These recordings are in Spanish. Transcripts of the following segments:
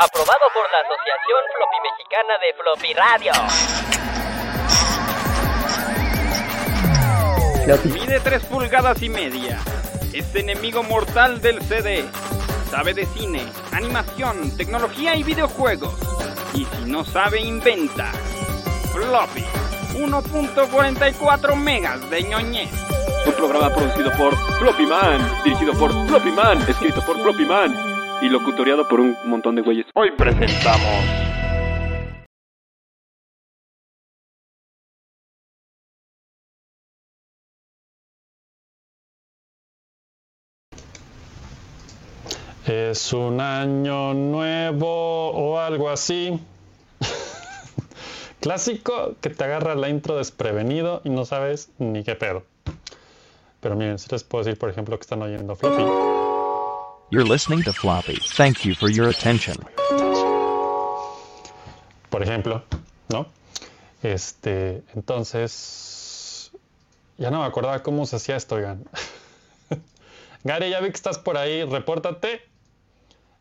Aprobado por la Asociación Floppy Mexicana de Floppy Radio. Mide 3 pulgadas y media. Es enemigo mortal del CD. Sabe de cine, animación, tecnología y videojuegos. Y si no sabe, inventa. Floppy. 1.44 megas de ñoñez. Un programa producido por Floppy Man, dirigido por Floppy Man, escrito por Floppy Man y locutoriado por un montón de güeyes. Hoy presentamos. Es un año nuevo o algo así. Clásico que te agarra la intro desprevenido y no sabes ni qué pedo. Pero miren, si les puedo decir, por ejemplo, que están oyendo Floppy. You're listening to Floppy. Thank you for your attention. Por ejemplo, ¿no? Este, entonces, ya no me acordaba cómo se hacía esto, oigan. Gary, ya vi que estás por ahí, repórtate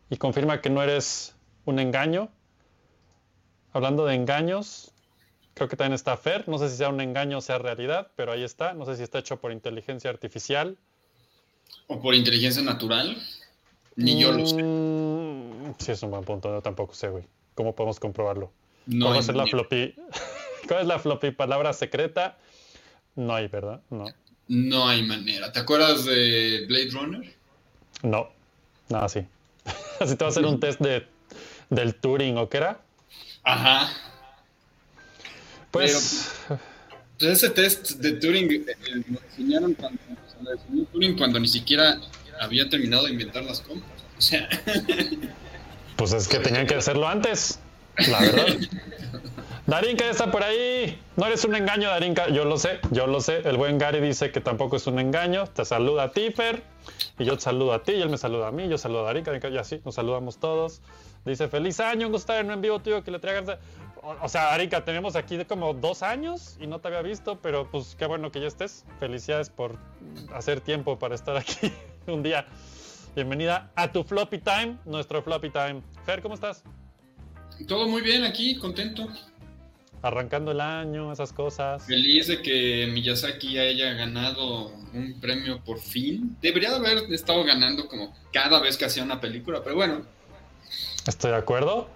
y confirma que no eres un engaño. Hablando de engaños, creo que también está Fer. No sé si sea un engaño o sea realidad, pero ahí está. No sé si está hecho por inteligencia artificial. O por inteligencia natural. Ni yo lo sé. Mm, Sí, es un buen punto. Yo tampoco sé, güey. ¿Cómo podemos comprobarlo? No ¿Cuál va a hay ser la floppy? ¿Cuál es la floppy palabra secreta? No hay, ¿verdad? No. No hay manera. ¿Te acuerdas de Blade Runner? No. Nada, sí. Así te va a hacer un test de, del Turing o qué era. Ajá. Pues. Pues ese test de Turing eh, eh, lo diseñaron cuando, o sea, lo Turing cuando ni siquiera había terminado de inventar las compras. O sea, Pues es que tenían que hacerlo antes, la verdad. Darinka está por ahí. No eres un engaño, Darinka. Yo lo sé, yo lo sé. El buen Gary dice que tampoco es un engaño. Te saluda a ti, Fer. Y yo te saludo a ti, y él me saluda a mí. Yo saludo a Darinka, Darinka, y así nos saludamos todos. Dice, feliz año, gusto estar en vivo tuyo que le traigas. O, o sea, Darinka, tenemos aquí de como dos años y no te había visto, pero pues qué bueno que ya estés. Felicidades por hacer tiempo para estar aquí un día. Bienvenida a tu Floppy Time, nuestro Floppy Time. Fer, ¿cómo estás? todo muy bien aquí, contento. Arrancando el año, esas cosas. Feliz de que Miyazaki haya ganado un premio por fin. Debería de haber estado ganando como cada vez que hacía una película, pero bueno, Estoy de acuerdo.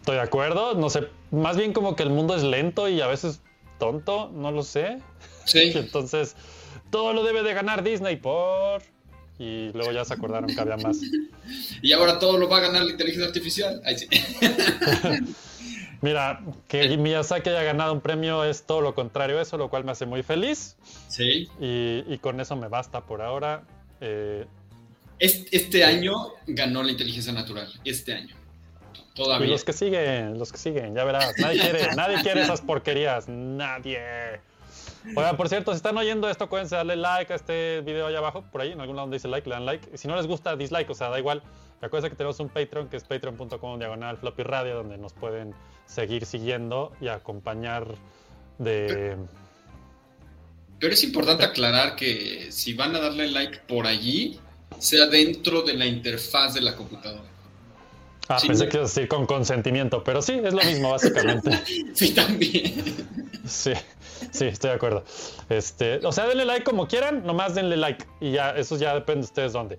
Estoy de acuerdo. No sé, más bien como que el mundo es lento y a veces tonto, no lo sé. sí. Entonces, todo lo debe de ganar Disney por... Y luego ya se acordaron que había más. Y ahora todo lo va a ganar la inteligencia artificial. Ay, sí. Mira, que Miyazaki haya ganado un premio es todo lo contrario a eso, lo cual me hace muy feliz. Sí. Y, y con eso me basta por ahora. Eh, Este, este año ganó la inteligencia natural. Este año. y Todavía. los que siguen, los que siguen, ya verás. Nadie quiere, nadie quiere esas porquerías. Nadie. Oigan, por cierto, si están oyendo esto, acuérdense darle like a este video allá abajo, por ahí, en algún lado donde dice like, le dan like. Y si no les gusta, dislike, o sea, da igual. Y acuérdense que tenemos un Patreon que es patreon.com diagonal floppy radio, donde nos pueden seguir siguiendo y acompañar de. Pero es importante aclarar que si van a darle like por allí, sea dentro de la interfaz de la computadora. Ah, Sí. pensé que ibas a decir con consentimiento, pero sí, es lo mismo, básicamente. Sí, también. Sí, sí, estoy de acuerdo. Este, o sea, denle like como quieran, nomás denle like. Y ya, eso ya depende de ustedes dónde.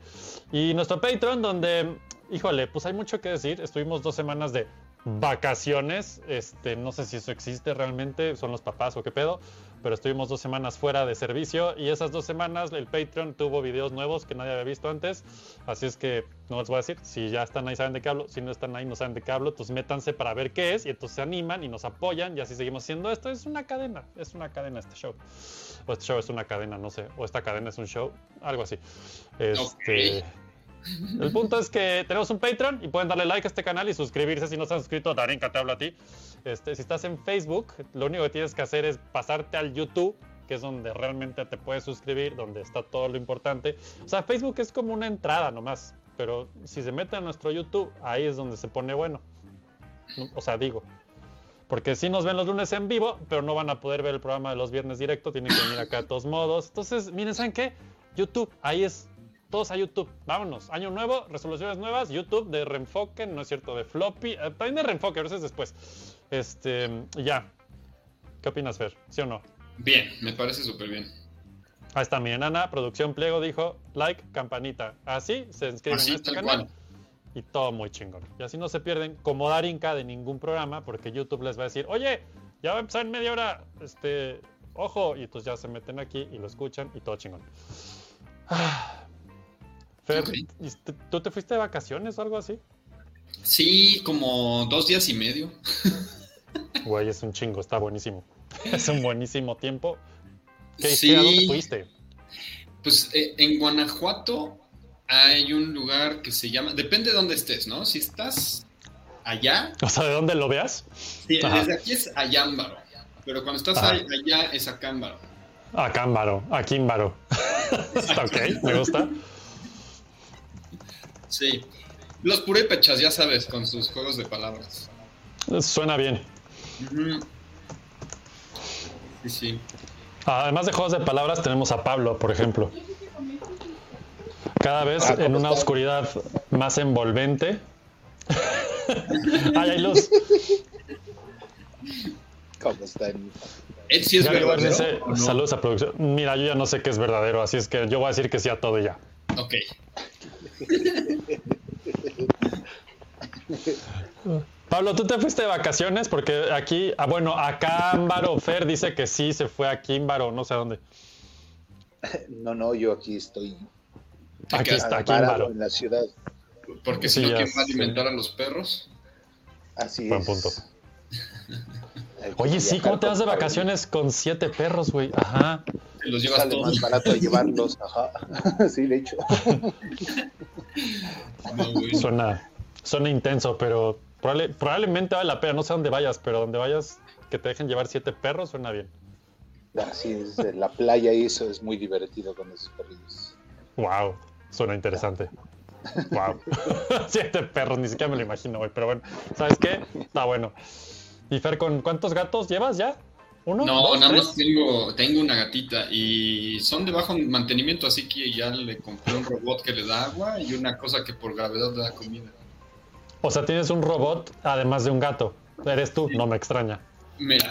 Y nuestro Patreon, donde, híjole, pues hay mucho que decir. Estuvimos dos semanas de vacaciones. Este, no sé si eso existe realmente, son los papás o qué pedo. Pero estuvimos dos semanas fuera de servicio. Y esas dos semanas el Patreon tuvo videos nuevos que nadie había visto antes. Así es que no les voy a decir. Si ya están ahí, saben de qué hablo. Si no están ahí, no saben de qué hablo. Entonces métanse para ver qué es. Y entonces se animan y nos apoyan. Y así seguimos haciendo esto. Es una cadena. Es una cadena este show. O este show es una cadena, no sé. O esta cadena es un show. Algo así. Este. El punto es que tenemos un Patreon y pueden darle like a este canal y suscribirse si no se han suscrito. Darinka te hablo a ti. Este, si estás en Facebook, lo único que tienes que hacer es pasarte al YouTube, que es donde realmente te puedes suscribir, donde está todo lo importante. O sea, Facebook es como una entrada nomás, pero si se mete a nuestro YouTube, ahí es donde se pone bueno. O sea, digo. Porque sí nos ven los lunes en vivo, pero no van a poder ver el programa de los viernes directo, tienen que venir acá de todos modos. Entonces, miren, ¿saben qué? YouTube, ahí es todos a YouTube. Vámonos. Año nuevo, resoluciones nuevas, YouTube de reenfoque, no es cierto, de floppy. eh, también de reenfoque, a veces después. Este, ya. ¿Qué opinas, Fer? ¿Sí o no? Bien, me parece súper bien. Ahí está mi enana, producción pliego, dijo like, campanita. Así se inscriben Así, en este canal. cual. Y todo muy chingón. Y así no se pierden como Darinka de ningún programa, porque YouTube les va a decir, oye, ya va a empezar en media hora, este, ojo, y entonces ya se meten aquí y lo escuchan y todo chingón. Ah. Fer, Ok. ¿y te- ¿tú te fuiste de vacaciones o algo así? Sí, como dos días y medio. Güey, es un chingo, está buenísimo. Es un buenísimo tiempo. ¿Qué, Sí. qué- ¿A dónde fuiste? Pues eh, en Guanajuato hay un lugar que se llama, depende de dónde estés, ¿no? Si estás allá, O sea, ¿de dónde lo veas? sí, Ajá. desde aquí es Ayámbaro, pero cuando estás Ajá. allá es Acámbaro. A Cámbaro, a Químbaro. ok, me gusta. Sí. Los purépechas, ya sabes, con sus juegos de palabras. Suena bien. Sí, sí. Además de juegos de palabras, tenemos a Pablo, por ejemplo. Cada vez Ah, ¿cómo en una está? oscuridad más envolvente. Ay, hay luz. ¿Cómo están? Él sí es Ward verdadero. dice, ¿o no? saludos a producción. Mira, yo ya no sé qué es verdadero, así es que yo voy a decir que sí a todo y ya. Ok. Pablo, ¿tú te fuiste de vacaciones? Porque aquí, ah, bueno, acá Ámbaro Fer dice que sí se fue a Químbaro, no sé a dónde. No, no, yo aquí estoy Aquí está, aquí en la ciudad. Porque Sí, si no, ya ¿quién va a alimentar a los perros? Así Buen es. punto. Oye, sí, ¿cómo te vas de vacaciones con siete perros, güey? Ajá. Te los llevas Sale todos. más barato llevarlos, ajá. sí, de hecho. No, güey. Suena, suena intenso, pero probable- probablemente vale la pena. No sé dónde vayas, pero donde vayas que te dejen llevar siete perros suena bien. Así es, la playa y eso es muy divertido con esos perrillos. Wow, suena interesante. Wow. siete perros, ni siquiera me lo imagino, güey. Pero bueno, ¿sabes qué? Está bueno. ¿Y Fer, con cuántos gatos llevas ya? ¿Uno? No, ¿Dos? nada tres? más tengo, tengo una gatita y son de bajo mantenimiento, así que ya le compré un robot que le da agua y una cosa que por gravedad le da comida. O sea, tienes un robot además de un gato. Eres tú, no me extraña. Mira.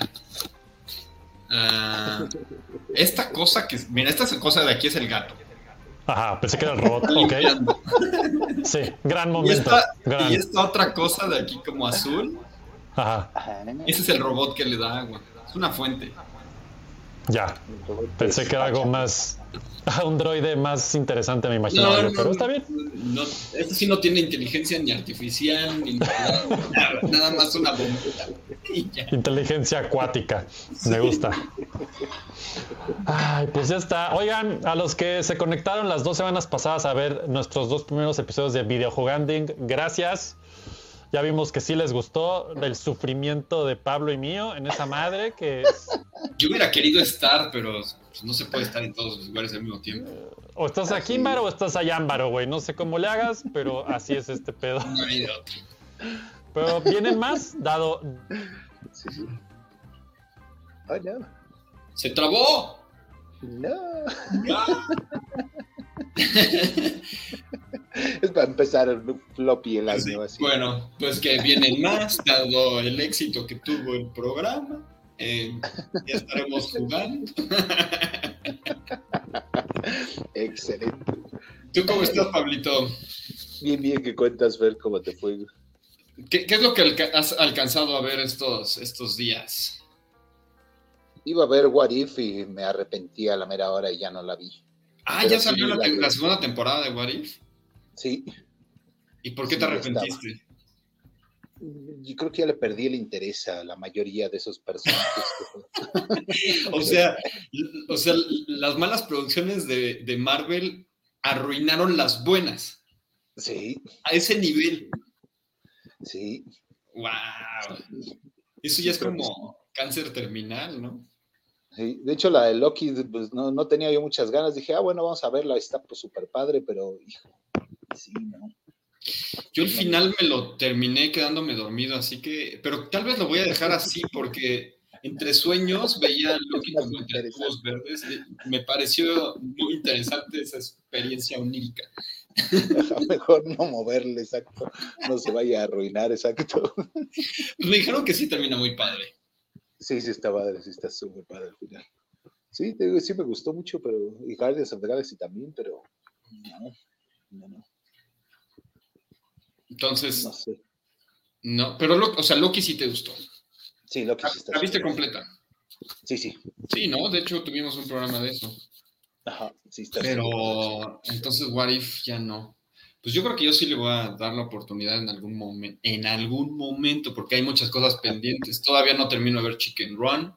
Ah, esta cosa que. Mira, esta cosa de aquí es el gato. Ajá, pensé que era el robot. Ok. Sí, gran Y momento. esta, Gran. y esta otra cosa de aquí como azul, Ajá, ese es el robot que le da agua. Es una fuente. ya. Pensé que era algo más. Un droide más interesante, me imaginaba No, no, pero está bien. No, este sí no tiene inteligencia ni artificial, ni nada, nada, nada más una bombita. Inteligencia acuática. Me gusta. Ay, pues ya está. Oigan, a los que se conectaron las dos semanas pasadas a ver nuestros dos primeros episodios de Videojuganding, gracias. Ya vimos que sí les gustó el sufrimiento de Pablo y mío en esa madre que es- Yo hubiera querido estar, pero pues, no se puede estar en todos los lugares al mismo tiempo. o estás aquí Ámbaro o estás allá Ámbaro, güey. No sé cómo le hagas, pero así es este pedo. No hay de otro. Pero vienen más, dado. Sí, sí. Oh, no. ¡Se trabó! No. ¡Ah! Es para empezar el floppy el Sí, año así. Bueno, pues que vienen más, dado el éxito que tuvo el programa. eh, ya estaremos jugando. Excelente. ¿Tú cómo estás, Pablito? Bien, bien, que cuentas ver cómo te fue. ¿Qué, qué es lo que has alcanzado a ver estos, estos días? Iba a ver What If y me arrepentí a la mera hora y ya no la vi. Ah, Pero ya salió la, la segunda temporada de What If. Sí, ¿Y por qué Sí, te arrepentiste? yo creo que ya le perdí el interés a la mayoría de esos personajes. O sea, o sea, las malas producciones de, de Marvel arruinaron las buenas. Sí, A ese nivel. sí. ¡Wow! Eso ya es como cáncer terminal, ¿no? sí. De hecho, la de Loki, pues no, no tenía yo muchas ganas. Dije, ah, bueno, vamos a verla, está pues súper padre, pero hijo, sí, ¿no? Yo al final me lo terminé quedándome dormido, así que, pero tal vez lo voy a dejar así porque entre sueños veía Loki tubos verdes. eh, Me pareció muy interesante esa experiencia onírica. Mejor no moverle, exacto. No se vaya a arruinar, exacto. Pues me dijeron que sí termina muy padre. Sí, sí está padre, sí está súper padre al final. Sí, te digo, sí me gustó mucho, pero. Y Guardians of the Galaxy también, pero. No, no, no, Entonces, no sé. no, pero, Lo- o sea, Loki sí te gustó. Sí, lo que ¿La, sí está. la viste completa? Sí, sí. Sí, ¿no? De hecho, tuvimos un programa de eso. Ajá, sí está. Pero entonces, What If ya no. Pues yo creo que yo sí le voy a dar la oportunidad en algún momento, en algún momento, porque hay muchas cosas pendientes. Todavía no termino de ver Chicken Run.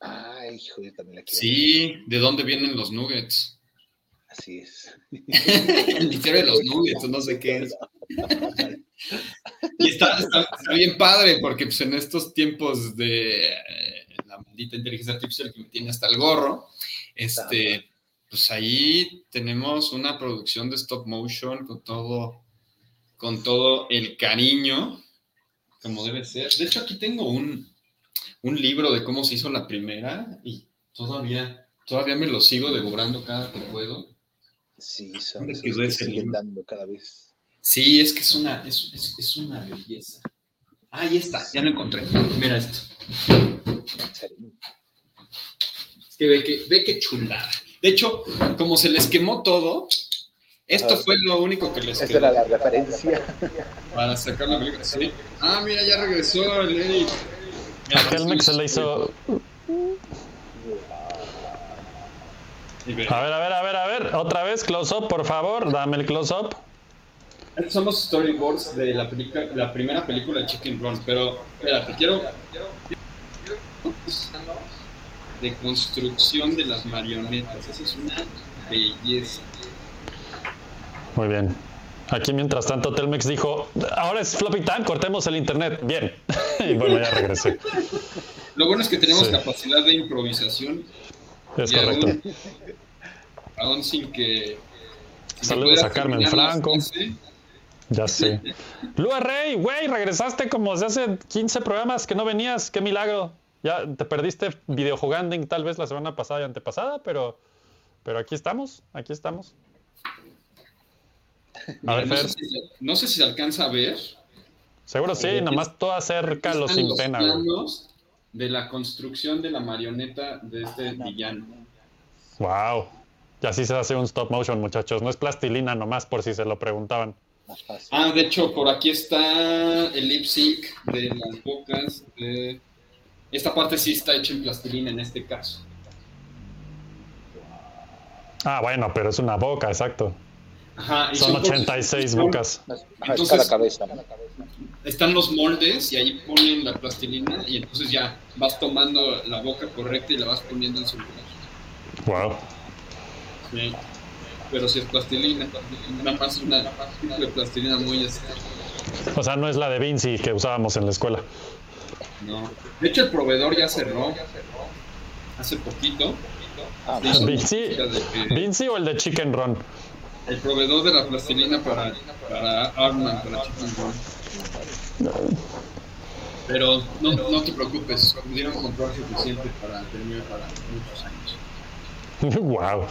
Ay, hijo, yo también la quiero. Sí, ¿de dónde vienen los nuggets? Así es. El misterio de los nuggets, no sé qué es. Y está, está- está bien padre, porque pues, en estos tiempos de eh, la maldita inteligencia artificial que me tiene hasta el gorro, este, pues ahí tenemos una producción de stop motion con todo, con todo el cariño, como debe ser. De hecho, aquí tengo un, un libro de cómo se hizo la primera y todavía, todavía me lo sigo devorando cada que puedo. Sí, son ¿Dónde esos quedó que siguen libro? dando cada vez. Sí, es que es una, es, es- es una belleza. Ah, Ahí está, ya lo encontré. Mira esto. Es que ve que, ve que chulada. De hecho, como se les quemó todo, esto Ajá. fue lo único que les Esa quedó era la referencia. para sacar la película. Sí. Ah, mira, ya regresó el Eric. Mira, A Telmex se le hizo. A ver, a ver, a ver, a ver. Otra vez, close up, por favor. Dame el close up. Estos son los storyboards de la, película, la primera película de Chicken Run, pero espérate, quiero... De construcción de las marionetas, esa es una belleza. Muy bien. Aquí, mientras tanto, Telmex dijo: Ahora es floppy time, cortemos el internet. Bien. y bueno, ya regresé. Lo bueno es que tenemos Sí. capacidad de improvisación Es correcto. aún, aún sin que... sin Saludos a Carmen Franco. Ya sé. Lua Rey, güey, regresaste como desde hace 15 programas que no venías. Qué milagro. Ya te perdiste videojugando tal vez la semana pasada y antepasada, pero, pero aquí estamos, aquí estamos. A mira, ver, no, sé si, no sé si se alcanza a ver. seguro sí, nomás todo sin los pena, planos de la construcción de la marioneta de este villano. Wow. Y así se hace un stop motion, muchachos. No es plastilina nomás, por si se lo preguntaban. Más fácil. Ah, de hecho, por aquí está el lip sync de las bocas. de- Esta parte sí está hecha en plastilina en este caso. Ah, bueno, pero es una boca, exacto. Ajá, y Son por- 86 bocas. Ajá, es Entonces- cada cabeza. Están los moldes y ahí ponen la plastilina y entonces ya vas tomando la boca correcta y la vas poniendo en su lugar. Wow. Sí. Pero si es plastilina, nada más una de plastilina muy este, O sea, no es la de Vinci que usábamos en la escuela. No. De hecho, el proveedor ya cerró hace poquito. Ah, que Vinci o el de Chicken Run. el proveedor de la plastilina para, para Arman, para Chicken Run. Pero no, no te preocupes, pudieron comprar suficiente para terminar para muchos años. wow.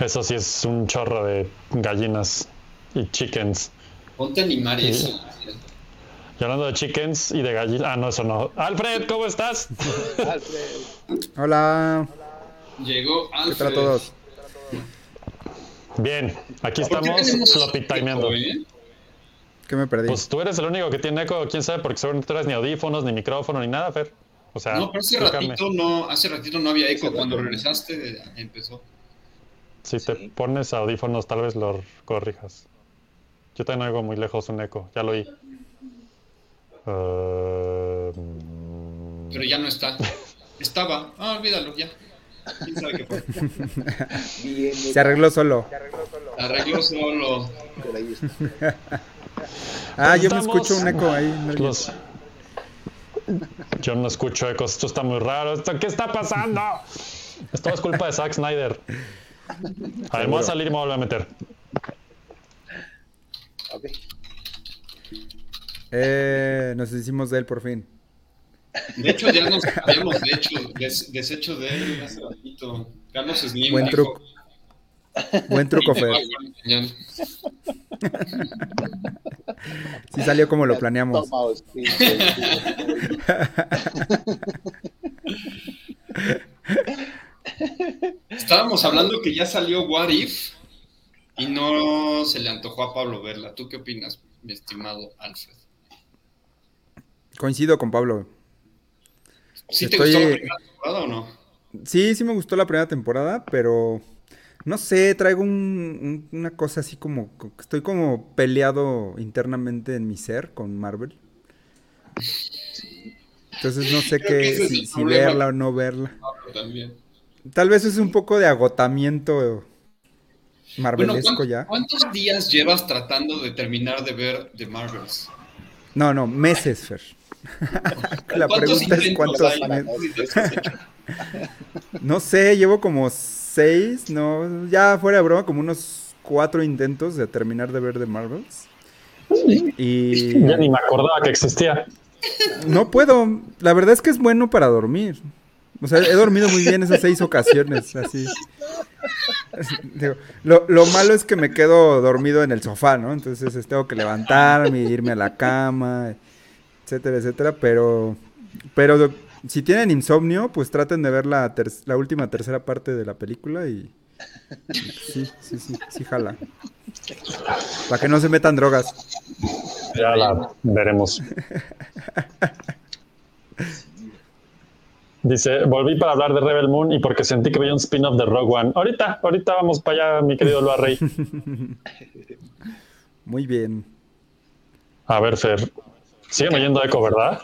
Eso sí es un chorro de gallinas y chickens. Ponte a animar Sí. eso. Y hablando de chickens y de gallinas. Ah, no, eso no. Alfred, ¿cómo estás? Alfred. Hola, Llegó ¿qué Alfred. tal a todos? Bien, aquí ¿Por qué estamos floppy timeando. eh? ¿Qué me perdí? Pues tú eres el único que tiene eco, quién sabe, porque seguro no traes ni audífonos, ni micrófono, ni nada, Fer. O sea, No, pero hace ratito no, hace ratito no había eco. Cuando regresaste empezó. Si te pones audífonos, tal vez lo corrijas. Yo también oigo muy lejos un eco, ya lo oí. Pero ya no está. Estaba. Ah, olvídalo, ya. ¿Quién sabe qué fue? Se arregló solo. Arregló solo. por ahí está. Ah, yo me escucho un eco ahí. los- Yo no escucho ecos, esto está muy raro. ¿Esto, ¿Qué está pasando? Esto es culpa de Zack Snyder. A ver, me voy a salir y me voy a meter. Ok. Eh, nos hicimos de él por fin. De hecho, ya nos habíamos hecho, des- deshecho de él hace ratito. Carlos Slim Buen dijo, truco. Buen truco, "Sí, Fer. me va a enseñar". Sí salió como lo planeamos. Estábamos hablando que ya salió What If y no se le antojó a Pablo verla. ¿Tú qué opinas, mi estimado Alfred? Coincido con Pablo. ¿Sí te Estoy- gustó la primera temporada o no? Sí, sí me gustó la primera temporada, pero no sé, traigo un- un- una cosa así como, estoy como peleado internamente en mi ser con Marvel. Entonces no sé qué, si, verla o no verla. También. Tal vez es un poco de agotamiento Bueno, marvelesco ¿cuán- ya. ¿cuántos días llevas tratando de terminar de ver The Marvels? No, no, meses, Fer. La ¿Cuántos pregunta es cuántos meses. No sé, llevo como seis, no, ya fuera de broma, como unos cuatro intentos de terminar de ver The Marvels. Y Ya ni me acordaba que existía. no puedo, la verdad es que es bueno para dormir. O sea, he dormido muy bien esas seis ocasiones, así. Digo, lo, lo malo es que me quedo dormido en el sofá, ¿no? Entonces es, tengo que levantarme, irme a la cama, etcétera, etcétera. Pero, pero si tienen insomnio, pues traten de ver la, ter- la última tercera parte de la película y sí, sí, sí, sí, jala. Para que no se metan drogas. Ya la veremos. Dice, volví para hablar de Rebel Moon y porque sentí que veía un spin-off de Rogue One. Ahorita, ahorita vamos para allá, mi querido Loa Rey. Muy bien. A ver, Fer. Siguen oyendo eco, ¿verdad?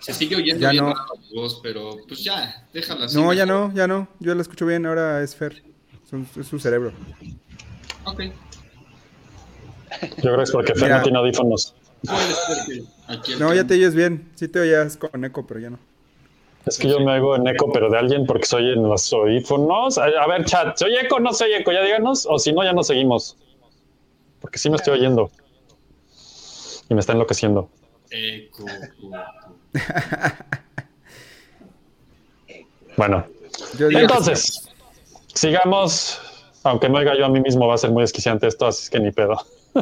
Se sigue oyendo Ya bien no. voz, pero pues ya, déjala así. No, ya no, ya no. Yo la escucho bien, ahora es Fer. Es su cerebro. Ok. Yo creo que es porque Fer no tiene audífonos. No, ya te oyes bien. Sí te oías con eco, pero ya no. Es que yo me oigo en eco, pero de alguien porque soy en los audífonos. A, ver, chat, ¿se oye eco o no se oye eco? Ya díganos, o si no, ya no seguimos. Porque sí me estoy oyendo. Y me está enloqueciendo. Eco, eco. Bueno, que entonces, sigamos. Aunque me oiga yo a mí mismo, va a ser muy desquiciante esto, así es que ni pedo.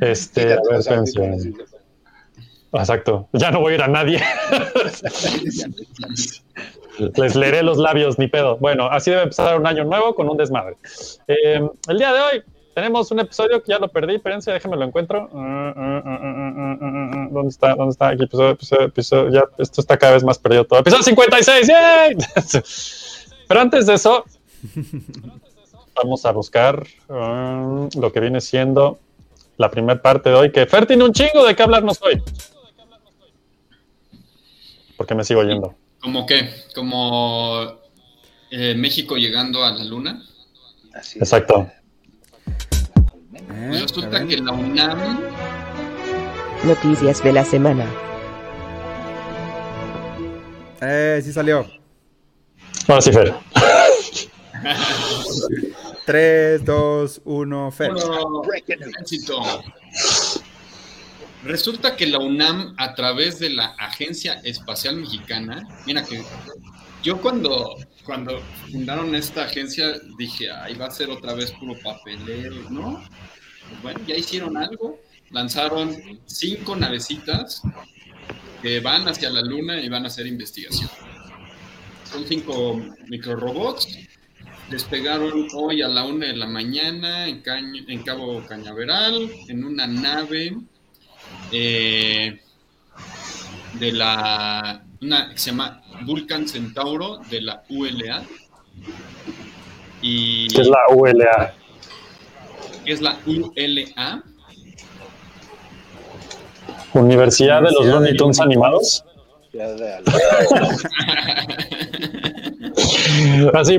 este, a ver, dice. Exacto. Ya no voy a ir a nadie. Les leeré los labios, ni pedo. Bueno, así debe empezar un año nuevo con un desmadre. Eh, el día de hoy tenemos un episodio que ya lo perdí. Espérense, déjenme lo encuentro. Ah, ah, ah. ¿Dónde está? ¿Dónde está? Aquí, episodio, episodio, episodio. Ya, esto está cada vez más perdido todo. Episodio 56. ¡Yay! Pero antes de eso, vamos a buscar lo que viene siendo la primera parte de hoy. Que Fer tiene un chingo de qué hablarnos hoy. Porque me sigo yendo. ¿Cómo qué? ¿Como eh, México llegando a la luna? Así es. Exacto. ¿Eh? Resulta que la UNAM Noticias de la semana. Eh, sí salió. Ahora sí, Fer. 3, 2, 1, Fer. Bueno, éxito. Resulta que la UNAM, a través de la Agencia Espacial Mexicana, mira que yo cuando, cuando fundaron esta agencia dije, ahí va a ser otra vez puro papeleo, ¿no? Pues bueno, ya hicieron algo, lanzaron cinco navecitas que van hacia la Luna y van a hacer investigación. Son cinco microrobots despegaron hoy a la una de la mañana en, Cañ- en Cabo Cañaveral, en una nave eh, de la, una que se llama Vulcan Centauro de la ULA. Y Que es la ULA. que es la ULA. Universidad de los Looney Tunes animados. De Así.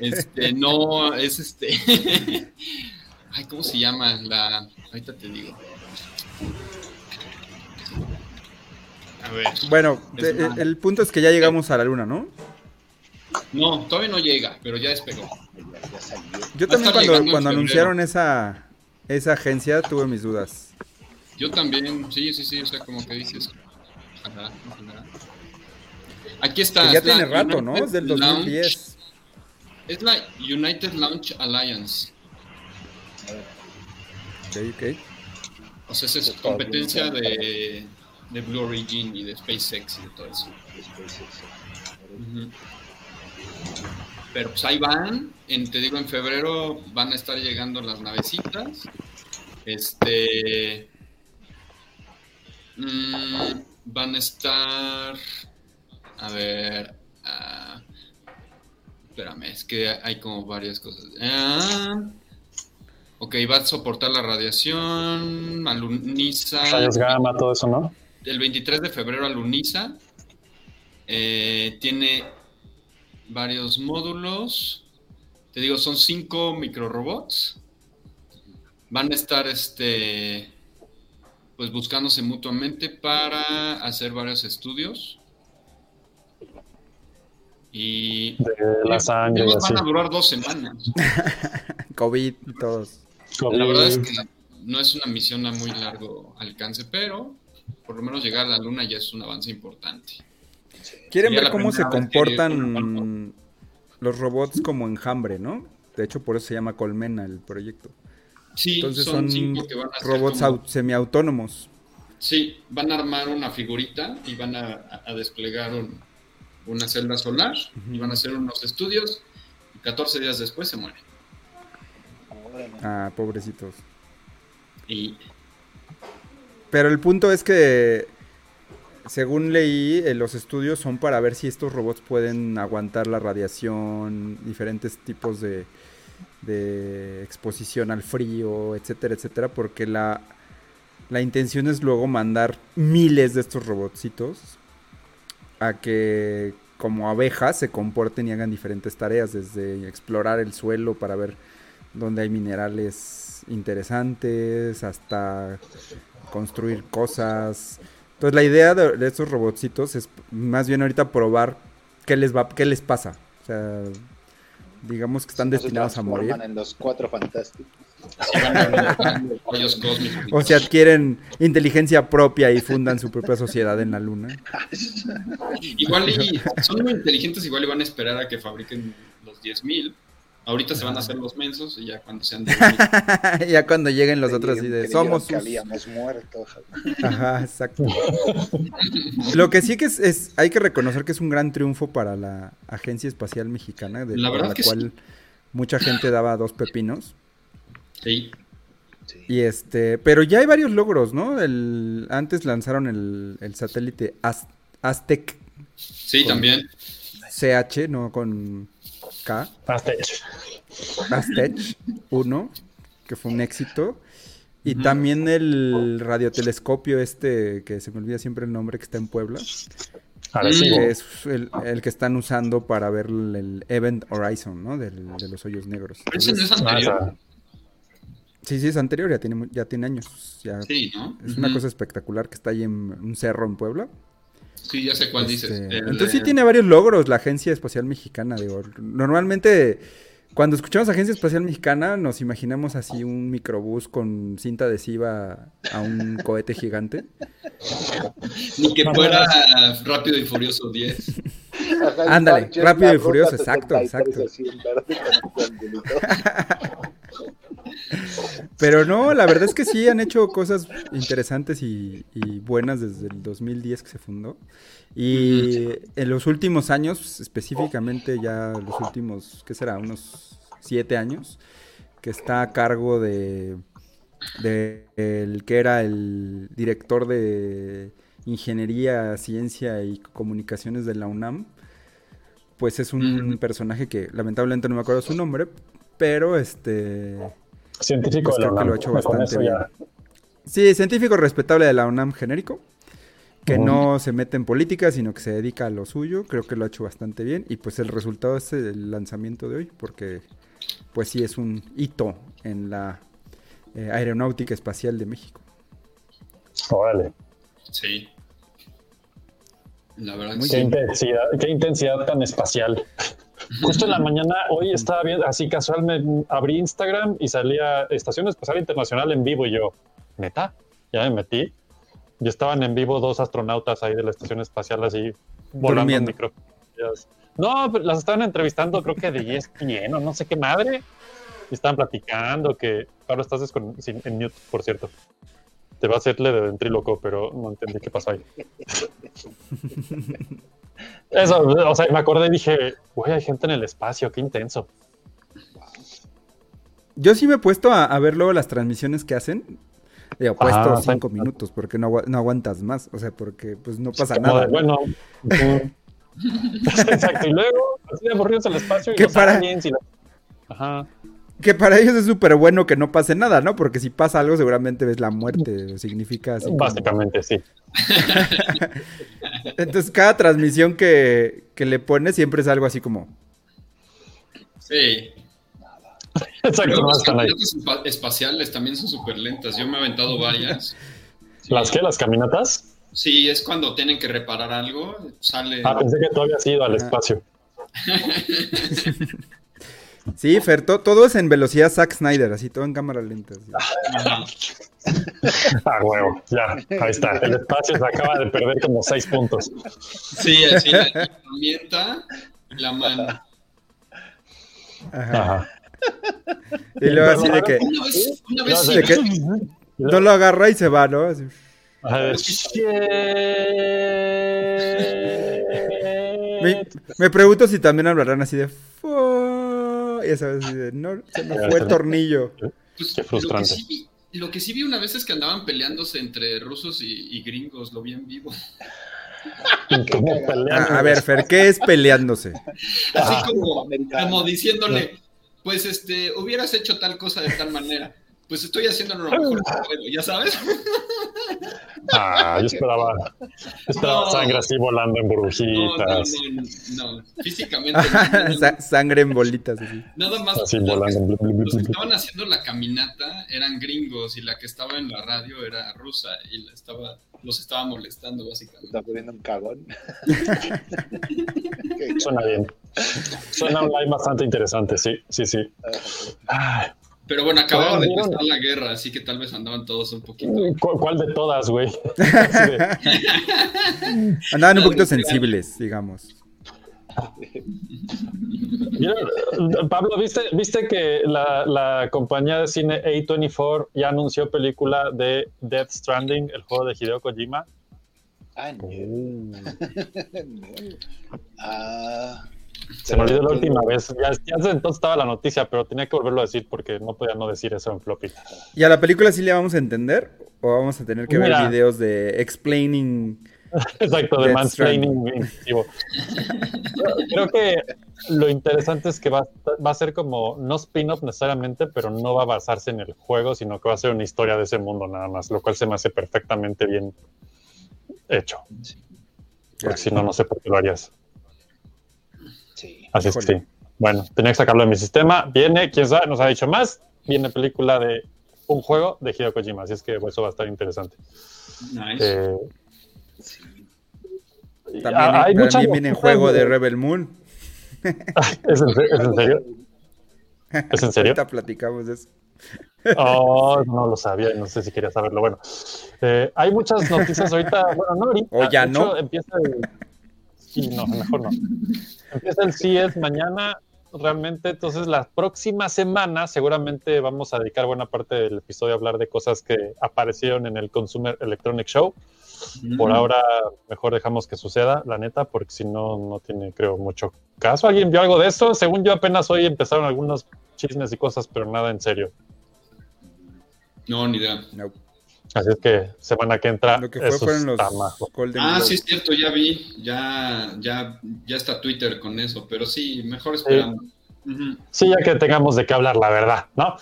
Este, no, es este. Ay, ¿cómo se llama? La. Ahorita te digo. A ver. Bueno, eh, el punto es que ya llegamos a la luna, ¿no? No, todavía no llega, pero ya despegó. Yo también cuando, anunciaron esa, esa agencia tuve mis dudas. Yo también, sí, sí, sí, o sea, como que dices. Ojalá, ojalá. Aquí está. Que ya es tiene rato, ¿no? United Es del Launch- 2010. Es la United Launch Alliance. Ok, ok. O sea, esa es competencia de, de Blue Origin y de SpaceX y de todo eso. Ujú. Pero pues ahí van, en, te digo, en febrero van a estar llegando las navecitas. Este. mm, van a estar. A ver. ah, espérame, es que hay como varias cosas. Ah, ok, va a soportar la radiación, aluniza. Rayos gamma, todo eso, ¿no? El 23 de febrero aluniza. Eh, tiene varios módulos. Te digo, son cinco microrobots. Van a estar este pues buscándose mutuamente para hacer varios estudios. Y De la sangre y Digamos, así. van a durar dos semanas. COVID y todos. La verdad es que no es una misión a muy largo alcance, pero por lo menos llegar a la luna ya es un avance importante. ¿Quieren ver cómo se comportan los robots como enjambre, no? De hecho, por eso se llama Colmena el proyecto. Sí, Entonces son, son cinco que van a ser robots como- au- semiautónomos. Sí, van a armar una figurita y van a, a- desplegar un- una celda solar y van a hacer unos estudios y 14 días después se mueren. Ah, pobrecitos. Y Pero el punto es que, según leí, eh, los estudios son para ver si estos robots pueden aguantar la radiación, diferentes tipos de, de exposición al frío, etcétera, etcétera, porque la, la intención es luego mandar miles de estos robotcitos a que como abejas se comporten y hagan diferentes tareas, desde explorar el suelo para ver dónde hay minerales interesantes, hasta construir cosas. Entonces la idea de, de estos robotcitos es más bien ahorita probar qué les va, qué les pasa. O sea, digamos que están No se destinados a morir. en los cuatro fantásticos. O si adquieren inteligencia propia y fundan su propia sociedad en la luna. Igual y son muy inteligentes, igual y van a esperar a que fabriquen los 10.000. Ahorita se van a hacer los mensos y ya cuando sean 10.000. ya cuando lleguen los otros y de somos que sus... habíamos muerto. Ajá, exacto. Lo que sí que es, es- hay que reconocer que es un gran triunfo para la Agencia Espacial Mexicana, de La verdad la que cual mucha gente daba dos pepinos. Sí, Y este, pero ya hay varios logros, ¿no? El, antes lanzaron el, el satélite Az- Aztec sí, también. CH, no con K, Aztec. Aztec 1, que fue un éxito. Y también el radiotelescopio este, que se me olvida siempre el nombre, que está en Puebla. Que es el, el que están usando para ver el, el Event Horizon, ¿no? Del- de los hoyos negros. Ese no es Entonces, anterior. Sí, sí, es anterior, ya tiene, ya tiene años. ya- Sí, ¿no? Es una cosa espectacular que está ahí en un cerro en Puebla. Sí, ya sé cuál dices. Este, El entonces sí tiene varios logros la Agencia Espacial Mexicana. Digo, normalmente cuando escuchamos Agencia Espacial Mexicana nos imaginamos así un microbús con cinta adhesiva a un cohete gigante. Ni que fuera Rápido y Furioso 10. Ajá, Ándale, Rápido y Furioso, exacto, 73 exacto. Pero no, la verdad es que sí han hecho cosas interesantes y, y buenas desde el 2010 que se fundó. Y en los últimos años, específicamente ya los últimos, ¿qué será? Unos siete años, que está a cargo de, de el que era el director de Ingeniería, Ciencia y Comunicaciones de la UNAM. Pues es un personaje que lamentablemente no me acuerdo su nombre, pero este... Científico Pues de la que lo UNAM. ha hecho bastante ya. Sí, científico respetable de la UNAM genérico, que no se mete en política, sino que se dedica a lo suyo. Creo que lo ha hecho bastante bien. Y pues el resultado es el lanzamiento de hoy, porque pues sí es un hito en la eh, aeronáutica espacial de México. Órale. Sí. La verdad Qué sí. intensidad, qué intensidad tan espacial. Justo en la mañana, hoy estaba viendo, así casual, me abrí Instagram y salía Estación Espacial Internacional en vivo y yo, neta, ya me metí. Y estaban en vivo dos astronautas ahí de la Estación Espacial así volando en Durmiendo. micro. No, pero las estaban entrevistando, creo que de ESPN o no sé qué madre. Y estaban platicando que, Pablo, estás en mute, por cierto. Te va a hacerle de ventríloco, pero no entendí qué pasó ahí. Eso, o sea, me acordé y dije, güey, hay gente en el espacio, qué intenso. Yo sí me he puesto a, a ver luego las transmisiones que hacen. Digo, puesto Ah, cinco sí. minutos porque no, agua- no aguantas más. O sea, porque pues no pasa Como nada. de, ¿no? bueno, exacto. Y luego, así de aburridos el espacio y ¿Qué los para? aliens y la- Ajá. Que para ellos es súper bueno que no pase nada, ¿no? Porque si pasa algo seguramente ves la muerte. Significa así. como- Básicamente, sí. Entonces cada transmisión que, que le pone siempre es algo así como... Sí. Exacto, las están ahí. caminatas espa- espaciales también son súper lentas. Yo me he aventado varias. ¿Las qué? ¿Las caminatas? Sí, es cuando tienen que reparar algo, sale. Ah, pensé que tú habías ido al espacio. Sí, Fer, to- todo es en velocidad Zack Snyder, así todo en cámara lenta. así. Ah, huevo, ya, ahí está. El espacio se acaba de perder como seis puntos. Sí, así la herramienta la mano. Ajá. Ajá. Y luego así de que Una vez, una vez de que no lo agarra y se va, ¿no? Así. A ver. Me, me pregunto si también hablarán así de... "Fu", Ya sabes. No, se me fue el tornillo. pues, Qué frustrante. Lo que, sí vi, lo que sí vi una vez es que andaban peleándose entre rusos y, y gringos, lo vi en vivo. Ah, a ver, Fer, ¿qué es peleándose? Así como, como diciéndole, pues este, hubieras hecho tal cosa de tal manera. Pues estoy haciéndolo lo mejor que puedo, ¿ya sabes? Ah, yo esperaba, yo esperaba No. sangre así volando en No, no, burbujitas. no, no, físicamente. sangre en bolitas. Así. Nada más. Así los que- volando. Los que estaban haciendo la caminata eran gringos y la que estaba en la radio era rusa y la estaba, los estaba molestando básicamente. Está poniendo un cagón. Suena bien. Suena un live bastante interesante, sí, sí, sí. Ay, Pero bueno, acababa de ¿Vieron? empezar la guerra, así que tal vez andaban todos un poquito. ¿cu- ¿Cuál de todas, güey? De- Andaban un poquito sensibles, digamos. ¿Vieron? Pablo, ¿viste, viste que la, la compañía de cine A24 ya anunció película de Death Stranding, el juego de Hideo Kojima? Ah, no. No. Ah, Se me olvidó la última vez. Ya, ya entonces estaba la noticia, pero tenía que volverlo a decir porque no podía no decir eso en floppy. ¿Y a la película sí le vamos a entender? ¿O vamos a tener que Mira. ver videos de explaining? Exacto, de mansplaining inclusivo. Creo que lo interesante es que va, va a ser como, no spin-off necesariamente, pero no va a basarse en el juego, sino que va a ser una historia de ese mundo nada más, lo cual se me hace perfectamente bien hecho. Porque si no, no sé por qué lo harías. Sí. Así es que sí. Bueno, tenía que sacarlo de mi sistema. Viene, quién sabe, nos ha dicho más. Viene película de un juego de Hideo Kojima, así es que eso va a estar interesante. Nice. Eh, También, ah, hay muchas también viene juego de Rebel Moon. ¿Es en, se- es en serio? ¿Es en serio? Ahorita platicamos de eso. Oh, no lo sabía, no sé si quería saberlo. Bueno, eh, hay muchas noticias ahorita. Bueno, no ahorita. O ya hecho, no. Empieza el. Sí, no, mejor no. Empieza el CES mañana, realmente. Entonces, la próxima semana, seguramente vamos a dedicar buena parte del episodio a hablar de cosas que aparecieron en el Consumer Electronic Show. Por ahora, mejor dejamos que suceda, la neta, porque si no, no tiene, creo, mucho caso. ¿Alguien vio algo de eso? Según yo, apenas hoy empezaron algunos chismes y cosas, pero nada en serio. No, ni idea. No. Así es que semana que entra. Lo que fue eso fueron los está más. Golden Ah, Globes. sí, es cierto, ya vi. Ya, ya, ya está Twitter con eso, pero sí, mejor esperando. Ujú, Sí, ya que tengamos de qué hablar, la verdad, ¿no?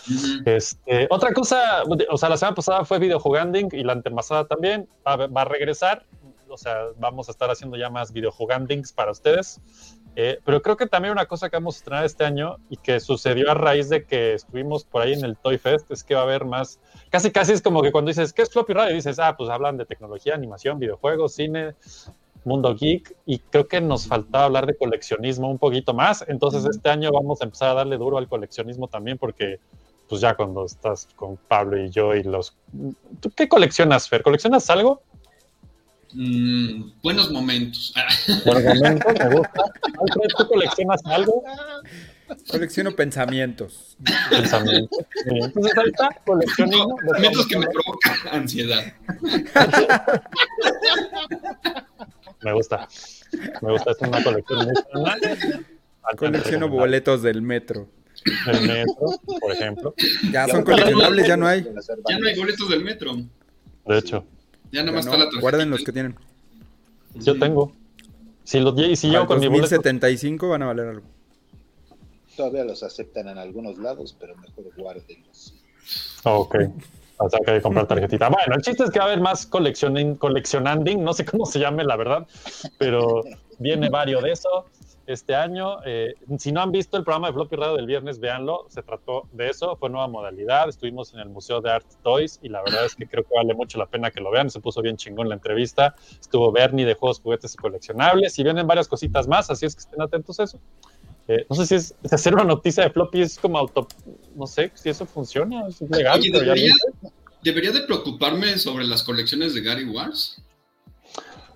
Este, otra cosa, o sea, la semana pasada fue videojuganding y la antepasada también va, a- va a regresar. O sea, vamos a estar haciendo ya más videojugandings para ustedes. Eh, pero creo que también una cosa que vamos a estrenar este año y que sucedió a raíz de que estuvimos por ahí en el Toy Fest es que va a haber más. Casi, casi es como que cuando dices, ¿qué es Floppy Radio? dices, ah, pues hablan de tecnología, animación, videojuegos, cine, Mundo Geek y creo que nos faltaba hablar de coleccionismo un poquito más. Entonces este año vamos a empezar a darle duro al coleccionismo también porque pues ya cuando estás con Pablo y yo y los... ¿Tú qué coleccionas, Fer? ¿Coleccionas algo? Mm, buenos momentos. Por el momento me gusta. Alfred, ¿tú coleccionas algo? Colecciono pensamientos. Pensamiento. Sí. Entonces ahorita coleccionismo. Momentos que me provocan ansiedad. Me gusta. Me gusta, es una colección muy. Colecciono boletos del metro. El metro, por ejemplo. Ya son coleccionables, ya no hay. Ya no hay boletos del metro. De hecho, Ya nada más No, está la tarjeta. guarden los que tienen. yo tengo. Si, los, y si yo con mi boleto. 2075 van a valer algo. Todavía los aceptan en algunos lados, pero mejor guárdenlos. Ok. O sea que hay que comprar tarjetita. Bueno, el chiste es que va a haber más coleccioning, coleccionanding, no sé cómo se llame la verdad, pero viene varios de eso este año. Eh, si no han visto el programa de Floppy Radio del viernes, véanlo. Se trató de eso, fue nueva modalidad. Estuvimos en el Museo de Art Toys y la verdad es que creo que vale mucho la pena que lo vean. Se puso bien chingón la entrevista. Estuvo Bernie de juegos, juguetes y coleccionables y vienen varias cositas más, así es que estén atentos a eso. Eh, no sé si es si hacer una noticia de floppy es como auto, no sé si eso funciona, es legal. Oye, debería, debería de preocuparme sobre las colecciones de Gary Wars.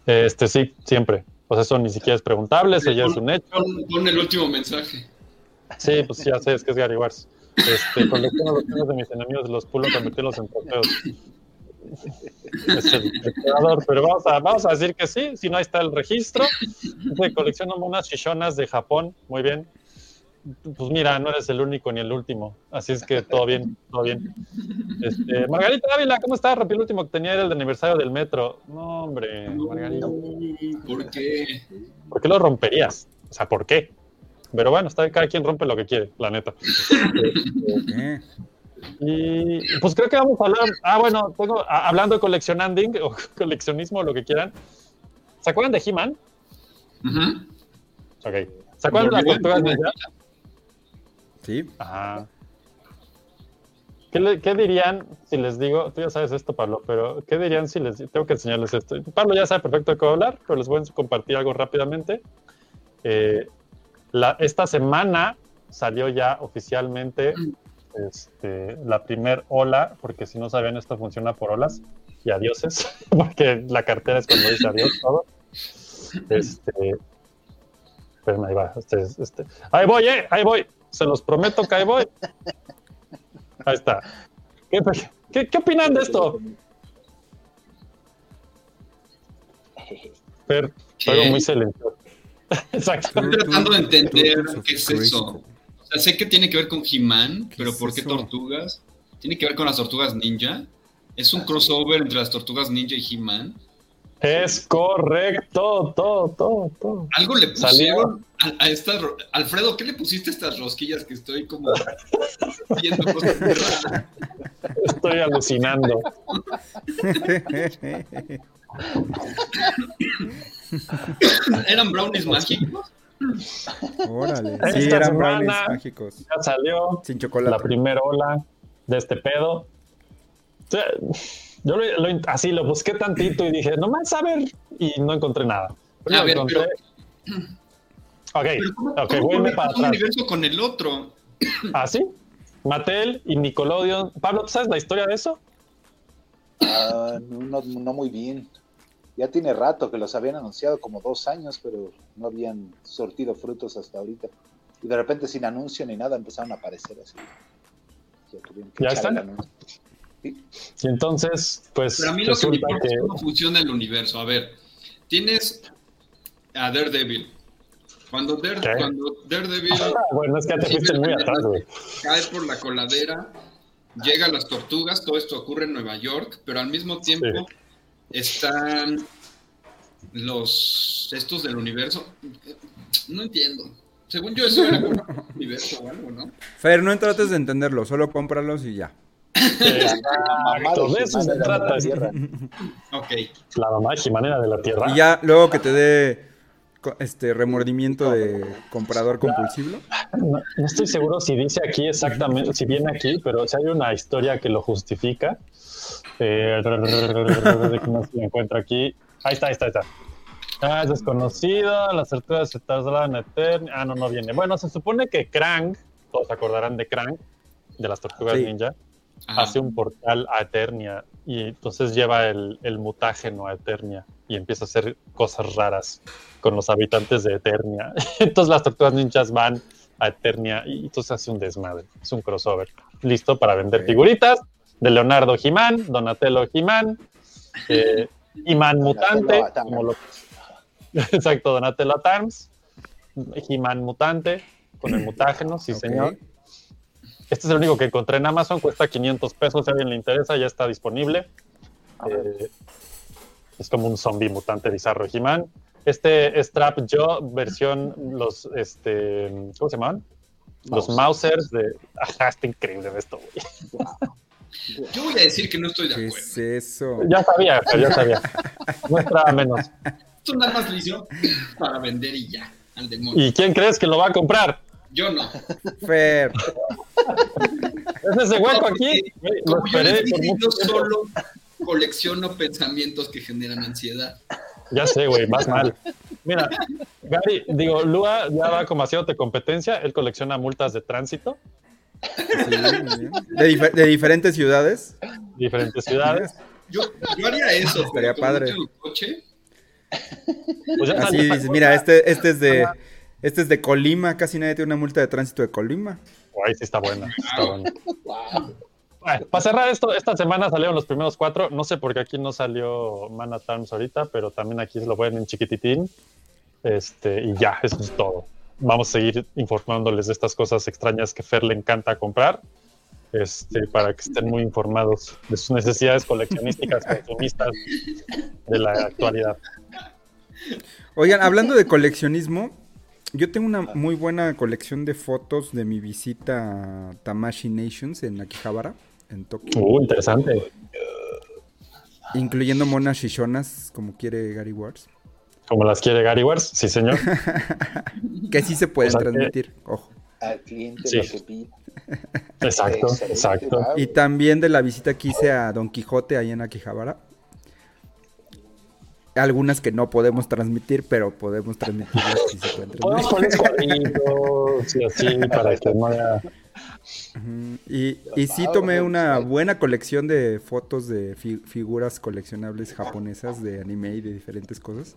Este sí, siempre. Pues eso ni siquiera es preguntable, eso ya es un hecho. Pon, el último mensaje. Sí, pues ya sé, es que es Gary Wars. Este, colecciono los de mis enemigos, los pulo, convertirlos en trofeos. Es el pero vamos a, vamos a decir que sí, si no ahí está el registro. Dice, colecciono unas shishonas de Japón, muy bien. Pues mira, no eres el único ni el último, así es que todo bien, todo bien. Este, Margarita Ávila, ¿cómo estás? Rápido, el último que tenía era el de aniversario del metro. No, hombre, Margarita. ¿Por qué? ¿Por qué lo romperías? O sea, ¿por qué? Pero bueno, está bien, cada quien rompe lo que quiere, la neta. Y pues creo que vamos a hablar. Ah, bueno, tengo, a- hablando de coleccionanding o coleccionismo, lo que quieran. ¿Se acuerdan de He-Man? Ujú. Ok. ¿Se acuerdan de las tortugas ninja? Sí. Ajá. ¿Qué, le- qué dirían si les digo? Tú ya sabes esto, Pablo, pero ¿qué dirían si les tengo que enseñarles esto? Pablo ya sabe perfecto de qué voy a hablar, pero les voy a compartir algo rápidamente. Eh, la- esta semana salió ya oficialmente este, la primer ola, porque si no sabían, esto funciona por olas y adioses, porque la cartera es cuando dice adiós todo. Este, espérame, ahí va. Este, este. Ahí voy, eh, ahí voy. Se los prometo que ahí voy. Ahí está. ¿Qué, qué, qué opinan de esto? Pero, pero muy silencioso. Exacto. Estoy tratando de entender qué es eso. O sea, sé que tiene que ver con He-Man, ¿Qué pero ¿por qué tortugas? ¿Tiene que ver con las tortugas ninja? ¿Es un crossover entre las tortugas ninja y He-Man? Es correcto, todo, todo, todo. ¿Algo le Salió. pusieron a, a estas... Alfredo, ¿qué le pusiste a estas rosquillas que estoy como viendo cosas raras? Estoy alucinando. ¿Eran brownies mágicos? Órale. Esta eran brownies semana- mágicos. Ya salió Sin la chocolate. primera ola de este pedo. O sea, Yo lo, lo- así lo busqué tantito y dije, nomás a ver, y no encontré nada. Pero A ver, encontré. Ok, Pero ¿cómo, ok, cómo conectas para un atrás. universo con el otro? ¿Ah, sí? Mattel y Nickelodeon. Pablo, ¿tú sabes la historia de eso? Ah, no, no muy bien. Ya tiene rato que los habían anunciado, como dos años, pero no habían sortido frutos hasta ahorita. Y de repente, sin anuncio ni nada, empezaron a aparecer así. Ya, ¿Ya están? Y entonces, pues Pero a mí lo que me resulta importa que... es cómo funciona el universo. A ver, tienes a Daredevil. Cuando, Dare- ¿Qué? cuando Daredevil Bueno, es que ya te fuiste muy atrás, güey. cae por la coladera, llega a las tortugas, todo esto ocurre en Nueva York, pero al mismo tiempo están los estos del universo. No entiendo. Según yo, eso era como un universo o algo, ¿no? Fer, no trates de entenderlo, solo cómpralos y ya. Exacto, de eso se trata. Ok. La mamá jimanera de la tierra. Y ya luego que te dé este remordimiento de comprador compulsivo. No, no estoy seguro si dice aquí exactamente, si viene aquí, pero si hay una historia que lo justifica. Eh, que no se aquí. Ahí está, ahí está, ahí está. Ah, es desconocido, las tortugas se trasladan a Eternia. Ah, no, no viene. Bueno, se supone que Krang, todos se acordarán de Krang, de las tortugas Sí. ninja, Ajá. hace un portal a Eternia y entonces lleva el, el mutágeno a Eternia y empieza a hacer cosas raras con los habitantes de Eternia. Entonces las tortugas ninjas van a Eternia y entonces hace un desmadre, es un crossover. Listo para vender figuritas de Leonardo Jimán, Donatello Jimán, eh, mutante, como lo- exacto, Donatello Atarms, He-Man mutante con el mutágeno, sí señor. Este es el único que encontré en Amazon, cuesta 500 pesos, si a alguien le interesa, ya está disponible. Eh, es como un zombie mutante bizarro He-Man. Este es Trap Yo, versión los, este, ¿cómo se llaman? Los Mausers de... Ajá, está increíble esto, güey. Yo voy a decir que no estoy de ¿Qué acuerdo. es eso? Ya sabía, pero ya sabía. No esperaba menos. Esto nada más lo hizo para vender y ya, al demonio. ¿Y quién crees que lo va a comprar? Yo no. Fer. Es ese hueco No, aquí. Como yo les dije, yo solo colecciono pensamientos que generan ansiedad. Ya sé, güey, más mal. Mira, Gary, digo, Lua ya va como haciéndote competencia. Él colecciona multas de tránsito, Sí, de, difer- de diferentes ciudades. diferentes ciudades. Yo, yo haría eso. Estaría padre. coche, Pues ya Así dices, mira, este, este es de este es de Colima, casi nadie tiene una multa de tránsito de Colima. Ay, sí está buena. está buena. Bueno, para cerrar esto, esta semana salieron los primeros cuatro. No sé por qué aquí no salió Man at Arms ahorita, pero también aquí se lo pueden en chiquititín. Este, y ya, eso es todo. Vamos a seguir informándoles de estas cosas extrañas que Fer le encanta comprar. Este, para que estén muy informados de sus necesidades coleccionísticas, consumistas de la actualidad. Oigan, hablando de coleccionismo, yo tengo una muy buena colección de fotos de mi visita a Tamashi Nations en Akihabara, en Tokio, Uh, interesante. incluyendo monas shishonas, como quiere Gary Wars, Como las quiere Gary Wars, sí, señor. que sí se pueden O sea que- transmitir, ojo. Al cliente Sí. lo que pide. Exacto, exacto. Y también de la visita que hice a Don Quijote ahí en Akihabara. Algunas que no podemos transmitir, pero podemos transmitirlas si se pueden Podemos transmitir. poner cuadritos y así para que no haya... Y, y sí tomé una buena colección de fotos de fi- figuras coleccionables japonesas de anime y de diferentes cosas.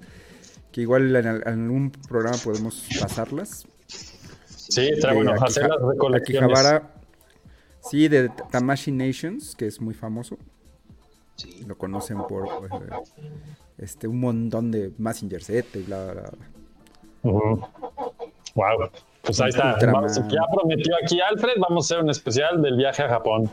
Que igual en, al- en algún programa podemos pasarlas. Sí, está bueno hacer las recolecciones. Akihabara, sí, de Tamashi Nations, que es muy famoso. Sí. Lo conocen por eh, este un montón de Messenger Z y bla, bla, bla. Ujú. Wow. Pues ahí está. Vamos- ya prometió aquí Alfred, vamos a hacer un especial del viaje a Japón.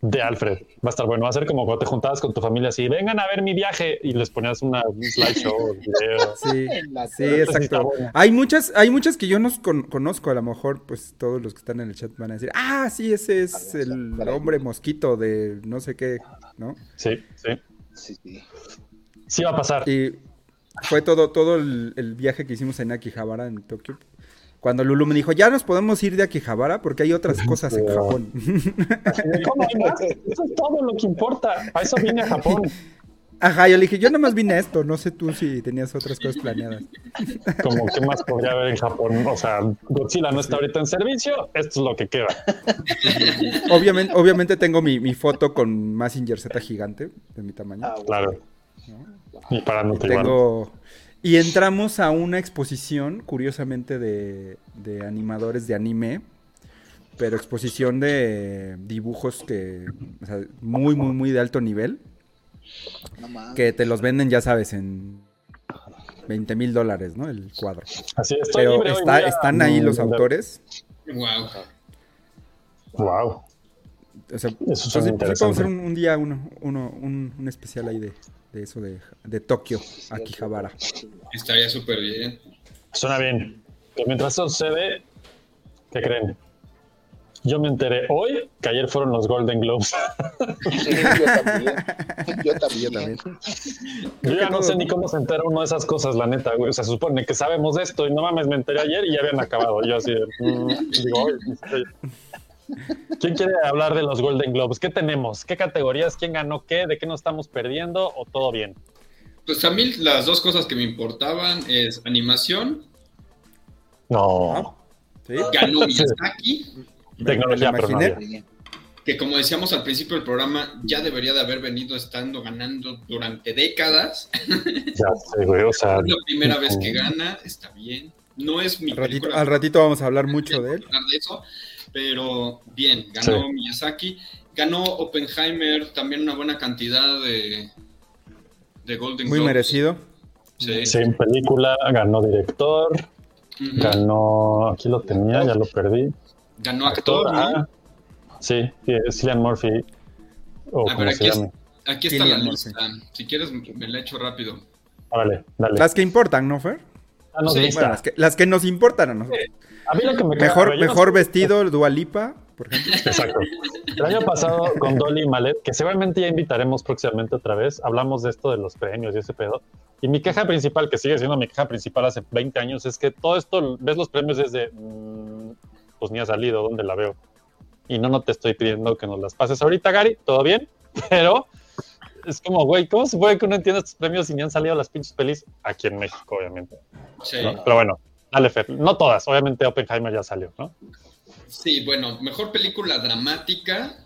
De Alfred. Va a estar bueno. Va a ser como cuando te juntabas con tu familia así, vengan a ver mi viaje y les ponías una, un slideshow, un video. Sí, sí, exacto. Hay muchas, hay muchas que yo no con- conozco, a lo mejor pues todos los que están en el chat van a decir, ah, sí, ese es el hombre mosquito de no sé qué, ¿no? Sí, sí. Sí, sí. Sí va a pasar. Y fue todo, todo el, el viaje que hicimos en Akihabara, en Tokio. Cuando Lulu me dijo, ya nos podemos ir de Akihabara porque hay otras cosas en Japón. ¿Cómo hay más? Eso es todo lo que importa. A eso vine a Japón. Ajá, yo le dije, yo nada más vine a esto, no sé tú si tenías otras cosas planeadas. Como qué más podría haber en Japón. O sea, Godzilla no está ahorita en servicio. Esto es lo que queda. Obviamente, obviamente tengo mi, mi foto con Massinger Z gigante, de mi tamaño. Ah, bueno. Claro. Y para no te igual. Y entramos a una exposición, curiosamente, de, de animadores de anime, pero exposición de dibujos que, o sea, muy, muy, muy de alto nivel, No que te los venden, ya sabes, en 20 mil dólares, ¿no? El cuadro. Así estoy Pero libre está- están ahí los autores. wow. Wow. O sea, Eso entonces, suena sí interesante. podemos hacer un, un día uno, uno, un, un especial ahí de, de eso de, de Tokio, Akihabara. Estaría súper bien. Suena bien. Pero mientras eso sucede, ¿qué creen? Yo me enteré hoy que ayer fueron los Golden Globes. Sí, yo también. Yo también. Yo también. Yo ya no sé ni cómo se entera uno de esas cosas, la neta, güey. O sea, se supone que sabemos de esto y no mames, me enteré ayer y ya habían acabado. Yo así de, mm, digo, "Ay, este, ¿quién quiere hablar de los Golden Globes? ¿Qué tenemos? ¿Qué categorías? ¿Quién ganó qué? ¿De qué nos estamos perdiendo? ¿O todo bien? Pues a mí las dos cosas que me importaban es animación, No. ¿Sí? ganó Miyazaki, Tecnología, no imaginé. había. que como decíamos al principio del programa, ya debería de haber venido estando ganando durante décadas. Ya sé, güey. O sea, Es la primera vez que gana, está bien. No es mi Al ratito, película al ratito vamos a hablar mucho de él. hablar de eso, pero bien, ganó Sí. Miyazaki, ganó Oppenheimer, también una buena cantidad de, de Golden Muy Globes. merecido. Sí. sí, en película ganó director, ganó. Aquí lo tenía, ya lo perdí. Ganó actor, ¿no? ajá. Sí, Cillian Murphy. O A como ver, se aquí, es- aquí está la Murphy. lista. Si quieres, me la echo rápido. Órale, dale. Las que importan, ¿no, Fer? Ah, no, Sí. lista. Bueno, las que, las que nos importan a nosotros. A mí lo que me queda- Mejor, no mejor sé- vestido, Dualipa, por ejemplo. Exacto. El año pasado con Dolly Malet, que seguramente ya invitaremos próximamente otra vez, hablamos de esto de los premios y ese pedo. Y mi queja principal, que sigue siendo mi queja principal hace 20 años, es que todo esto, ves los premios desde, mm, pues ni ha salido, ¿dónde la veo? Y no, no te estoy pidiendo que nos las pases ahorita, Gary, todo bien, pero es como, güey, ¿cómo se puede que uno entienda estos premios y ni han salido las pinches pelis aquí en México, obviamente? Sí. ¿no? Pero bueno, dale, Fer. No todas, obviamente Oppenheimer ya salió, ¿no? Sí, bueno, mejor película dramática,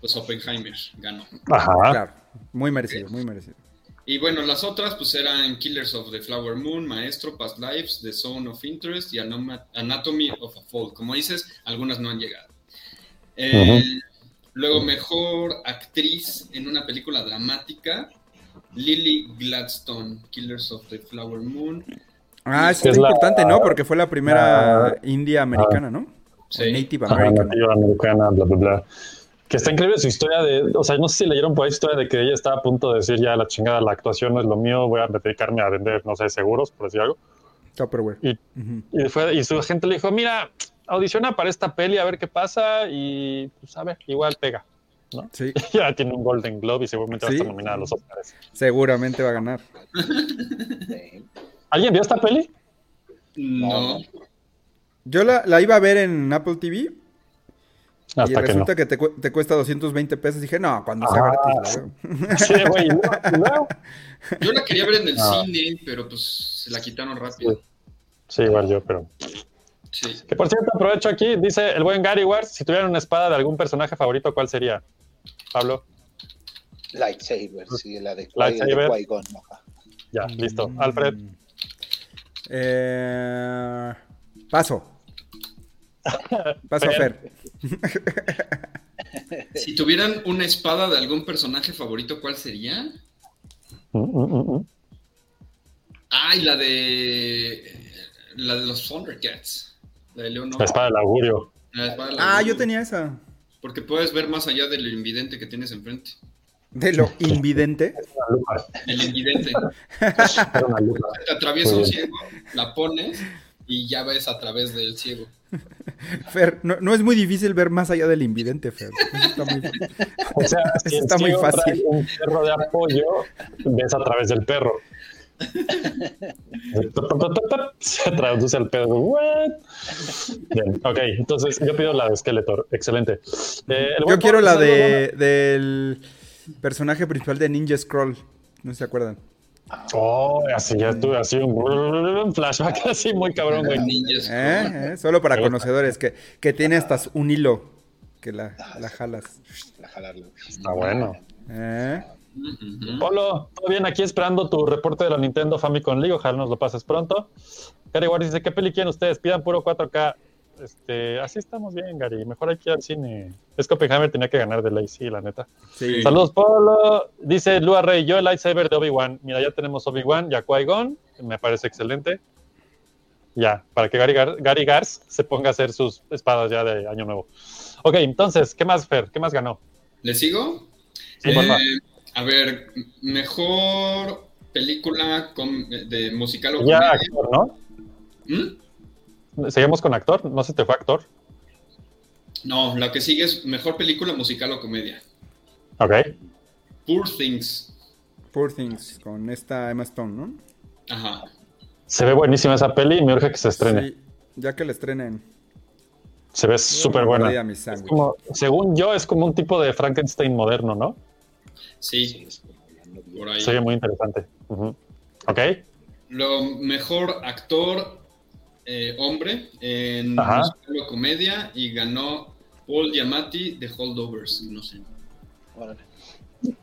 pues Oppenheimer ganó. Ajá. Claro, muy merecido, muy merecido. Y bueno, las otras pues eran Killers of the Flower Moon, Maestro, Past Lives, The Zone of Interest y Anatomy of a Fall. Como dices, algunas no han llegado. Eh, Luego, mejor actriz en una película dramática, Lily Gladstone, Killers of the Flower Moon. Ah, eso Que es la- importante, ¿no? Porque fue la primera la- india americana, ¿no? Sí. Native Ajá, American. nativa americana, bla, bla, bla. Que está increíble su historia de, o sea, no sé si leyeron por ahí su historia de que ella estaba a punto de decir ya la chingada, la actuación no es lo mío, voy a dedicarme a vender, no sé, seguros, por decir algo. Tupperware. Y, Ujú. y, fue, y su agente le dijo, mira, audiciona para esta peli a ver qué pasa y pues a ver, igual pega. Sí, Ya tiene un Golden Globe y seguramente va a estar nominada a los Oscars. seguramente va a ganar. ¿Alguien vio esta peli? No. Yo la, la iba a ver en Apple TV y que no. resulta que, te, cu- te cuesta 220 pesos. Dije, no, cuando sea Ah. gratis la veo. Sí, güey, luego- Yo la quería ver en el Ah. cine, pero pues se la quitaron rápido. Sí, igual yo, pero Sí. Que por cierto, aprovecho aquí, dice el buen Gary Wars, si tuvieran una espada de algún personaje favorito, ¿cuál sería? Pablo, Lightsaber, sí, la de, Lightsaber. de Qui-Gon, ajá. ya, listo. Alfred, Eh, paso. Paso, Fer. Fer. Si tuvieran una espada de algún personaje favorito, ¿cuál sería? Mm, mm, mm, mm. Ah, y la de. La de los Thundercats. La de Leonor. la espada del augurio. La espada de la Ah, yo tenía esa. Porque puedes ver más allá del invidente que tienes enfrente. De lo invidente. Una lupa, El invidente. Te atraviesa un ciego, la pones y ya ves a través del ciego. Fer, no, no es muy difícil ver más allá del invidente, Fer. Eso está muy O sea, si está muy fácil. un perro de apoyo, ves a través del perro. Se traduce al perro. What? Bien, ok, entonces yo pido la de Skeletor. Excelente. Eh, Yo quiero la saludos, de del personaje principal de Ninja Scroll. No se acuerdan. Oh, así ya tuve así un, flashback así muy cabrón, güey. ¿Eh? ¿Eh? Solo para conocedores, que, que tiene hasta un hilo que la, la jalas. La jalarlo. Está bueno. ¿Eh? Polo, todo bien aquí esperando tu reporte de la Nintendo Famicom League. Ojalá nos lo pases pronto. Gary Ward dice: ¿Qué peli quieren ustedes? Pidan puro 4K. Este, así estamos bien, Gary. Mejor hay que ir al cine. Es Oppenheimer tenía que ganar de ley, sí, la neta. Sí. Saludos, Polo. Dice Lua Rey, yo el lightsaber de Obi-Wan. Mira, ya tenemos Obi-Wan y a Qui-Gon. Me parece excelente. Ya, para que Gary, Gar- Gary Gars se ponga a hacer sus espadas ya de Año Nuevo. Ok, entonces, ¿qué más, Fer? ¿Qué más ganó? ¿Le sigo? Sí, por Eh, favor. a ver, mejor película de musical o Ya, comedia. actor, ¿no? ¿Mm? Seguimos con actor. No sé si te fue actor. No, la que sigue es mejor película musical o comedia. Ok. Poor Things. Poor Things, con esta Emma Stone, ¿no? Ajá. Se ve buenísima esa peli y me urge que se estrene. Sí, ya que la estrenen. Se ve súper buena. Es como- según yo, es como un tipo de Frankenstein moderno, ¿no? Sí. por ahí. Se muy interesante. Ujú. Ok. Lo mejor actor eh, hombre en o comedia y ganó Paul Giamatti de Holdovers. No sé. Órale.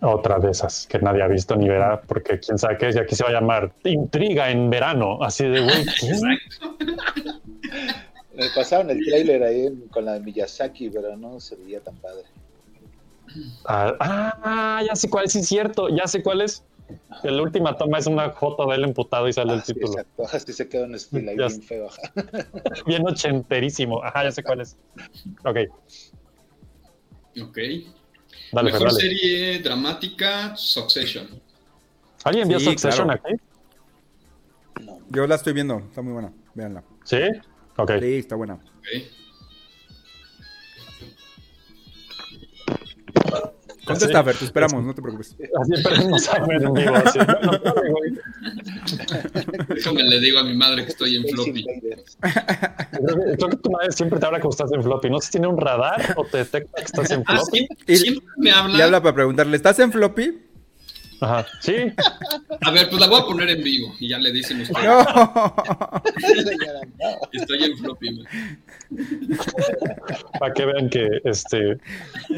Otra de esas que nadie ha visto ni verá, porque quién sabe qué es. Y aquí se va a llamar Intriga en verano. Así de, güey. Me pasaron el trailer ahí con la de Miyazaki, pero no se veía tan padre. Ah, ah, ya sé cuál es, sí es cierto. Ya sé cuál es. Que la última toma es una foto de él emputado y sale el Ah, sí, título. exacto. Así se quedó en estilo ahí Ya bien feo. ajá. Bien ochenterísimo. Ajá, ya sé cuál es. Ok, Ok. dale, mejor dale. serie dramática, Succession. ¿Alguien vio Sí, Succession claro. aquí? Yo la estoy viendo, está muy buena. Véanla. ¿Sí? Ok. Sí, está buena. Ok. Contesta, Fer, te esperamos, no te preocupes. Así perdimos a así. Dale, güey. Déjame le digo a mi madre que estoy en floppy. Creo que, creo que tu madre siempre te habla como estás en floppy. No sé si tiene un radar o te detecta que estás en Ah, floppy. Y- siempre me habla. Le habla para preguntarle, ¿estás en floppy? Ajá. Sí. A ver, pues la voy a poner en vivo y ya le dicen ustedes. No. Estoy en floppy. Para que vean que este.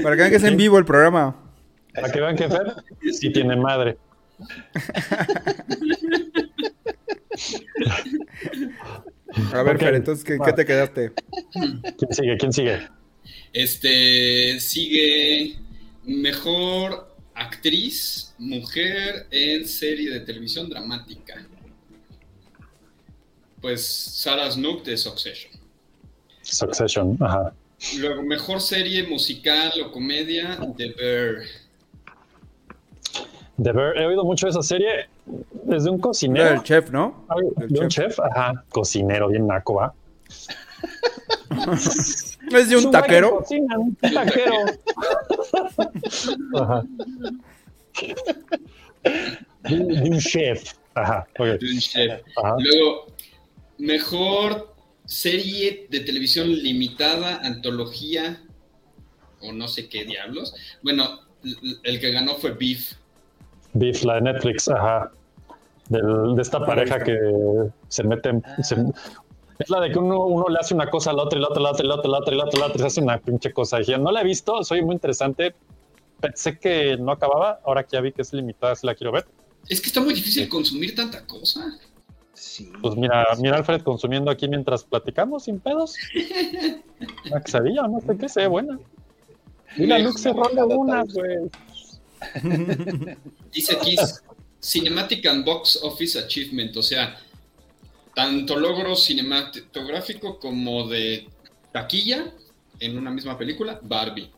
Para que vean que es en vivo el programa. Para que vean que Fer sí tiene madre. A ver. Fer, entonces, ¿qué, qué te quedaste? ¿Quién sigue? ¿Quién sigue? Este sigue mejor actriz mujer en serie de televisión dramática. Pues Sarah Snook de Succession. Succession. Ajá. Luego, mejor serie musical o comedia, The Bear. De ver, he oído mucho de esa serie desde un Era cocinero. el chef, ¿no? Ay, del de un chef, ajá, cocinero bien naco, ¿va? ¿Es de un taquero? cocina, un taquero. Ajá. De, de un chef. Ajá, de un chef. Ajá. Luego, mejor serie de televisión limitada, antología, o no sé qué diablos. Bueno, el que ganó fue Beef. Beef, la de Netflix, ajá. Del- de esta pareja que se mete en- se- es la de que uno, uno le hace una cosa al otro y la otra, la otra, la otra, la otra, la otra, la otra, hace una pinche cosa. Y dije, no la he visto, soy muy interesante. Pensé que no acababa, ahora que ya vi que es limitada, si la quiero ver. Es que está muy difícil consumir tanta cosa. Sí. Pues mira, mira Alfred consumiendo aquí mientras platicamos sin pedos. Una quesadilla, no sé qué, se ve buena. Mira, Luke se rola una, güey. Dice aquí Cinematic and Box Office Achievement, o sea, tanto logro cinematográfico como de taquilla en una misma película, Barbie.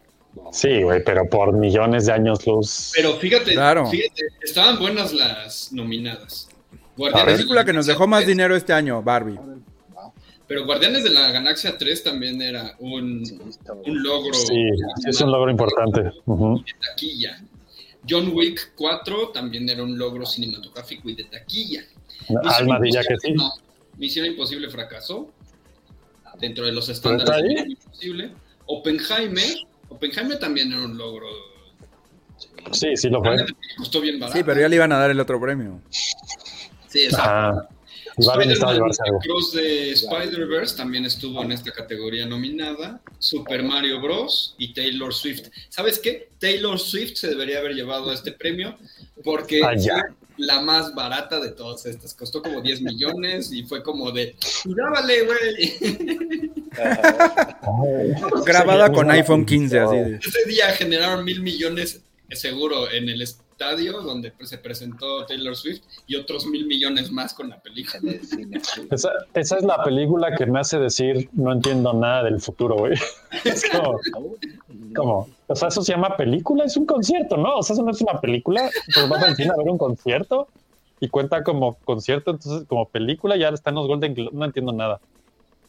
Sí, güey, pero por millones de años luz. Pero fíjate, Claro. fíjate, estaban buenas las nominadas. La de película que nos dejó más dinero este año, Barbie. Pero Guardianes de la Galaxia 3 también era un, logro Sí, es un logro importante. De taquilla. John Wick 4 también era un logro cinematográfico y de taquilla. Alma diría que sí. No, Misión Imposible fracasó dentro de los está estándares de. Misión Imposible. Oppenheimer, Oppenheimer también era un logro. Sí, sí lo fue. Costó bien barato. Sí, pero ya le iban a dar el otro premio. Sí, exacto. Cross de Spider-Verse también estuvo en esta categoría nominada. Super Mario Bros. y Taylor Swift. ¿Sabes qué? Taylor Swift se debería haber llevado este premio porque Ah, ya. fue la más barata de todas estas. Costó como 10 millones y fue como de, ¡dábale, güey! Ajá. Grabada con iPhone una- 15, así de. Ese día generaron mil millones eh, seguro en el estadio donde pues, se presentó Taylor Swift y otros mil millones más con la película. Esa, esa es la película que me hace decir no entiendo nada del futuro, güey. Es como, como, o sea, eso se llama película, es un concierto, ¿no? O sea, eso no es una película, pues vas al cine a ver un concierto y cuenta como concierto, entonces como película ya están los Golden Globes, no entiendo nada.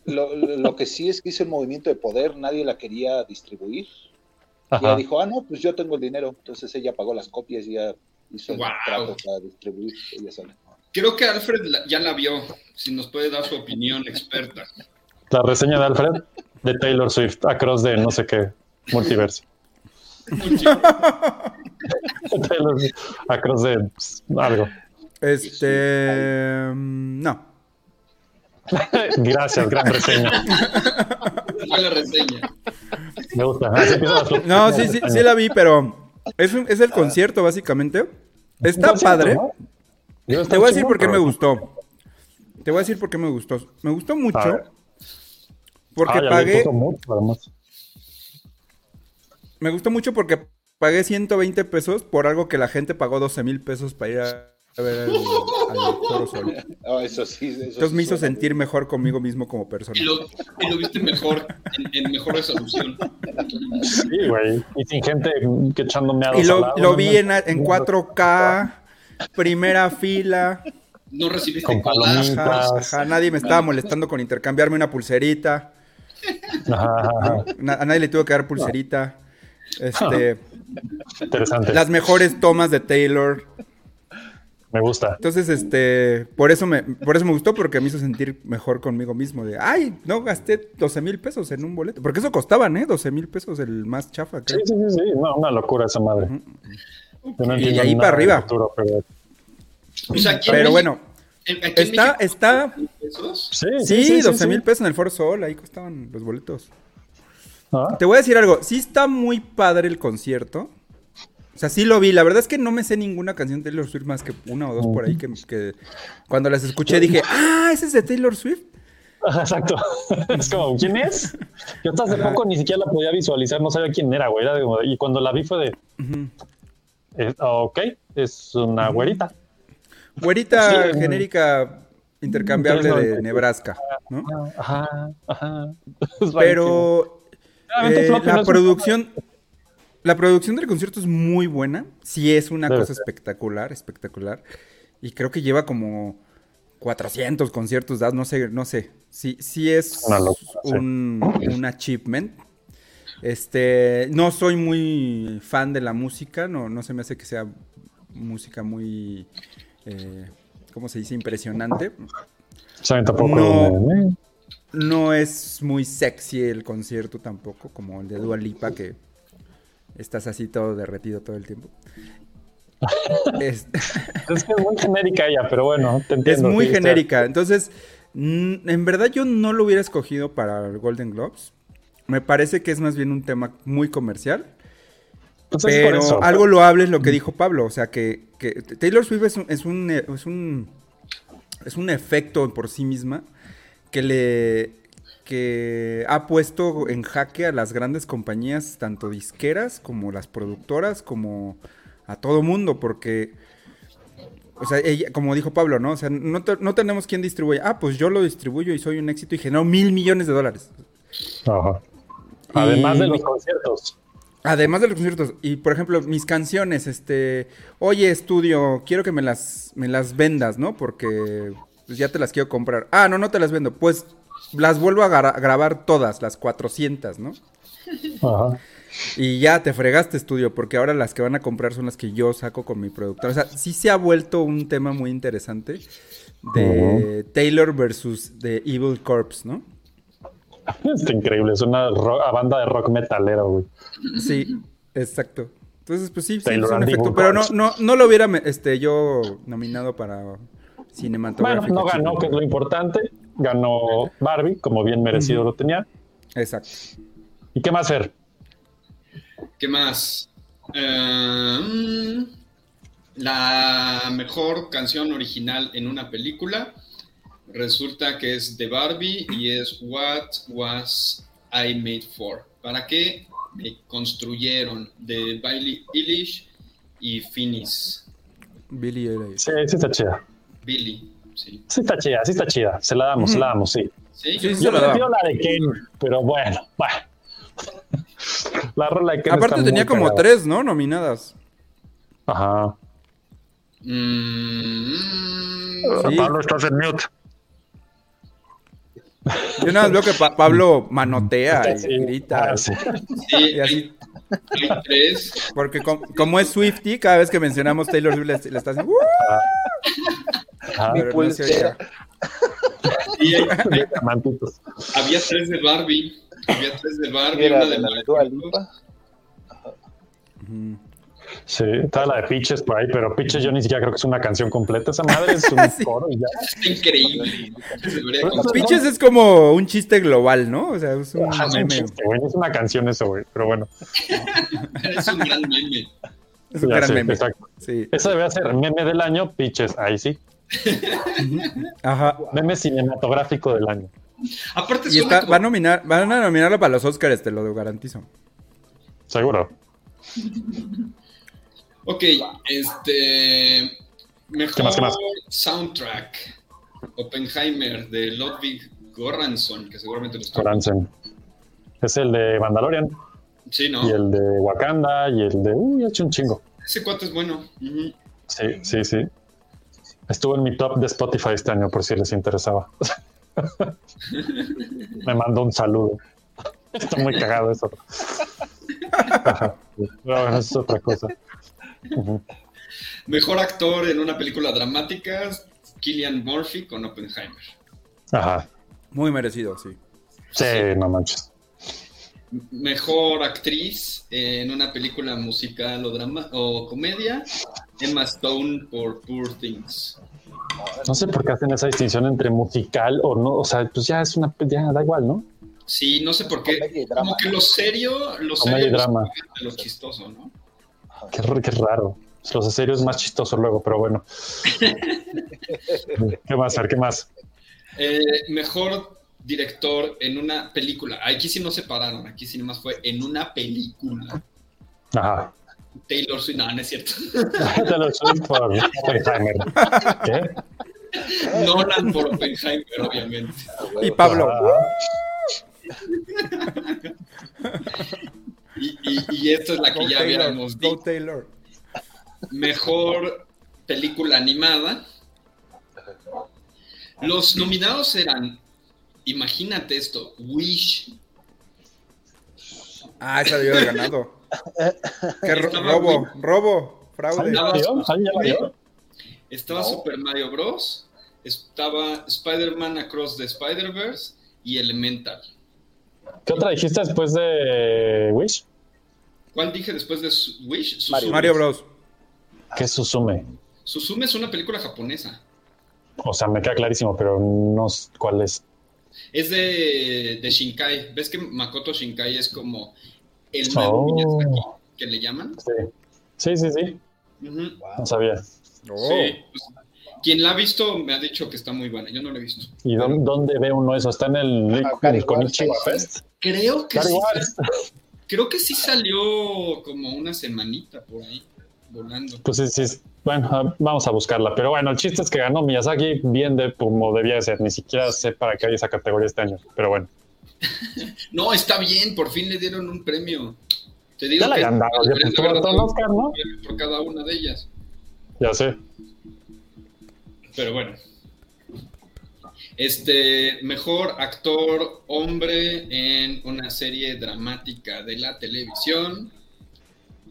Lo, que sí es que hizo el movimiento de poder, nadie la quería distribuir. Y ella Ajá. dijo, ah, no, pues yo tengo el dinero. Entonces ella pagó las copias y ya hizo el trato para distribuir ella sola. Creo que Alfred ya la vio, si nos puede dar su opinión experta. La reseña de Alfred de Taylor Swift, Across de no sé qué, multiverso. Swift, Across the pues, algo. Este. mm, No. Gracias, gran reseña. La reseña. Me gusta. Flotas. No, sí, sí, sí la vi, pero. Es, un- es el concierto, básicamente. Está padre. Te voy a decir por qué me gustó. Te voy a decir por qué me gustó. Me gustó mucho porque Ah, pagué. Me gustó mucho porque pagué 120 pesos por algo que la gente pagó 12 mil pesos para ir a, a ver al, al Foro Sol. Oh, eso sí. eso Entonces me sí hizo sentir mejor conmigo mismo como persona. Y lo, y lo viste mejor, en, en mejor resolución. Sí, güey. Y sin gente que echándome a Y lo, lo vi en, en 4K, primera fila. No recibiste Con. Ajá, ajá, nadie me estaba molestando con intercambiarme una pulserita. Ajá, a nadie le tuve que dar pulserita. Este, Interesante. las mejores tomas de Taylor. Me gusta. Entonces, este, por eso me, por eso me gustó, porque me hizo sentir mejor conmigo mismo. De, ay, no gasté 12 mil pesos en un boleto. Porque eso costaban, ¿eh? 12 mil pesos el más chafa, Sí, creo. sí, sí, sí. No, una locura esa madre. Yo no Y ahí para arriba. futuro, pero... O sea, bueno, está, está, pesos. Sí, sí, 12 sí. mil pesos en el Foro Sol, ahí costaban los boletos. Ah, Te voy a decir algo, sí está muy padre el concierto. O sea, sí lo vi. La verdad es que no me sé ninguna canción de Taylor Swift más que una o dos por ahí que, que cuando las escuché dije, ah, ese es de Taylor Swift. Exacto. Es como, ¿quién es? Yo hasta hace poco ni siquiera la podía visualizar, no sabía quién era, güey. Era de como- y cuando la vi fue de, eh, ok, es una güerita. Güerita Sí, genérica intercambiable de Nebraska, ¿no? Ajá, ajá. Pero eh, Floppy no la un- producción, la producción del concierto es muy buena. Sí es una Debe cosa ser. espectacular, espectacular. Y creo que lleva como 400 conciertos dados, no sé, no sé. Sí, sí es Una locura, sí. un, un achievement. Este, no soy muy fan de la música, no, no se me hace que sea música muy, eh, ¿cómo se dice? Impresionante. Tampoco. No. No es muy sexy el concierto tampoco, como el de Dua Lipa, que estás así todo derretido todo el tiempo. Es, Es que es muy genérica ella, pero bueno, te entiendo. es muy sí, está- genérica. Entonces, en verdad yo no lo hubiera escogido para el Golden Globes. Me parece que es más bien un tema muy comercial. Pues es Pero eso. algo loable es lo que dijo Pablo. O sea, que, que Taylor Swift es un, es un, es un, es un efecto por sí misma que le que ha puesto en jaque a las grandes compañías, tanto disqueras como las productoras, como a todo mundo, porque, o sea, ella, como dijo Pablo, ¿no? O sea, no, te- no tenemos quien distribuye. Ah, pues yo lo distribuyo y soy un éxito y genero mil millones de dólares. Ajá. Además Y de los conciertos. Además de los conciertos, y por ejemplo, mis canciones, este, oye, estudio, quiero que me las, me las vendas, ¿no? Porque pues, ya te las quiero comprar. Ah, no, no te las vendo. Pues las vuelvo a gra- grabar todas, las 400, ¿no? Ajá. Y ya te fregaste, estudio, porque ahora las que van a comprar son las que yo saco con mi productor. O sea, sí se ha vuelto un tema muy interesante de Taylor versus The Evil Corpse, ¿no? Está increíble. Es una banda de rock metalero, güey. Sí, exacto. Entonces, pues sí, sí, es un efecto. Pero no, no, no lo hubiera este, yo nominado para Bueno, no ganó, que es lo importante. Ganó Barbie, como bien merecido lo tenía. Exacto. ¿Y qué más, Fer? ¿Qué más? Mm, la mejor canción original en una película resulta que es de Barbie y es What Was I Made For? ¿Para qué me construyeron? De Billie Eilish y Finis. Billy Eilish. Sí, sí está chida. Billy, sí. Sí está chida, sí está chida. Se la damos, se la damos, sí. Sí, Sí, sí, Yo se la le da. pido la de Ken, pero bueno, bueno. La rola de Ken Aparte está tenía muy como cagada. tres, ¿no? Nominadas. Ajá. Mm, Sí. Pablo, estás en mute. Yo nada más veo que Pa- Pablo manotea y Sí. grita. Ah, sí. sí, Y así, hay tres. porque com- como es Swifty, cada vez que mencionamos Taylor Swift le, le está haciendo... "Uh", hay- hay- Mantitos. había tres de Barbie. Había tres de Barbie, Era una de de la de Mario Dua Bros. Lipa. Ujú. Sí, está la de Pitches por ahí, pero Pitches yo ni siquiera creo que es una canción completa. Esa madre es un Sí. coro y ya. Está increíble. Pitches es como un chiste global, ¿no? O sea, es un Ajá, es un meme. chiste, güey. no Es una canción eso, güey. Pero bueno. Es un gran meme. Es un Ya gran meme. exacto. Sí. Eso debe ser meme del año, Pitches. Ahí sí. Ajá. Meme cinematográfico del año. Aparte, Y está, como- va a nominar, van a nominarlo para los Oscars, te lo garantizo. Seguro. Ok, este. Mejor ¿Qué más, qué más? soundtrack. Oppenheimer de Ludwig Göransson, que seguramente lo está. Goransen. Es el de Mandalorian Sí, ¿no? y el de Wakanda y el de. Uy, ha hecho un chingo. Ese cuate es bueno. Sí, sí, sí. Estuvo en mi top de Spotify este año, por si les interesaba. Me mandó un saludo. Está muy cagado eso. Pero bueno, eso es otra cosa. Mejor actor en una película dramática, Killian Murphy con Oppenheimer. Ajá. Muy merecido, sí. Sí, no manches. Mejor actriz en una película musical o drama o comedia, Emma Stone por Poor Things. No sé por qué hacen esa distinción entre musical o no. O sea, pues ya es una. Ya da igual, ¿no? Sí, no sé por qué. Comedia y drama. Como que lo serio, lo serio y drama. lo chistoso, ¿no? Qué, qué raro. Los serios es más chistoso luego, pero bueno. ¿Qué más, Fer? ¿Qué más? Eh, mejor director en una película. Aquí sí no se pararon, aquí sí nomás fue en una película. Ajá. Taylor Swift, no, no es cierto. Taylor Swift por Oppenheimer. ¿Qué? Nolan por Oppenheimer, obviamente. Y Pablo. Ah, Y, y- y esta es la que Go ya Taylor, habíamos Go dicho. Taylor. Mejor película animada. Los nominados eran, imagínate esto, Wish, Ah, esa debió haber ganado. Qué ro- Estaba robo, robo, fraude. Estaba No. Super Mario Bros, estaba Spider-Man Across the Spider-Verse y Elemental. ¿Qué otra dijiste después de Wish? ¿Cuál dije después de Wish? Suzume. Mario. Mario Bros. ¿Qué es Susume? Suzume es una película japonesa. O sea, me queda clarísimo, pero no sé cuál es. Es de, de Shinkai. ¿Ves que Makoto Shinkai es como el Oh. Miyazaki que le llaman? Sí, sí, sí. sí. No sabía. Oh. Sí, pues, quien la ha visto me ha dicho que está muy buena. Yo no la he visto. ¿Y dónde, dónde ve uno eso? ¿Está en el, Ah, el Konichiwa Fest? Creo que sí. Creo que sí salió como una semanita por ahí volando. Pues sí, sí. Bueno, ah, vamos a buscarla. Pero bueno, el chiste es que ganó Miyazaki bien de como debía de ser. Ni siquiera sé para qué hay esa categoría este año. Pero bueno, No, está bien, por fin le dieron un premio. Te digo ya la que haber todo dado un Oscar, ¿no? un premio por cada una de ellas. Ya sé. Pero bueno. Este, mejor actor hombre en una serie dramática de la televisión.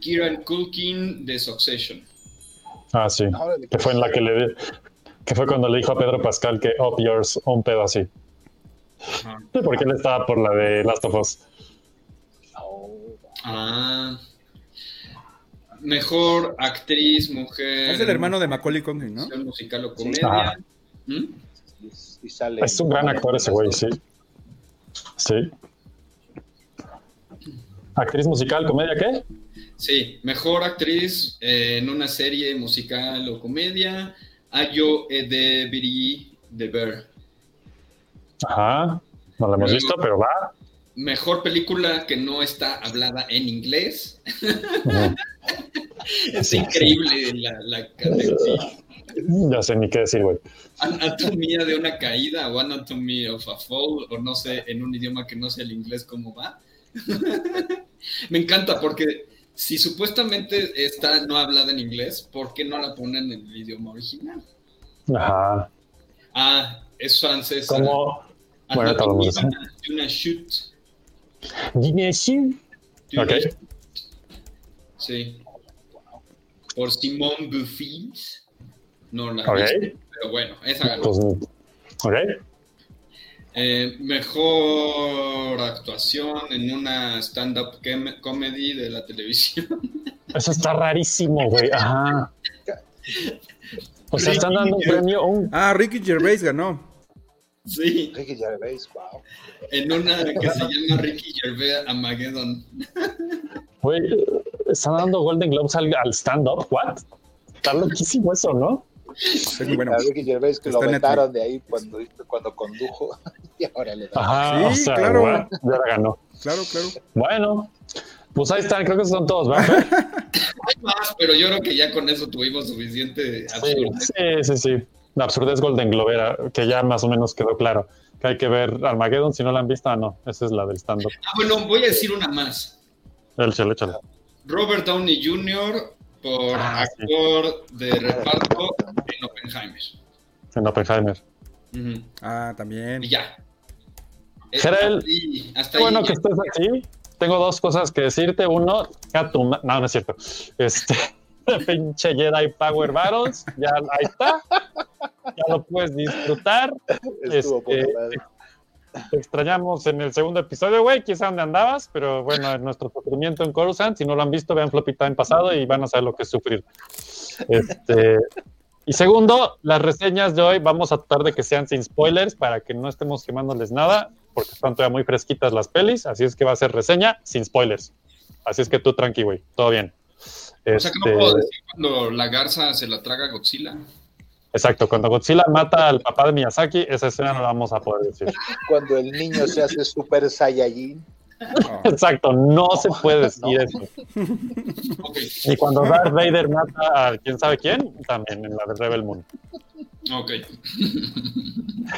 Kieran Culkin de Succession. Ah, sí. Que fue en la que le que fue cuando le dijo a Pedro Pascal que up yours un pedo así. Ajá. Sí, porque él estaba por la de Last of Us. Ah. Mejor actriz, mujer. Es el hermano de Macaulay Culkin, ¿no? Musical o comedia. ¿Mm? Y sale Es un gran actor ese güey, sí. Sí. Actriz musical, comedia, ¿qué? Sí, mejor actriz eh, en una serie musical o comedia. Ayo Edebiri de Bear. Ajá. No la hemos Luego- visto, pero va. Mejor película que no está hablada en inglés. Es Sí, increíble la, la categoría. Ya sé ni qué decir, güey. Anatomía de una caída o Anatomy of a Fall o no sé, en un idioma que no sea el inglés cómo va. Me encanta porque si supuestamente está no hablada en inglés, ¿por qué no la ponen en el idioma original? Ajá. Ah, es hablamos de Anatomía de una chute. Una Ok. Sí. Por Simone Buffet. No la Ok. vi, pero bueno, esa ganó. Pues, ok. Eh, mejor actuación en una stand-up comedy de la televisión. Eso está rarísimo, güey. Ajá. O sea, están dando un premio a un. Ah, Ricky Gervais ganó. Sí, Ricky Gervais, wow. en una que se llama Ricky Gervais Amageddon. Güey, están dando Golden Globes al, al stand-up. ¿What? Está loquísimo eso, ¿no? Muy bueno. A Ricky Gervais que lo vetaron de ahí cuando, cuando condujo y ahora le da. Ajá, Sí, o sea, claro. güey, ya la ganó. Claro, claro. Bueno, pues ahí están, creo que son todos, ¿verdad? Hay más, pero yo creo que ya con eso tuvimos suficiente Sí, sí, sí, sí. La absurdez Golden Globera, que ya más o menos quedó claro. Que hay que ver Armageddon, si no la han visto, ah, no, esa es la del stand-up. Ah, bueno, voy a decir una más. Échale, échale. Robert Downey Jr. por Ah, sí. actor de reparto en Oppenheimer. En Oppenheimer. Ah, también. Y ya. Eh, Gerald, hasta ahí- hasta ahí bueno ya. que estés aquí. Tengo dos cosas que decirte. Uno, a tu no, no es cierto. Este, pinche Jedi Power Battles, ya ahí está. Ya lo puedes disfrutar. Estuvo Este. Te extrañamos en el segundo episodio, güey. Quizá dónde andabas, pero bueno, en nuestro sufrimiento en Coruscant. Si no lo han visto, vean Floppy Time pasado y van a saber lo que es sufrir. Este, y segundo, las reseñas de hoy vamos a tratar de que sean sin spoilers para que no estemos quemándoles nada, porque están todavía muy fresquitas las pelis. Así es que va a ser reseña sin spoilers. Así es que tú tranqui, güey. Todo bien. O sea que no Este, puedo decir cuando la garza se la traga a Godzilla. Exacto, cuando Godzilla mata al papá de Miyazaki, esa escena no la vamos a poder decir. Cuando el niño se hace super saiyajin. Exacto, no se puede decir eso. Y cuando Darth Vader mata a quién sabe quién, también en la de Rebel Moon. ok.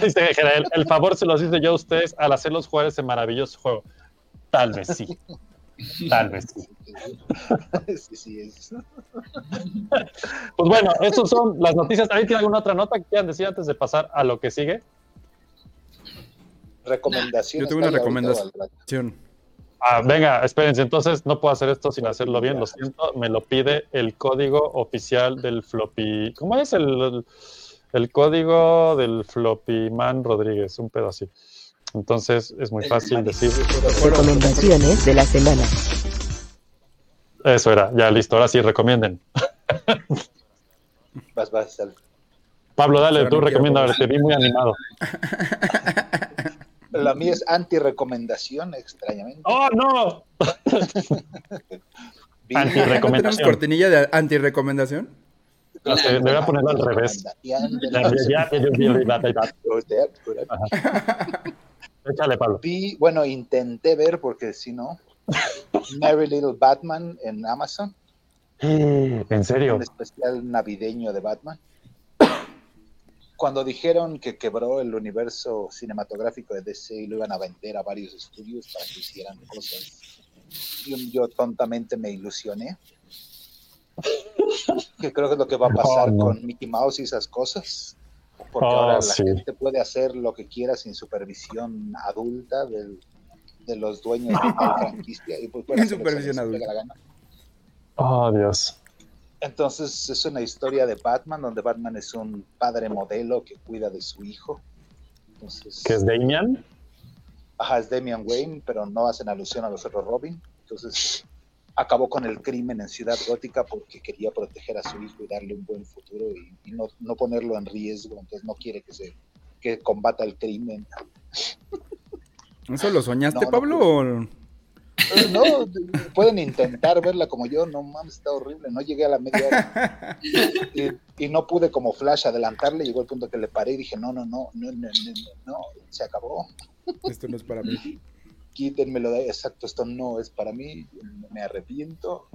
El, el favor se los hice yo a ustedes al hacerlos jugar ese maravilloso juego. Tal vez sí. Tal vez sí. sí, sí, es. Pues bueno, estas son las noticias. ¿Alguien tiene alguna otra nota que quieran decir antes de pasar a lo que sigue? Recomendaciones. Yo tengo una recomendación. Ah, venga, espérense, entonces no puedo hacer esto sin hacerlo bien, lo siento, me lo pide el código oficial del floppy. ¿Cómo es el, el, el código del floppy man Rodríguez? Un pedo así. Entonces es muy fácil decir. Recomendaciones de la semana. Eso era, ya listo, ahora sí, recomienden. Vas, vas. Pablo, dale, Pero tú no quiero recomienda, te vi muy animado. La mía es anti-recomendación, extrañamente. ¡Oh, no! Vi- ¿No Anti-recomendación. cortinilla de anti-recomendación? No sé, debería ponerlo al revés. recomendación de Ya, la ya, ya, ya, ya, ya. semana. Échale, Pablo. Vi, bueno, intenté ver, porque si no, Merry Little Batman en Amazon, ¿En serio? un especial navideño de Batman. Cuando dijeron que quebró el universo cinematográfico de DC y lo iban a vender a varios estudios para que hicieran cosas, yo, yo tontamente me ilusioné. Que creo que es lo que va a pasar Oh, no. con Mickey Mouse y esas cosas. Porque Oh, ahora la sí. gente puede hacer lo que quiera sin supervisión adulta del- de los dueños de la franquicia. Y pues que gana. Oh, Dios. Entonces es una historia de Batman, donde Batman es un padre modelo que cuida de su hijo. Entonces, ¿Qué es Damian? ajá, es Damian Wayne, pero no hacen alusión a los otros Robin. Entonces acabó con el crimen en Ciudad Gótica porque quería proteger a su hijo y darle un buen futuro y, y no, no ponerlo en riesgo. Entonces no quiere que se que combata el crimen. ¿Eso lo soñaste, Pablo? No, no, eh, pueden intentar verla como yo, no mames, está horrible, no llegué a la media hora. Y, no pude como flash adelantarle, llegó el punto que le paré y dije, no, no, no, no, no, no, no se acabó. Esto no es para mí. Quítenmelo de ahí, exacto, esto no es para mí, me arrepiento,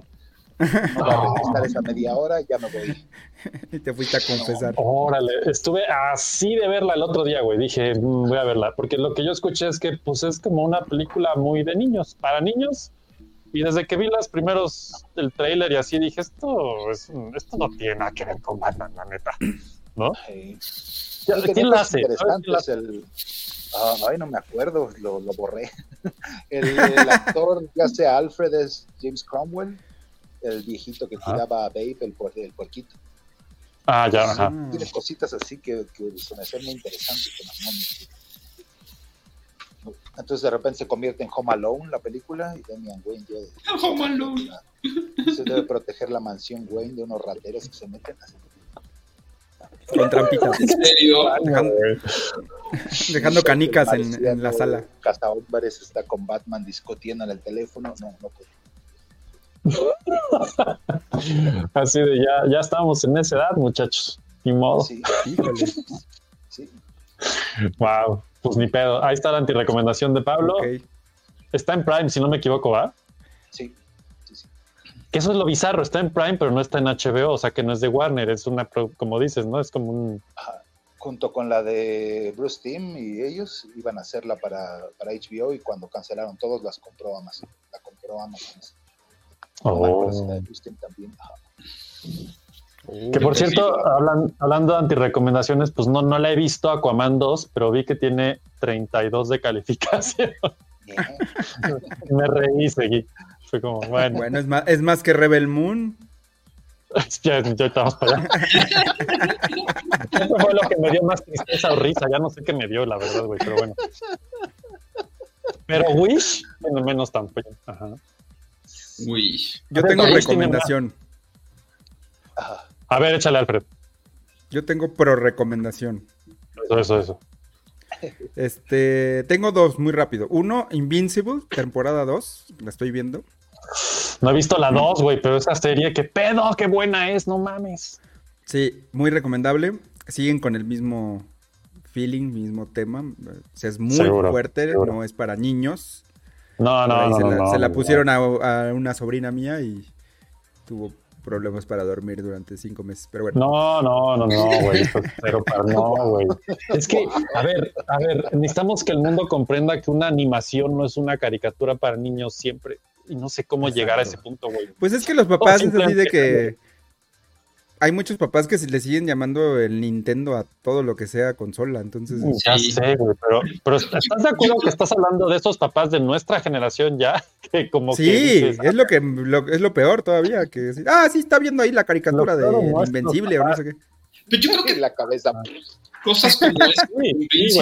no voy a regresar esa media hora, ya me voy. Y te fuiste a confesar. Órale, estuve así de verla el otro día, güey. Dije, "Mm, voy a verla, porque lo que yo escuché es que pues es como una película muy de niños, para niños. Y desde que vi los primeros del tráiler y así dije, esto es, esto no tiene nada que ver con Batman, la neta. ¿No? Ya, Sí, ¿Quién la hace? ¿Sabes quién la interesantes, el, ah, ay, no me acuerdo, lo, lo borré. El, el actor que hace a Alfred es James Cromwell, el viejito que Ajá. tiraba a Babe, el, puer- el puerquito. Ah, ya, ajá. Ah. Tiene cositas así que, que se me hacen muy interesantes. me- Entonces de repente se convierte en Home Alone la película y Damian Wayne ya Home Alone. se debe proteger la mansión Wayne de unos rateros que se meten así. Con trampitas. ¿En serio? Dejando, dejando canicas en, en la sala. Cazahombres está con Batman discutiendo en el teléfono. No, no puede. Así de ya, ya estamos en esa edad, muchachos. Ni modo. Sí, Híjole. sí. Wow. Pues ni pedo. Ahí está la antirecomendación de Pablo. Está en Prime, si no me equivoco, ¿va? Sí, sí, sí. Que eso es lo bizarro. Está en Prime, pero no está en HBO. O sea, que no es de Warner. Es una, como dices, ¿no? Es como un... Ajá. Junto con la de Bruce Timm y ellos iban a hacerla para, para HBO y cuando cancelaron todos las compró Amazon. La compró Amazon. También. Ajá. Que por cierto, hablan- hablando de antirecomendaciones, pues no, no la he visto Aquaman 2, pero vi que tiene 32 de calificación. Me reí y seguí. Fue como, bueno, Bueno, es más, es más que Rebel Moon. ya, ya estamos para allá. Eso fue lo que me dio más tristeza o risa. Ya no sé qué me dio, la verdad, güey, pero bueno. Pero Wish, bueno, menos tampoco. Ajá. Uy. Yo tengo recomendación. A ver, échale, Alfred. Yo tengo pro recomendación. Eso, eso, eso. Este, tengo dos muy rápido. Uno, Invincible, temporada 2, la estoy viendo. No he visto la 2, güey, pero esa serie, qué pedo, qué buena es, no mames. Sí, muy recomendable. Siguen con el mismo feeling, mismo tema. O sea, es muy Seguro, fuerte, seguro. no es para niños. No, no, no. se, no, la, no, se la no. pusieron a, a una sobrina mía y tuvo problemas para dormir durante cinco meses. Pero bueno, No, no, no, no, güey. Cero para no, güey. Es que, a ver, a ver, necesitamos que el mundo comprenda que una animación no es una caricatura para niños siempre. Y no sé cómo llegar a ese punto, güey. pues es que los papás es así de que hay muchos papás que se le siguen llamando el Nintendo a todo lo que sea consola. Entonces, Ya Sí. sé, güey, pero, pero ¿estás de acuerdo que estás hablando de esos papás de nuestra generación ya? Que como sí, que dices, es lo que lo- es lo peor todavía. Que decir, ah, sí, está viendo ahí la caricatura de Invencible o no sé qué. Pero yo creo que En la cabeza. cosas como esta, Sí, sí,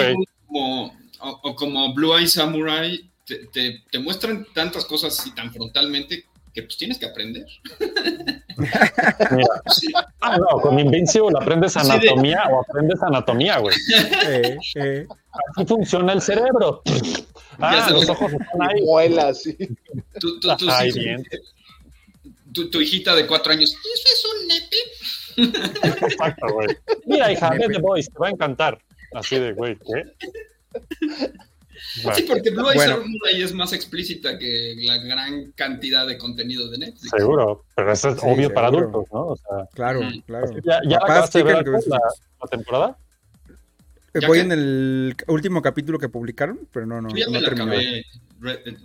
como, o, o como Blue Eye Samurai, te, te- te muestran tantas cosas así tan frontalmente que pues tienes que aprender. Mira, ah, no, con Invincible aprendes de- anatomía o aprendes anatomía, güey. Eh, eh. Así funciona el cerebro. Ah, los ojos están ahí. Sí. Tú- tú- tú Ay, sí- bien. tu, tu hijita de cuatro años, ¿eso es un nepe? Exacto, güey. Mira, hija, ve The Boys, te va a encantar. Así de, güey, ¿qué? Bueno, Sí, porque Blue Eye Bueno. Samurai es más explícita que la gran cantidad de contenido de Netflix. seguro, pero eso es Sí, obvio para adultos, ¿no? O sea, Claro, Mm. claro. ¿ya, ya Papás, acabaste de ver la, temporada? Eh, ¿Ya Voy qué? en el último capítulo que publicaron, pero no, no, Yo ya no me la terminé. acabé. Eh,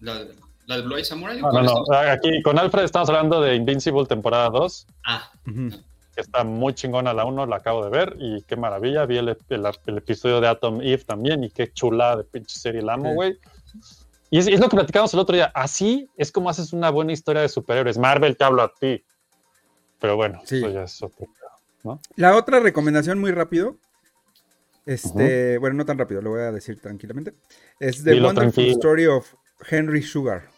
La, la de Blue Eye Samurai. No. Aquí con Alfred estamos hablando de Invincible temporada 2, Ah, Ujú. Que está muy chingona la 1, la acabo de ver y qué maravilla. Vi el, el- el episodio de Atom Eve también y qué chula de pinche serie la amo, Sí. güey. Y es, es lo que platicamos el otro día. Así es como haces una buena historia de superhéroes. Marvel te hablo a ti. Pero bueno, Sí. eso ya es otro. La otra recomendación muy rápido. Este, bueno, no tan rápido, lo voy a decir tranquilamente. Es The Dilo Wonderful tranquilo. Story of Henry Sugar.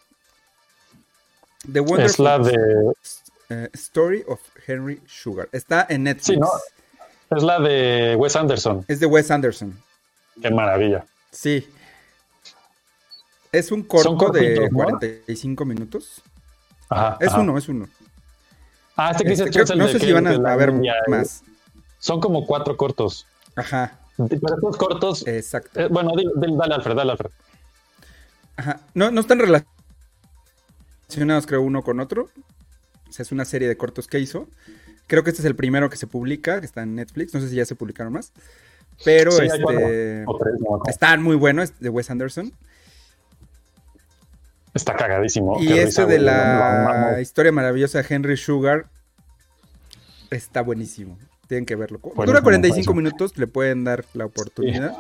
The Wonderful Es la de. Eh, Story of Henry Sugar. Está en Netflix. Sí, ¿no? Es la de Wes Anderson. Es de Wes Anderson. Qué maravilla. Sí. Es un corto de ¿no? 45 minutos. Ajá, Es ajá. uno, es uno. Ah, este que Este, dices tú creo- es el no sé si van a, ver más. Son como cuatro cortos. Ajá, Pero estos cortos. exacto. eh, bueno, di- dale, Alfred, dale, Alfred. Ajá. No, no están relacionados, creo, uno con otro. O sea, es una serie de cortos que hizo. Creo que este es el primero que se publica, que está en Netflix. No sé si ya se publicaron más. Pero Sí, este están muy buenos, es de Wes Anderson. Está cagadísimo. y Qué este risa, de güey, la historia maravillosa de Henry Sugar está buenísimo. Tienen que verlo. Dura Buenísimo, 45 buenísimo. minutos, le pueden dar la oportunidad.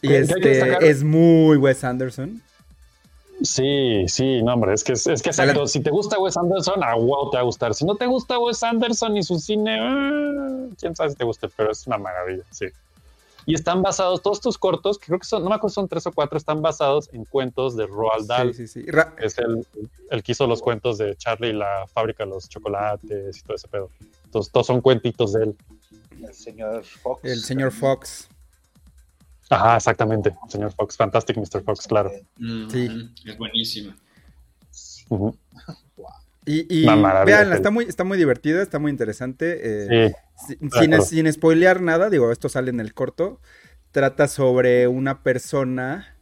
Y ¿Qué- qué hay que este es muy Wes Anderson. Sí, sí, no, hombre, es que es, es que exacto. Si te gusta Wes Anderson, a wow te va a gustar. Si no te gusta Wes Anderson y su cine, ah, quién sabe si te gusta, pero es una maravilla, sí. Y están basados, todos estos cortos, que creo que son, no me acuerdo, son tres o cuatro, están basados en cuentos de Roald Dahl. Sí, sí, sí. Ra- que es el, el que hizo los cuentos de Charlie y la fábrica de los chocolates y todo ese pedo. Entonces, todos son cuentitos de él. El señor Fox. el señor Fox. Ajá, exactamente. Señor Fox, Fantastic Mr. Fox, claro. Mm, Sí. Es buenísima. Y, y está muy, está muy divertida, está muy interesante. eh, Sí, sin, sin, spoilear nada, digo, esto sale en el corto. Trata sobre una persona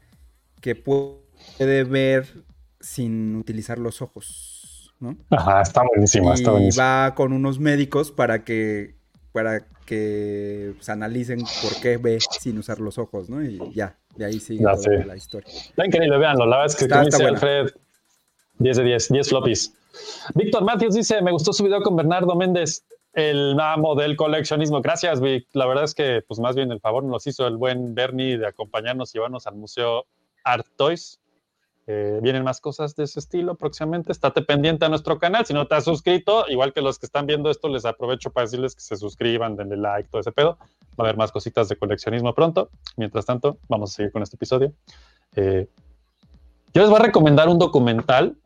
que puede ver sin utilizar los ojos, ¿no? ajá, está buenísima, está y buenísima. va con unos médicos para que para que pues, analicen por qué ve sin usar los ojos, ¿no? Y ya, de ahí sigue sé. la historia. Está increíble, véanlo. La verdad es que, Está- está dice. Alfred, 10 de 10, 10 floppies. Víctor Matthews dice: Me gustó su video con Bernardo Méndez, el amo del coleccionismo. Gracias, Vic. La verdad es que, pues más bien el favor nos hizo el buen Bernie de acompañarnos y llevarnos al Museo Art Toys. Eh, vienen más cosas de ese estilo próximamente. Estate pendiente a nuestro canal. Si no te has suscrito, igual que los que están viendo esto, les aprovecho para decirles que se suscriban, denle like, todo ese pedo. Va a haber más cositas de coleccionismo pronto. Mientras tanto, vamos a seguir con este episodio. Eh, yo les voy a recomendar un documental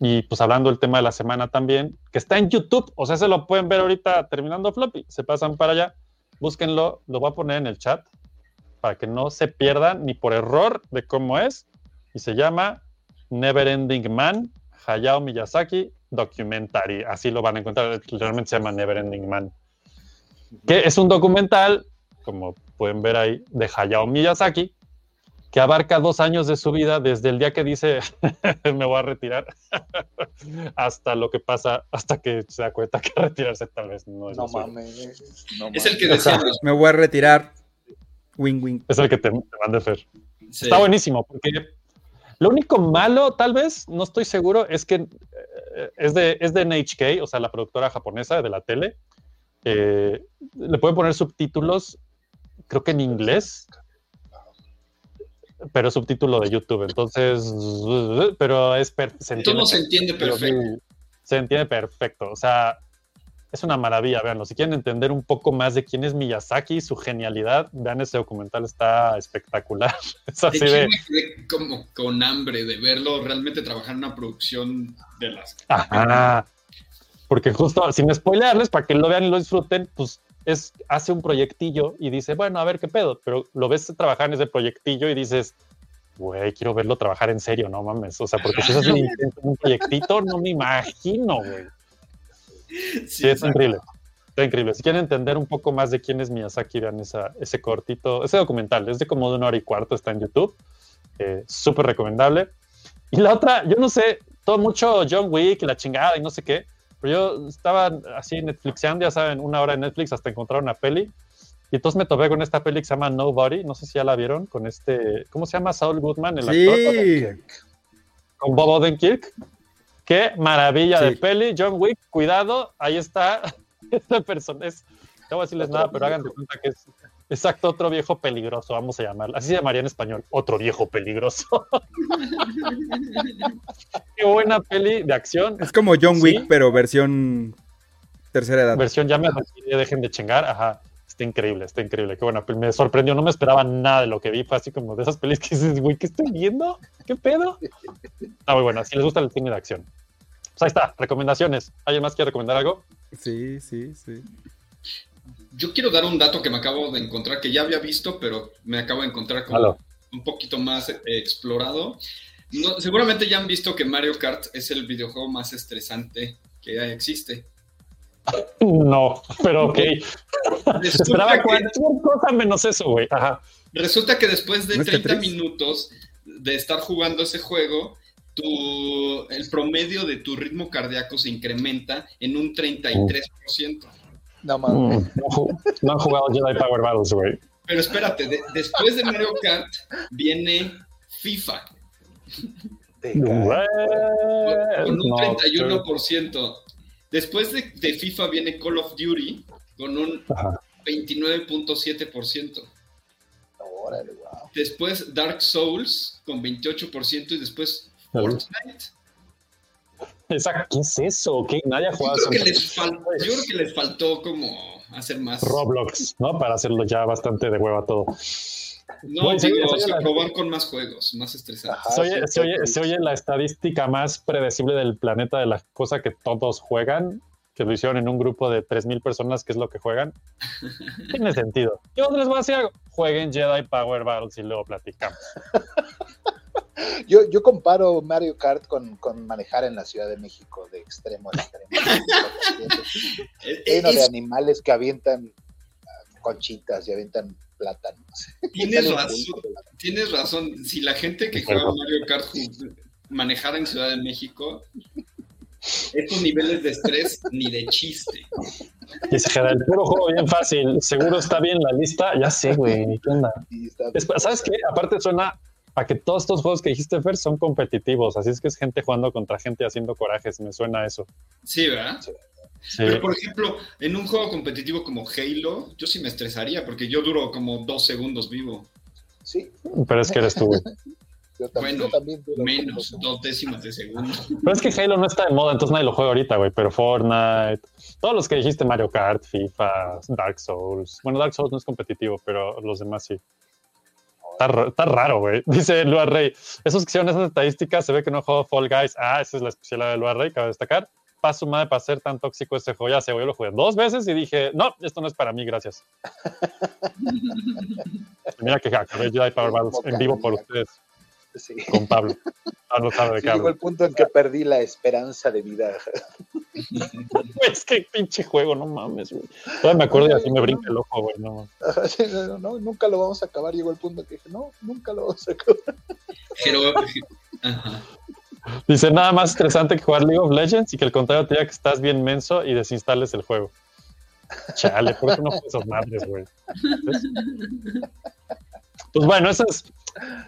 y pues hablando del tema de la semana también, que está en YouTube, o sea, se lo pueden ver ahorita terminando floppy, se pasan para allá, búsquenlo, lo voy a poner en el chat para que no se pierdan ni por error de cómo es, y se llama Neverending Man, Hayao Miyazaki Documentary, así lo van a encontrar, realmente se llama Neverending Man, que es un documental, como pueden ver ahí, de Hayao Miyazaki, que abarca dos años de su vida, desde el día que dice me voy a retirar, hasta lo que pasa, hasta que se da cuenta que retirarse tal vez no es No mames. no Es el que mames. decíamos. Me voy a retirar. Wing wing. Es el que te, te mande Fer. Sí. Está buenísimo, porque lo único malo, tal vez, no estoy seguro, es que eh, es de, es de NHK, o sea, la productora japonesa de la tele. Eh, le pueden poner subtítulos, creo que en inglés, pero subtítulo de YouTube. Entonces, pero es per- se Todo se entiende entiende perfecto. Se entiende perfecto. O sea, es una maravilla. Véanlo. Si quieren entender un poco más de quién es Miyazaki y su genialidad, vean ese documental. Está espectacular. Es así de. me quedé como con hambre de verlo realmente trabajar en una producción de las. Ajá. Porque justo, sin spoilearles, para que lo vean y lo disfruten, pues es, hace un proyectillo y dice, bueno, a ver qué pedo, pero lo ves trabajar en ese proyectillo y dices, güey, quiero verlo trabajar en serio, no mames. O sea, porque si eso es un, un proyectito, no me imagino, güey. Sí, es increíble. Está increíble. Si quieren entender un poco más de quién es Miyazaki, vean esa, ese cortito, ese documental, es de como de una hora y cuarto, está en YouTube. Eh, Súper recomendable. Y la otra, yo no sé, todo mucho John Wick, la chingada y no sé qué, pero yo estaba así Netflixeando, ya saben, una hora en Netflix hasta encontrar una peli. Y entonces me topé con esta peli que se llama Nobody, no sé si ya la vieron, con este, ¿cómo se llama? Saul Goodman, el actor Sí. con Bob Odenkirk. Qué maravilla Sí. de peli. John Wick, cuidado, ahí está. Esta persona es. No voy a decirles nada, pero hagan de cuenta que es exacto otro viejo peligroso, vamos a llamarlo. Así se llamaría en español, otro viejo peligroso. Qué buena peli de acción. Es como John Sí. Wick, pero versión tercera edad. Versión ya me retiré, dejen de chingar. Ajá. Está increíble, está increíble. Qué buena peli. Me sorprendió, no me esperaba nada de lo que vi. Fue así como de esas pelis que dices, güey, ¿qué estoy viendo? ¿Qué pedo? Está muy buena. Si les gusta el cine de acción. Pues ahí está, recomendaciones. ¿Alguien más quiere recomendar algo? Sí, sí, sí. Yo quiero dar un dato que me acabo de encontrar, que ya había visto, pero me acabo de encontrar como un poquito más eh, explorado. No, seguramente ya han visto que Mario Kart es el videojuego más estresante que existe. No, pero ok. Resulta Esperaba que- cualquier cosa menos eso, güey. Ajá. Resulta que después de ¿No es 30 Tetris? minutos de estar jugando ese juego, tu, el promedio de tu ritmo cardíaco se incrementa en un 33%. No mames. Mm, No, no han jugado Jedi Power Battles, güey. Pero espérate, de- después de Mario Kart viene FIFA. Güey, con un no, 31%. Después de, de FIFA viene Call of Duty con un Ajá. 29.7%. Órale, wow. Después Dark Souls con 28% y después Fortnite. Esa- ¿Qué es eso? ¿Qué? Nadie ha Yo jugado creo, que eso. les fal- yo creo que les faltó como hacer más. Roblox, ¿no? Para hacerlo ya bastante de hueva todo. No, se digo, oye- se oye la- probar con más juegos, más estresantes. Ajá. Se oye, sí, se oye- sí. se oye la estadística más predecible del planeta de la cosa que todos juegan, que lo hicieron en un grupo de 3.000 personas, que es lo que juegan. Tiene sentido. Yo les voy a decir algo. Jueguen Jedi Power Battles y luego platicamos. Yo, yo comparo Mario Kart con, con manejar en la Ciudad de México de extremo a extremo. Lleno de es- animales que avientan ah, conchitas y avientan plátanos. tienes razón. Tienes razón. Si la gente que juega Mario Kart manejara en Ciudad de México, estos niveles de estrés ni de chiste. Dice Gerard, el puro juego bien fácil. Seguro está bien la lista. Ya sé, güey. ¿Qué onda? ¿Sabes qué? Aparte suena a que todos estos juegos que dijiste, Fer, son competitivos. Así es que es gente jugando contra gente haciendo corajes. Me suena a eso. Sí, ¿verdad? Sí. Pero, por ejemplo, en un juego competitivo como Halo, yo sí me estresaría porque yo duro como dos segundos vivo. Sí, Pero es que eres tú, güey. yo también, Bueno, yo también duro Menos, dos décimas de segundo. Pero es que Halo no está de moda, entonces nadie lo juega ahorita, güey. Pero Fortnite, todos los que dijiste, Mario Kart, FIFA, Dark Souls. Bueno, Dark Souls no es competitivo, pero los demás sí. Está, ra- está raro, güey. Dice Lua Rey. Esos que hicieron esas estadísticas, se ve que no jugó Fall Guys. Ah, esa es la especialidad de Lua Rey, cabe destacar. Paso madre para ser tan tóxico este juego. Ya güey, yo lo jugué dos veces y dije, no, esto no es para mí, gracias. Mira que acabé Jedi Power Battles en vivo por ustedes, Sí. con Pablo. Pablo no sabe de Sí, llegó el punto en que perdí la esperanza de vida. Es que pinche juego, no mames, güey. Todavía me acuerdo y así me brinca el ojo, güey. No. Sí, no, no, nunca lo vamos a acabar. Llegó el punto en que dije, no, nunca lo vamos a acabar. Pero, ajá. Dice nada más estresante que jugar League of Legends y que el contrario te diga que estás bien menso y desinstales el juego. Chale, por eso no esas madres, güey. Pues bueno, ese es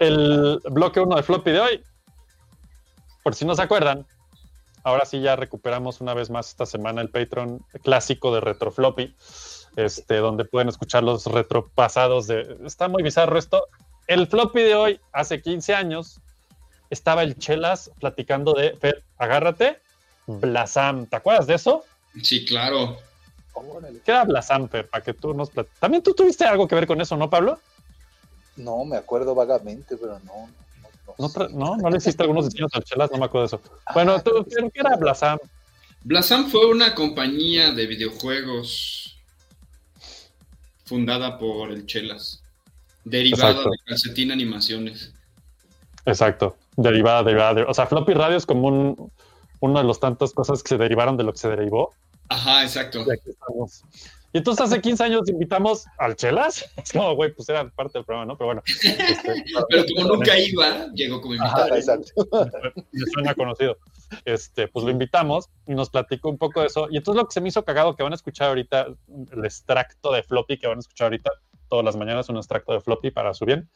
el bloque 1 de floppy de hoy. Por si no se acuerdan, ahora sí ya recuperamos una vez más esta semana el Patreon clásico de Retro Floppy, este, donde pueden escuchar los retropasados de... Está muy bizarro esto. El floppy de hoy, hace 15 años, estaba el Chelas platicando de, Fer, agárrate, Blasam. ¿Te acuerdas de eso? Sí, claro. Órale. ¿Qué era Blasam, Fer? Para que tú nos plat- También tú tuviste algo que ver con eso, ¿no, Pablo? No, me acuerdo vagamente, pero no. No, no ¿No, le hiciste algunos diseños al Chelas, no me acuerdo de eso. Bueno, tú, Fer, ¿qué era Blasam? Blasam fue una compañía de videojuegos fundada por el Chelas, derivada Exacto. de Calcetín Animaciones. Exacto, derivada, derivada. de- O sea, Floppy Radio es como un, uno de los tantas cosas que se derivaron de lo que se derivó. Ajá, exacto. Y aquí estamos. Y entonces hace 15 años invitamos al Chelas. Es como, güey, pues era parte del programa, ¿no? Pero bueno. este, Pero como nunca iba, llegó como invitado. Ajá, exacto. me suena conocido. Este, pues lo invitamos y nos platicó un poco de eso. Y entonces lo que se me hizo cagado que van a escuchar ahorita, el extracto de floppy que van a escuchar ahorita todas las mañanas, un extracto de floppy para su bien,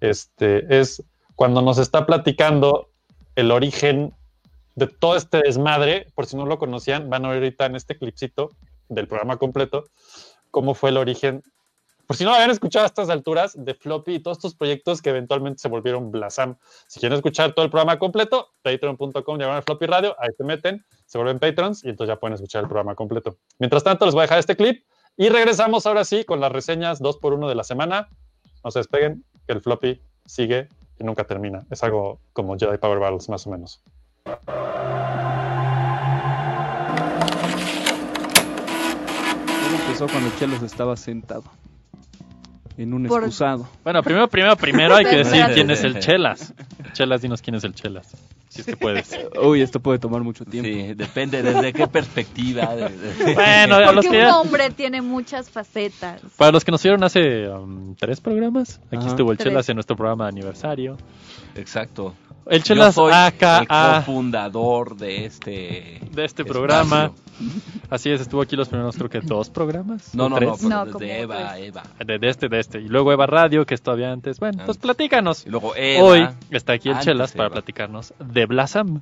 este, es cuando nos está platicando el origen de todo este desmadre, por si no lo conocían, van a ver ahorita en este clipcito del programa completo, cómo fue el origen, por si no lo habían escuchado a estas alturas, de Floppy y todos estos proyectos que eventualmente se volvieron Blasam. Si quieren escuchar todo el programa completo, patreon.com, diagonal Floppy Radio, ahí se meten, se vuelven patrons y entonces ya pueden escuchar el programa completo. Mientras tanto, les voy a dejar este clip y regresamos ahora sí con las reseñas 2x1 de la semana. No se despeguen, que el Floppy sigue y nunca termina. Es algo como Jedi Power Battles, más o menos. Empezó cuando Chelos estaba sentado en un Por- excusado. Bueno, primero, primero, primero hay que decir quién es el Chelas. Chelas, dinos quién es el Chelas. Si es que puedes. Uy, esto puede tomar mucho tiempo. Sí, depende desde qué perspectiva. de- de- Bueno, a los Porque que un ya- hombre tiene muchas facetas. para los que nos vieron hace um, tres programas, aquí Ajá. estuvo el Tres. Chelas en nuestro programa de aniversario. Exacto. El Yo Chelas soy el cofundador de este de este espacio. Así es, estuvo aquí los primeros, creo que dos programas. No, no, tres. no, No, desde Eva, tres. Eva. De, de este, de este. Y luego Eva Radio, que es todavía antes. Bueno, pues Antes. platícanos. Y luego Eva. Hoy está aquí el Chelas para Eva. platicarnos de Blasam.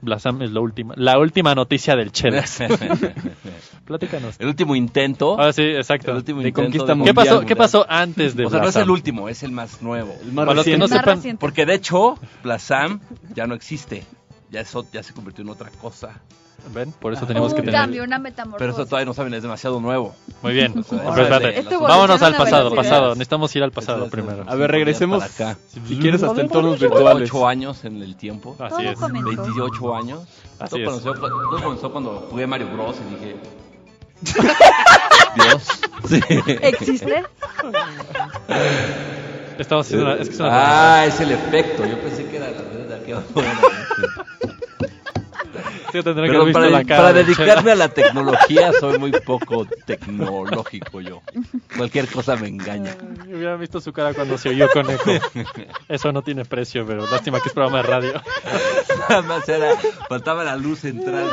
Blasam es la última, la última noticia del Chelas. Platícanos. el último intento. Ah, sí, exacto. el último de intento conquista ¿Qué mundial, pasó. ¿Qué pasó antes de O sea, no es Blasam? el último, es el más nuevo. El más Para los que no sepan, reciente. Porque de hecho, Blasam ya no existe. Ya, eso, ya se convirtió en otra cosa. ¿Ven? Por eso tenemos que Un tener. cambio, una Pero metamorfosis. eso todavía no saben, es demasiado nuevo. Muy bien. O sea, Pero órale, espérate. Esto Vámonos al pasado, velocidad. pasado. Necesitamos ir al pasado Entonces, primero. A ver, regresemos. acá. Si quieres, hasta entornos virtuales. 28 años en el tiempo. Así es. comenzó. 28 años. Así todo, es. Comenzó, todo comenzó cuando jugué Mario Bros. y dije. Dios. Sí. ¿Existe? Estamos haciendo una. Es que es una Ah, es el efecto. Yo pensé que era la de Sí, tendré que Pero haber visto para, la cara para de dedicarme a la tecnología soy muy poco tecnológico yo. Cualquier cosa me engaña. Ay, Hubiera visto su cara cuando se oyó con eco. Eso no tiene precio, pero lástima que es programa de radio. Nada más era, faltaba la luz entrando.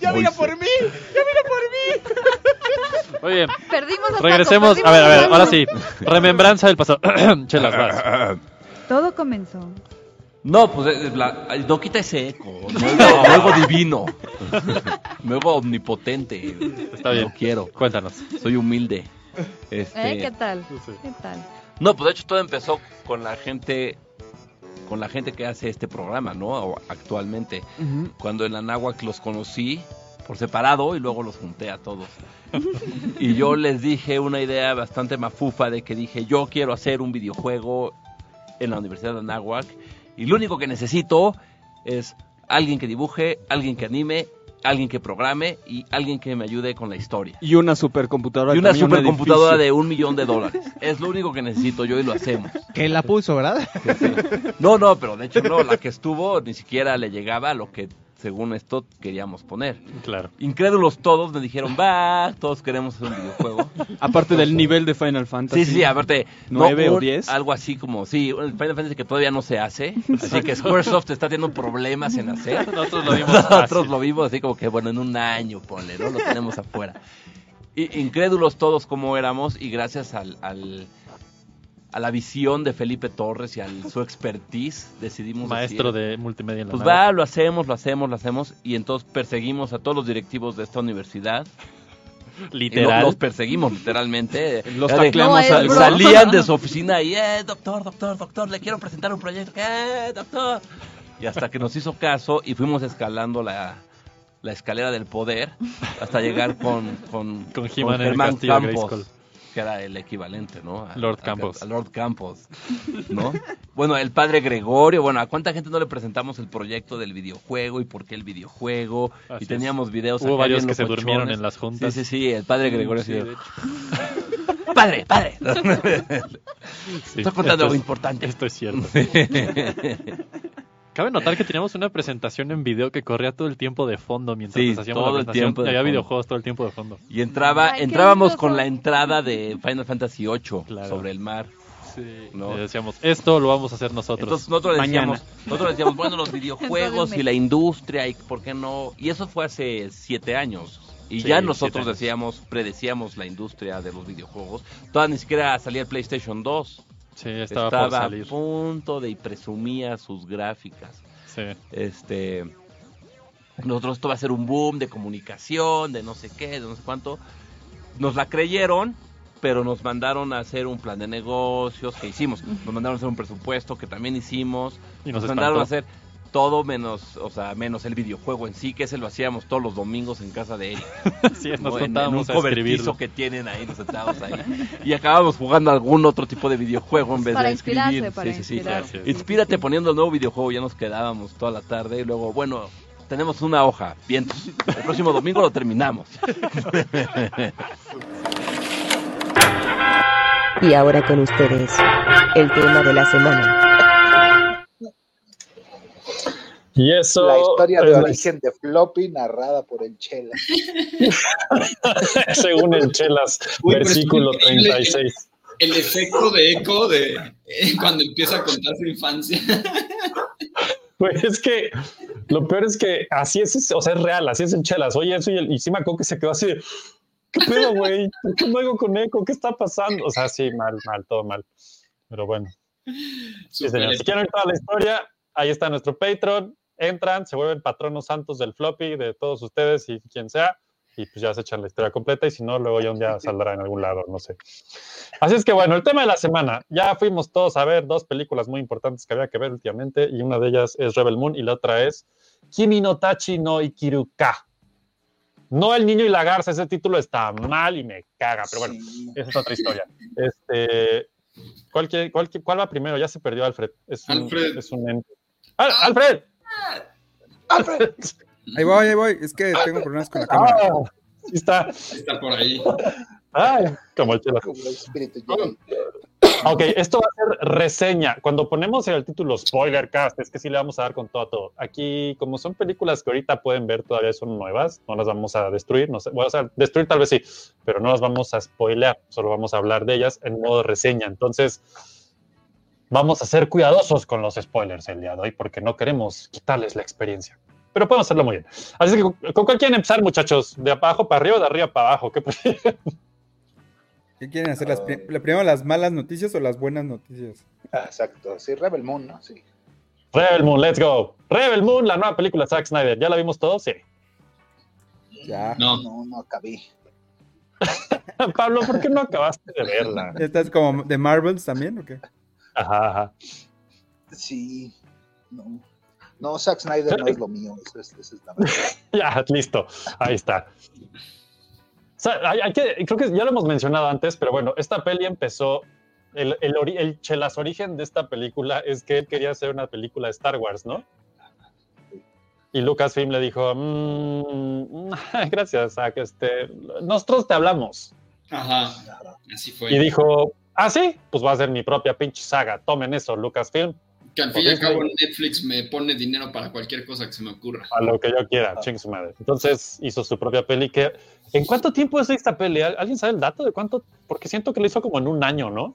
¡Ya fe- por mí! ¡Ya mira por mí! Muy bien. Perdimos a Paco, Regresemos. perdimos A ver, a ver, ahora sí. Remembranza del pasado. Chelas, vas. Todo comenzó. No, pues eh, la- no quita ese eco. Me oigo divino. Me oigo omnipotente. Está bien. Lo quiero. Cuéntanos. Soy humilde. Este, ¿Eh? ¿Qué tal? ¿Qué tal? No, pues de hecho todo empezó con la gente con la gente que hace este programa, ¿no? Actualmente. Cuando en la náhuac los conocí por separado y luego los junté a todos. y yo les dije una idea bastante mafufa de que dije, yo quiero hacer un videojuego en la Universidad de Anáhuac y lo único que necesito es alguien que dibuje, alguien que anime, alguien que programe y alguien que me ayude con la historia. Y una supercomputadora. Y una un supercomputadora de un millón de dólares. Es lo único que necesito yo y lo hacemos. Que la puso, ¿verdad? No, no, pero de hecho no, la que estuvo ni siquiera le llegaba a lo que según esto queríamos poner. Claro. Incrédulos todos me dijeron, va, todos queremos hacer un videojuego. Aparte del nivel de Final Fantasy. Sí, sí, aparte. no, ¿Nueve o un- diez? Algo así como, sí, el Final Fantasy que todavía no se hace. Así que Squaresoft está teniendo problemas en hacer. Nosotros lo vimos Nosotros fácil. lo vimos así como que, bueno, en un año, ponle, ¿no? Lo tenemos afuera. Y, incrédulos todos como éramos y gracias al, al- a la visión de Felipe Torres y a su expertise decidimos Maestro decir, de multimedia en la pues va, lo hacemos, lo hacemos, lo hacemos y entonces perseguimos a todos los directivos de esta universidad Literal. los perseguimos literalmente. Los tacleamos No. Salían de su oficina y, eh, doctor, doctor, doctor, le quiero presentar un proyecto. Eh, doctor. Y hasta que nos hizo caso y fuimos escalando la, la escalera del poder hasta llegar con, con, Con el Germán castillo Campos. Que era el equivalente, ¿no? A- Lord Campos. a Lord Campos, ¿no? bueno, el padre Gregorio, bueno, ¿a cuánta gente no le presentamos el proyecto del videojuego y por qué el videojuego? Así y teníamos videos Hubo acá varios que se durmieron en las juntas. Sí, sí, sí, el padre Gregorio Sí, hecho. ¡Padre, padre! Sí, Estoy contando algo importante. Esto es cierto. Cabe notar que teníamos una presentación en video que corría todo el tiempo de fondo mientras Sí, les hacíamos todo la el presentación. tiempo de y había fondo. videojuegos todo el tiempo de fondo. Y entraba, Ay, entrábamos con la entrada de Final Fantasy VIII Claro. sobre el mar. Sí. No. Y decíamos, esto lo vamos a hacer nosotros. Entonces nosotros Mañana. decíamos, nosotros decíamos, bueno, los videojuegos y la industria y por qué no. Y eso fue hace siete años. Y Sí, ya nosotros decíamos, predecíamos la industria de los videojuegos. Todavía ni siquiera salía el PlayStation 2. Sí, estaba, Estaba, por salir. a punto de y presumía sus gráficas. Sí. Este, nosotros esto va a ser un boom de comunicación, de no sé qué, de no sé cuánto. Nos la creyeron, pero nos mandaron a hacer un plan de negocios que hicimos. Nos mandaron a hacer un presupuesto que también hicimos. Y nos mandaron a hacer todo menos, o sea, menos el videojuego en sí, que ese lo hacíamos todos los domingos en casa de Eric. Sí, nos ¿no? en, en un cobertizo que tienen ahí, nos sentábamos ahí. Y acabamos jugando algún otro tipo de videojuego en vez Para de escribir. para sí, sí, sí. inspirarse. Gracias. Inspírate poniendo el nuevo videojuego, ya nos quedábamos toda la tarde y luego, bueno, tenemos una hoja, bien, el próximo domingo lo terminamos. Y ahora con ustedes, el tema de la semana. Y eso. La historia de la- origen de Floppy narrada por el Chela. según el Chelas, Uy, pero es versículo increíble 36. El efecto de eco de eh, cuando empieza a contar su infancia. Güey, es que lo peor es que así es, o sea, es real, así es el Chelas. Oye, eso y, el, y sí me acuerdo que se quedó así de, ¿qué pedo, güey? ¿Por qué no oigo con eco? ¿Qué está pasando? O sea, sí, mal, mal, todo mal. Pero bueno. Sí, señor. Si quieren ver toda la historia, ahí está nuestro Patreon. Entran, se vuelven patronos santos del floppy, de todos ustedes y quien sea. y pues ya se echan la historia completa y si no, luego ya un día saldrá en algún lado, no sé. Así es que bueno, el tema de la semana. Ya fuimos todos a ver dos películas muy importantes que había que ver últimamente y una de ellas es Rebel Moon y la otra es Kimi no Tachi no Ikiruka. No El Niño y la Garza, ese título está mal y me caga, pero bueno, esa es otra historia. Este, ¿cuál, cuál, cuál va primero? Ya se perdió Alfred. Es un, Alfred. Es un ente. ¡Al- ¡Alfred! ¡Alfred! Ahí voy, ahí voy. Es que tengo problemas con la cámara. Ah, sí está. Está por ahí. Ay, como el chelo. Como el espíritu Jedi. Ok, esto va a ser reseña. Cuando ponemos en el título spoiler cast, es que sí le vamos a dar con todo a todo. Aquí, como son películas que ahorita pueden ver, todavía son nuevas, no las vamos a destruir. No sé, bueno, o sea, destruir tal vez sí, pero no las vamos a spoilear, solo vamos a hablar de ellas en modo reseña. Entonces, vamos a ser cuidadosos con los spoilers el día de hoy porque no queremos quitarles la experiencia. Pero podemos hacerlo muy bien. Así que, ¿con con cuál quieren empezar, muchachos? ¿De abajo para arriba o de arriba para abajo? ¿Qué prefieren? ¿Qué quieren hacer? Las, pri- la- primero las malas noticias o las buenas noticias? Ah, exacto. Sí, Rebel Moon, ¿no? Sí. Rebel Moon, let's go. Rebel Moon, la nueva película de Zack Snyder. ¿Ya la vimos todos? Sí. Ya. No. No, no acabé. Pablo, ¿por qué no acabaste de verla? ¿Estás como de Marvels también o qué? Ajá, ajá. Sí. No. No, Zack Snyder no es lo mío. Esa es, esa es la verdad. Ya, listo. Ahí está. O sea, hay, hay que, creo que ya lo hemos mencionado antes, pero bueno, esta peli empezó. El, el, ori- el chelas origen de esta película es que él quería hacer una película de Star Wars, ¿no? Y Lucasfilm le dijo: "Mm, Gracias, Zack. Este, nosotros te hablamos. Ajá. Así fue. Y dijo: Ah, sí, pues va a ser mi propia pinche saga. Tomen eso, Lucasfilm. Que al fin y al cabo Netflix me pone dinero para cualquier cosa que se me ocurra. A lo que yo quiera, ching su madre. Entonces hizo su propia peli. Que, ¿En cuánto tiempo es esta peli? ¿Al- ¿Alguien sabe el dato de cuánto? Porque siento que lo hizo como en un año, ¿no?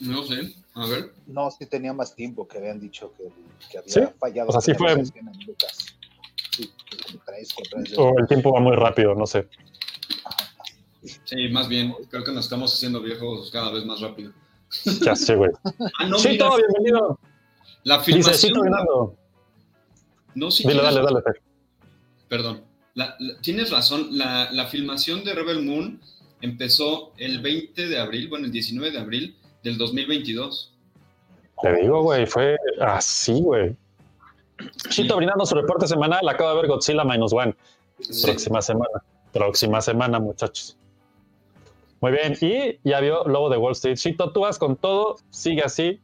No sé, a ver. No, sí tenía más tiempo que habían dicho que, que había ¿Sí? fallado. O sea, sí fue- en Lucas. Sí, como tres, cuatro años. O el tiempo va muy rápido, no sé. Sí, más bien, creo que nos estamos haciendo viejos cada vez más rápido. Ya sé, güey. Ah, no, Chito, mira, bienvenido. la Dice filmación. Chito Bernardo. No, sí, Dile, dale, dale. Perdón. La- la- tienes razón, la, la filmación de Rebel Moon empezó el 20 de abril, bueno, el 19 de abril del 2022. Te digo, güey, fue así, güey. Chito brindando su reporte semanal. Acabo de ver Godzilla Minus One. Próxima semana. Próxima semana, muchachos. Muy bien. Y ya vio Lobo de Wall Street. Chito, tú vas con todo. Sigue así.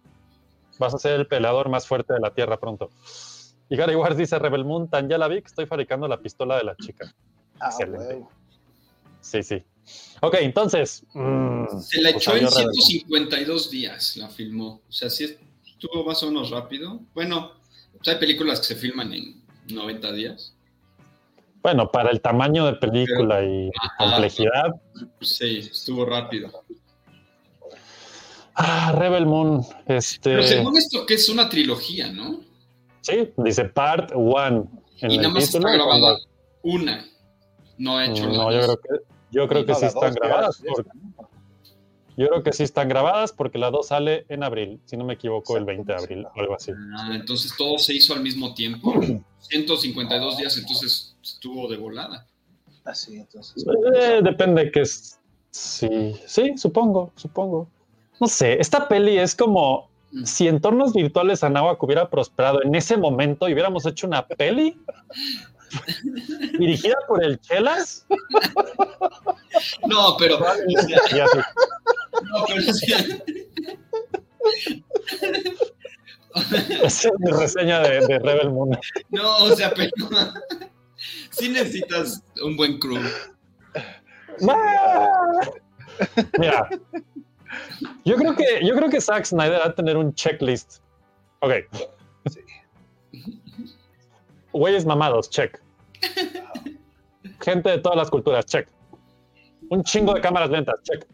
Vas a ser el peleador más fuerte de la Tierra pronto. Y Gary Ward dice, Rebel Moon, tan ya la vi que estoy fabricando la pistola de la chica. Ah, Excelente. Sí, sí. Ok, entonces. mm, Se la pues echó en salió Rebel Moon. 152 días, la filmó. O sea, sí estuvo más o menos rápido. Bueno, pues hay películas que se filman en 90 días. Bueno, para el tamaño de película y complejidad. Sí, estuvo rápido. Ah, Rebel Moon. Este. Pero según esto, que es una trilogía, ¿no? Sí, dice Part 1 en y nada más título. está grabada cuando- una. No ha hecho la No, yo dos. creo que, yo creo que sí están grabadas. porque- yo creo que sí están grabadas porque la 2 sale en abril, si no me equivoco, el 20 de abril o algo así. Ah, entonces todo se hizo al mismo tiempo. 152 días, entonces estuvo de volada. Así, entonces. Eh, depende que es. Sí, sí, supongo, supongo. No sé, esta peli es como si entornos virtuales Anáhuac hubiera prosperado en ese momento y hubiéramos hecho una peli dirigida por el Chelas. No, pero. Sí. No, pero sea, Esa es mi reseña de, de Rebel Moon. no, o sea, pero. Sí necesitas un buen crew. Mira, yo creo que yo creo que Zack Snyder va a tener un checklist. Ok. Güeyes mamados, check. Gente de todas las culturas, check. Un chingo de cámaras lentas, check.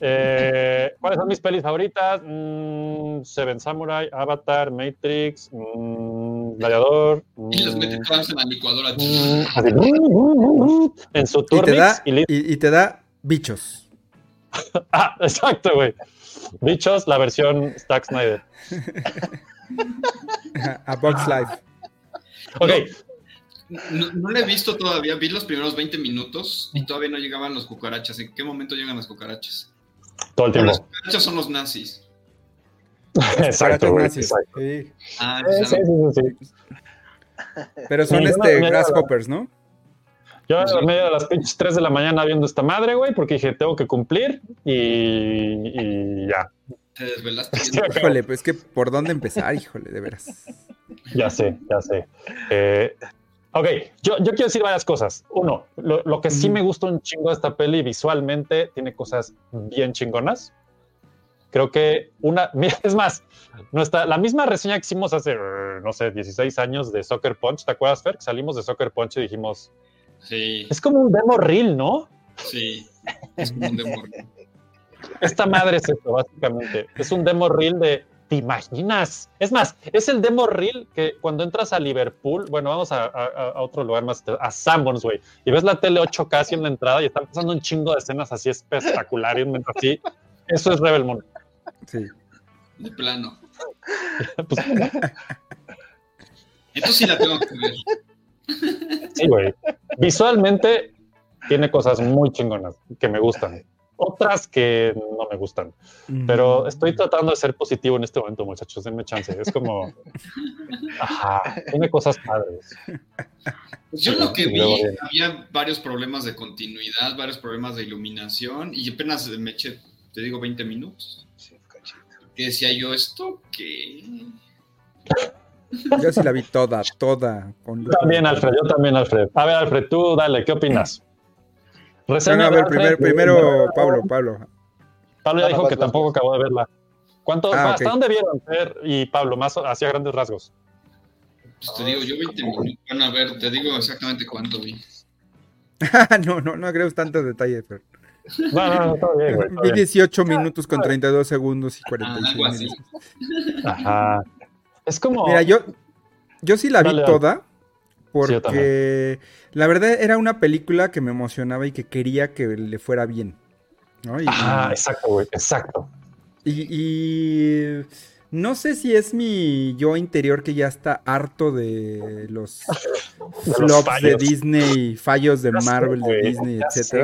Eh, ¿Cuáles son mis pelis favoritas? Mm, Seven Samurai, Avatar, Matrix, mm, Gladiador. Y los mm, mete todas en la licuadora. mm, así, en su da, y y, y te da bichos. Ah, exacto, güey. Bichos, la versión Zack Snyder. A Box Life. Ok, No, no la he visto todavía, vi los primeros 20 minutos y todavía no llegaban los cucarachas. ¿En qué momento llegan las cucarachas? Todo el las tiempo. cucarachas son los nazis. Exacto, güey, exacto. Sí. Ah, Sí, sí, no. sí, sí. Pero son este grasshoppers, ¿no? Yo a medio de las pinches 3 de la mañana viendo esta madre, güey, porque dije, tengo que cumplir y, y ya. Te desvelaste. Híjole, pues que por dónde empezar, híjole, de veras. Ya sé, ya sé. Eh, ok, yo, yo quiero decir varias cosas. Uno, lo, lo que sí me gusta un chingo de esta peli visualmente tiene cosas bien chingonas. Creo que una, mira, es más, nuestra, la misma reseña que hicimos hace, no sé, 16 años de Soccer Punch, ¿te acuerdas, Fer? Que salimos de Soccer Punch y dijimos, Sí, es como un demo reel, ¿no? sí. Es como un demonio. Esta madre es esto, básicamente. Es un demo reel de. ¿Te imaginas? Es más, es el demo reel que cuando entras a Liverpool, bueno, vamos a, a- a otro lugar más, a Sanborns, güey, y ves la tele 8K así en la entrada y están pasando un chingo de escenas así espectaculares, así. Eso es Rebel Moon. Sí. De plano. Pues, Entonces sí la tengo que ver. sí, güey. Visualmente tiene cosas muy chingonas que me gustan. Otras que no me gustan. Pero estoy tratando de ser positivo en este momento, muchachos. Denme chance. Es como. Ajá. Tiene cosas padres. Pues yo lo que vi, había varios problemas de continuidad, varios problemas de iluminación, y apenas me eché, te digo, 20 minutos. Que decía yo, ¿esto qué? Yo sí la vi toda, toda. Con Yo también, Alfred. Yo también, Alfred. A ver, Alfred, tú dale. ¿Qué opinas? Reseña no, a ver, Alfred. primero, primero Pablo, Pablo. Pablo ya Ah, dijo que tampoco acabó de verla. ¿Cuánto, Ah, ¿Hasta dónde vieron Fer y Pablo? Más hacia grandes rasgos. Pues te digo, yo 20 minutos. Van a ver, te digo exactamente cuánto vi. no, no, no agregues tantos detalles, pero. No, no, no, está bien, güey. Vi bien. 18 minutos con 32 segundos y Ah, 46 algo así. minutos. Ajá. Es como. Mira, yo, yo sí la vi Dale, dale. toda Sí, porque la verdad era una película que me emocionaba y que quería que le fuera bien. ¿no? Y, Ajá, exacto, güey. Exacto. y- y no sé si es mi yo interior que ya está harto de los De los flops de. Disney, fallos de Ya sé, Marvel, de Disney. Es-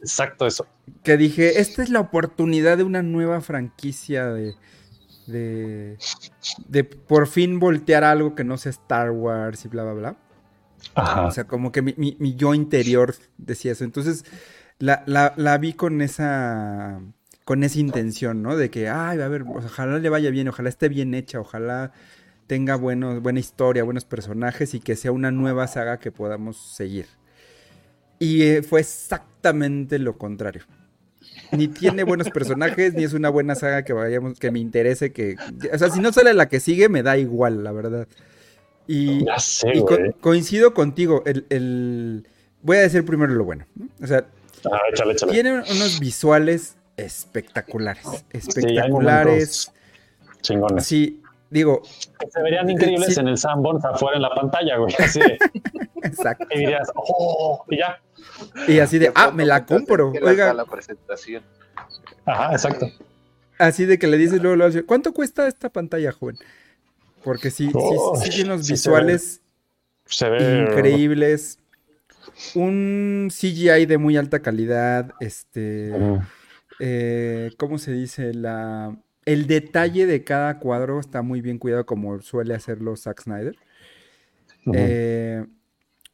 Exacto, eso. que dije, esta es la oportunidad de una nueva franquicia de, de, de por fin voltear algo que no sea Star Wars y bla, bla, bla. O sea, como que mi, yo interior decía eso. Entonces, la, vi con esa con esa intención, ¿no? De que, ay, a ver, ojalá le vaya bien, ojalá esté bien hecha, ojalá tenga buena historia, buenos personajes y que sea una nueva saga que podamos seguir. Y eh, fue exactamente lo contrario. Ni tiene buenos personajes, ni es una buena saga que vayamos, que me interese, que. O sea, si no sale la que sigue, me da igual, la verdad. Y, Ya sé, y co- güey. coincido contigo. El, el- Voy a decir primero lo bueno. ¿no? O sea, Ah, échale, échale. tiene unos visuales espectaculares. Sí, Espectaculares. momentos chingones. Sí, digo, Que Se verían increíbles Sí. en el Sanborns afuera en la pantalla, güey. Así de, exacto. y dirías, oh, y ya. Y así de, ah, me la compro. Oiga, la presentación. Ajá, exacto. Así de que le dices luego, luego, ¿cuánto cuesta esta pantalla, joven? Porque sí, sí, Oh, sí, tiene unos sí se visuales Se ve. increíbles. Un CGI de muy alta calidad. Este. Eh, ¿Cómo se dice? La. El detalle de cada cuadro está muy bien cuidado, como suele hacerlo Zack Snyder. Eh,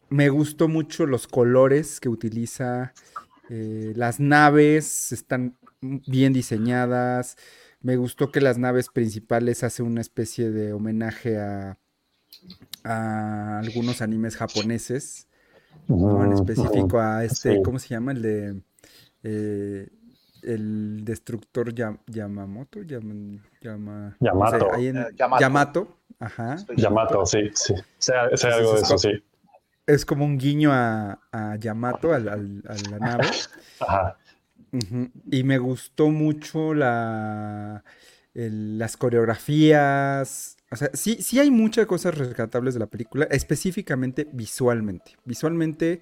me gustó mucho los colores que utiliza. eh, las naves están bien diseñadas. Me gustó que las naves principales hacen una especie de homenaje a, a algunos animes japoneses. ¿no? En específico a este, Sí. ¿cómo se llama? El de eh, el destructor Yam- Yamamoto, Yam- Yama- no sé, Yamato. ahí en- Eh, Yamato. Yamato, ajá. Yamato, sí, sí. Sea, sea Sí, algo de eso, sí. Es como un guiño a, a Yamato, al- al- a la nave. Ajá. Y me gustó mucho la, el- las coreografías. O sea, sí, sí hay muchas cosas rescatables de la película, específicamente visualmente. Visualmente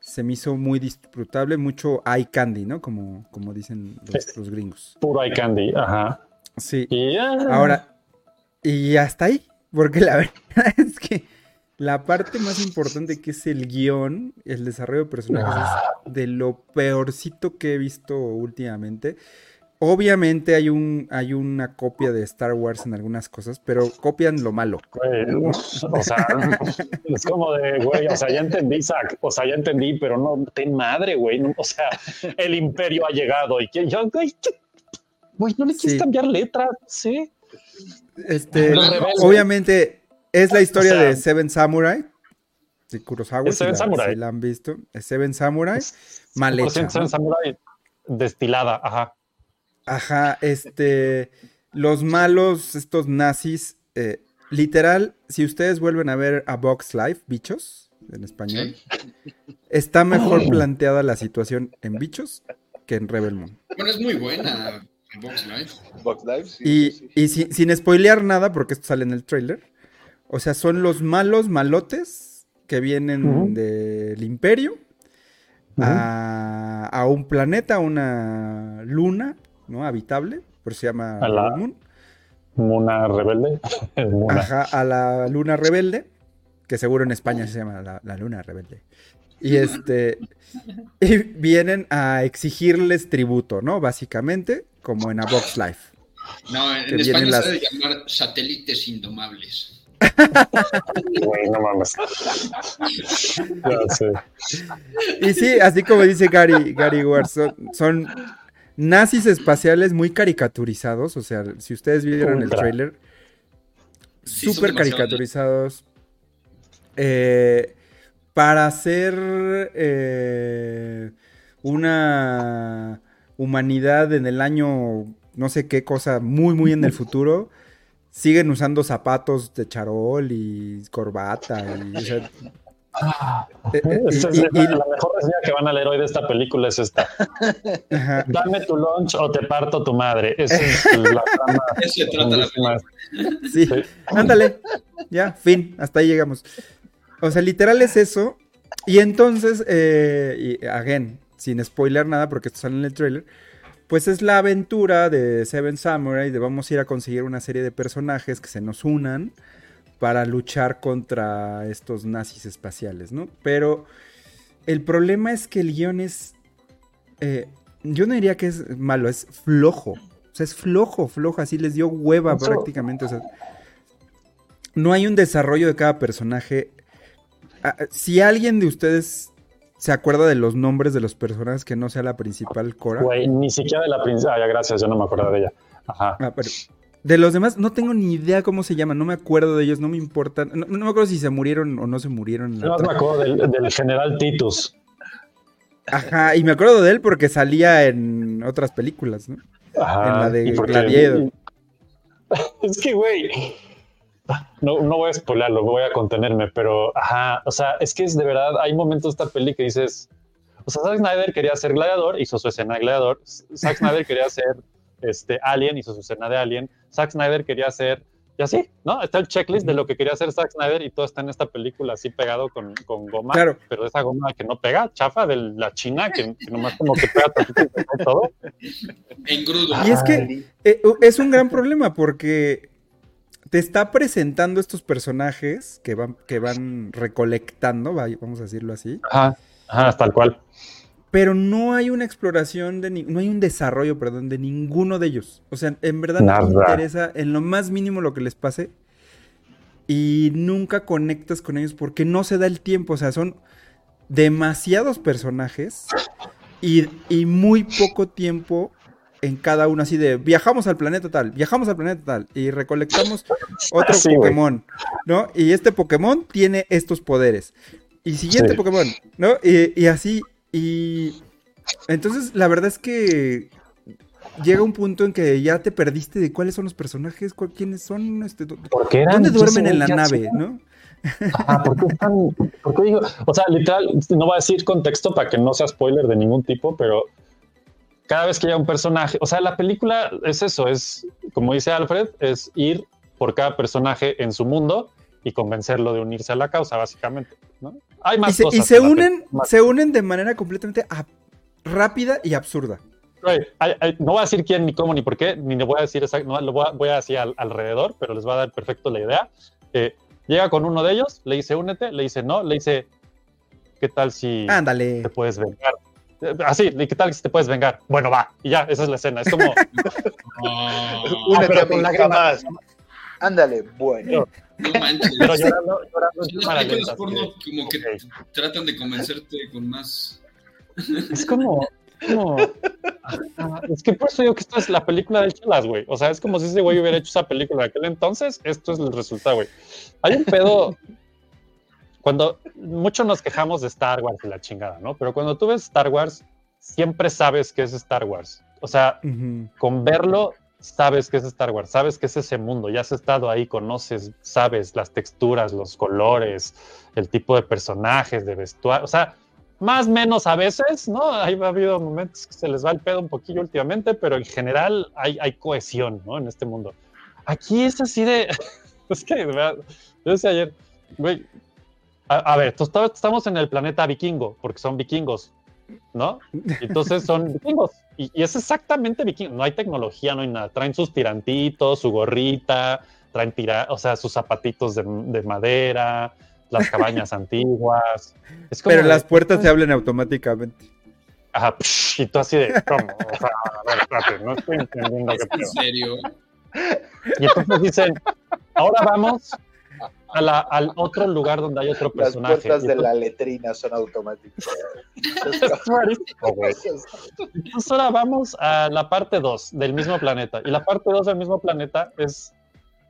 se me hizo muy disfrutable, mucho eye candy, ¿no? Como, como dicen los, los gringos. Puro eye candy, ajá. Sí. Y ah, Ahora, y hasta ahí, porque la verdad es que la parte más importante que es el guion, el desarrollo de personajes, es de lo peorcito que he visto últimamente. Obviamente hay un hay una copia de Star Wars en algunas cosas, pero copian lo malo. Güey, o sea, es como de, güey, o sea, ya entendí, Isaac, o sea, ya entendí, pero no, ten madre, güey, o sea, el imperio ha llegado y que yo, güey, güey, no le quieres Sí. cambiar letras, ¿sí? Este, rebeldes. obviamente es la historia O sea, de Seven Samurai de Kurosawa. Es Seven si la, Samurai. si la han visto. Es Seven Samurai mal 100% hecha. ¿no? Seven Samurai destilada, ajá. Ajá, este, los malos, estos nazis, eh, literal, si ustedes vuelven a ver a Box Life, bichos, en español, está mejor planteada la situación en bichos que en Rebel Moon. Bueno, es muy buena Box Life. Box Live, sí, Y, sí, y si- sin spoilear nada, porque esto sale en el trailer, o sea, son los malos malotes que vienen del imperio a, a un planeta, a una luna, ¿no? Habitable, por eso se llama A la- Moon. Muna rebelde. Muna. Ajá, a la luna rebelde, que seguro en España se llama la, la luna rebelde. Y este y vienen a exigirles tributo, ¿no? Básicamente, como en A Box Life. No, en Que España las- se debe llamar satélites indomables. Güey, no mames. Ya sé. Y sí, así como dice Gary, Gary Ward, son, son nazis espaciales muy caricaturizados. O sea, si ustedes vieron el trailer, súper caricaturizados. Eh, para hacer eh, una humanidad en el año, no sé qué cosa, muy, muy en el futuro, siguen usando zapatos de charol y corbata. Y, o sea, eh, eh, Esta es y- la, y- la mejor reseña que van a leer hoy de esta película es esta. ajá. Dame tu lunch o te parto tu madre. Esa es la trama. Eso trata la Sí. ándale. Ya, fin, hasta ahí llegamos. O sea, literal es eso. Y entonces, eh, y, again, sin spoiler nada, porque esto sale en el trailer, pues es la aventura de Seven Samurai, de vamos a ir a conseguir una serie de personajes que se nos unan para luchar contra estos nazis espaciales, ¿no? Pero el problema es que el guion es... eh, yo no diría que es malo, es flojo. O sea, es flojo, flojo, así les dio hueva Eso- prácticamente. O sea, no hay un desarrollo de cada personaje. Ah, Si alguien de ustedes se acuerda de los nombres de los personajes que no sea la principal Cora. Güey, ni siquiera de la princesa. Ah, ya, gracias, yo no me acuerdo de ella. Ajá. Ah, pero de los demás no tengo ni idea cómo se llaman, no me acuerdo de ellos, no me importan. No, no me acuerdo si se murieron o no se murieron. en la Yo más me acuerdo del, del general Titus. Ajá, y me acuerdo de él porque salía en otras películas, ¿no? Ajá. En la de Gladiator. Es que, güey. No, no voy a spoilerlo, voy a contenerme, pero ajá, o sea, es que es de verdad, hay momentos de esta peli que dices, o sea, Zack Snyder quería ser gladiador, hizo su escena de gladiador, Zack Snyder quería ser este, Alien, hizo su escena de Alien, Zack Snyder quería ser, y así, ¿no? Está el checklist de lo que quería hacer Zack Snyder y todo está en esta película así pegado con, con goma, Claro. pero esa goma que no pega, chafa de la china, que, que nomás como que pega todo. Engrudo. Y es que eh, es un gran problema porque te está presentando estos personajes que van, que van recolectando, va- vamos a decirlo así, Ajá, ajá, tal cual. pero no hay una exploración, de ni- no hay un desarrollo, perdón, de ninguno de ellos. O sea, en verdad no te Nada. interesa en lo más mínimo lo que les pase y nunca conectas con ellos porque no se da el tiempo. O sea, son demasiados personajes y, y muy poco tiempo en cada uno, así de viajamos al planeta tal, viajamos al planeta tal y recolectamos otro Sí. Pokémon, ¿no? Y este Pokémon tiene estos poderes. Y siguiente Sí. Pokémon, ¿no? Y, y así, y entonces la verdad es que llega un punto en que ya te perdiste de cuáles son los personajes, cuál- quiénes son, este, dónde duermen en la 15 nave, ¿no? Ajá, ¿por qué están- por qué digo? O sea, literal, no voy a decir contexto para que no sea spoiler de ningún tipo, pero cada vez que haya un personaje, o sea, la película es eso, es, como dice Alfred, es ir por cada personaje en su mundo y convencerlo de unirse a la causa, básicamente, ¿no? Hay más Y se, y cosas se en la unen, más- se unen de manera completamente rápida y absurda. No voy a decir quién, ni cómo, ni por qué, ni le voy a decir exacto, no, lo voy a, voy a decir al- alrededor, pero les va a dar perfecto la idea. Eh, Llega con uno de ellos, le dice, únete, le dice, no, le dice, ¿qué tal si Ándale. te puedes vengar? Así, ¿y ¿qué tal si te puedes vengar? Bueno, va, y ya, esa es la escena. Es como, Ah, Únete a lágrimas. jamás. Ándale, bueno. no manches. pero llorando, llorando en porno como que tratan de convencerte con más. Es como, como- Ajá, es que por eso digo que esto es la película del Chelas, güey. O sea, es como si ese güey hubiera hecho esa película de aquel entonces, esto es el resultado, güey. Hay un pedo. Cuando mucho nos quejamos de Star Wars y la chingada, ¿no? Pero cuando tú ves Star Wars, siempre sabes que es Star Wars. O sea, Ujú. con verlo, sabes que es Star Wars, sabes que es ese mundo, ya has estado ahí, conoces, sabes las texturas, los colores, el tipo de personajes, de vestuario, o sea, más o menos a veces, ¿no? Ahí ha habido momentos que se les va el pedo un poquillo últimamente, pero en general hay, hay cohesión, ¿no? En este mundo. Aquí es así de, es que, de verdad, yo decía ayer, güey, a, a ver, estamos en el planeta vikingo, porque son vikingos, ¿no? Entonces son vikingos. Y, y es exactamente vikingo. No hay tecnología, no hay nada. Traen sus tirantitos, su gorrita, traen tira, o sea, sus zapatitos de, de madera, las cabañas antiguas. Es como Pero de- las puertas se abren automáticamente. Ajá, psh, y tú así de, ¿cómo? O sea, a ver, espérate, no estoy entendiendo qué ¿En serio? Y entonces dicen, ahora vamos a la- al otro lugar donde hay otro Las personaje. puertas Y de la letrina son automáticas. Entonces ahora vamos a la parte 2 del mismo planeta. Y la parte 2 del mismo planeta es,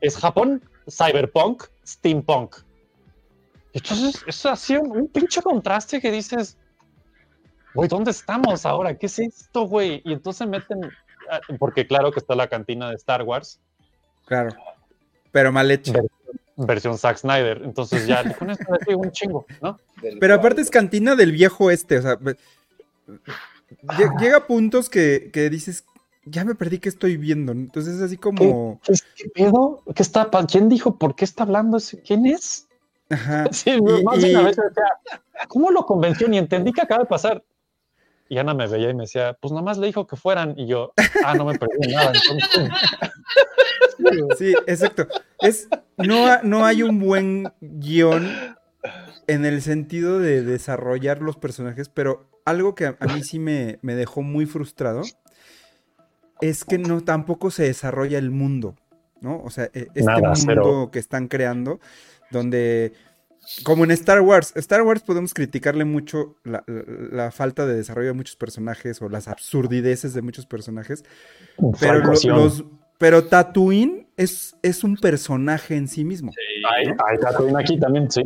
es Japón, cyberpunk, steampunk. Entonces es así un, un pinche contraste que dices, güey, ¿dónde estamos ahora? ¿Qué es esto, güey? Y entonces meten, ah, porque claro que está la cantina de Star Wars, Claro. Pero mal hecho. versión Zack Snyder. Entonces ya con esto digo un chingo, ¿no? Pero aparte es cantina del viejo este, o sea, lle- llega a puntos que, que dices, ya me perdí qué estoy viendo. Entonces es así como, ¿Qué, qué pedo? ¿Qué está, pa- ¿Quién dijo? ¿Por qué está hablando? ese? ¿Quién es? ajá. Sí, Y- más de y- una vez decía, ¿cómo lo convenció? Ni entendí qué acaba de pasar. Y Ana me veía y me decía, pues nada más le dijo que fueran. Y yo, ah, no me perdí nada. Entonces, Sí, exacto. Es, no, no hay un buen guion en el sentido de desarrollar los personajes, pero algo que a, a mí sí me, me dejó muy frustrado es que no tampoco se desarrolla el mundo, ¿no? O sea, e- este Nada, mundo que están creando, donde, como en Star Wars, Star Wars podemos criticarle mucho la, la- la falta de desarrollo de muchos personajes o las absurdideces de muchos personajes, pero, lo- los, pero Tatooine es, es un personaje en sí mismo. Hay, hay Tatooine aquí también, sí.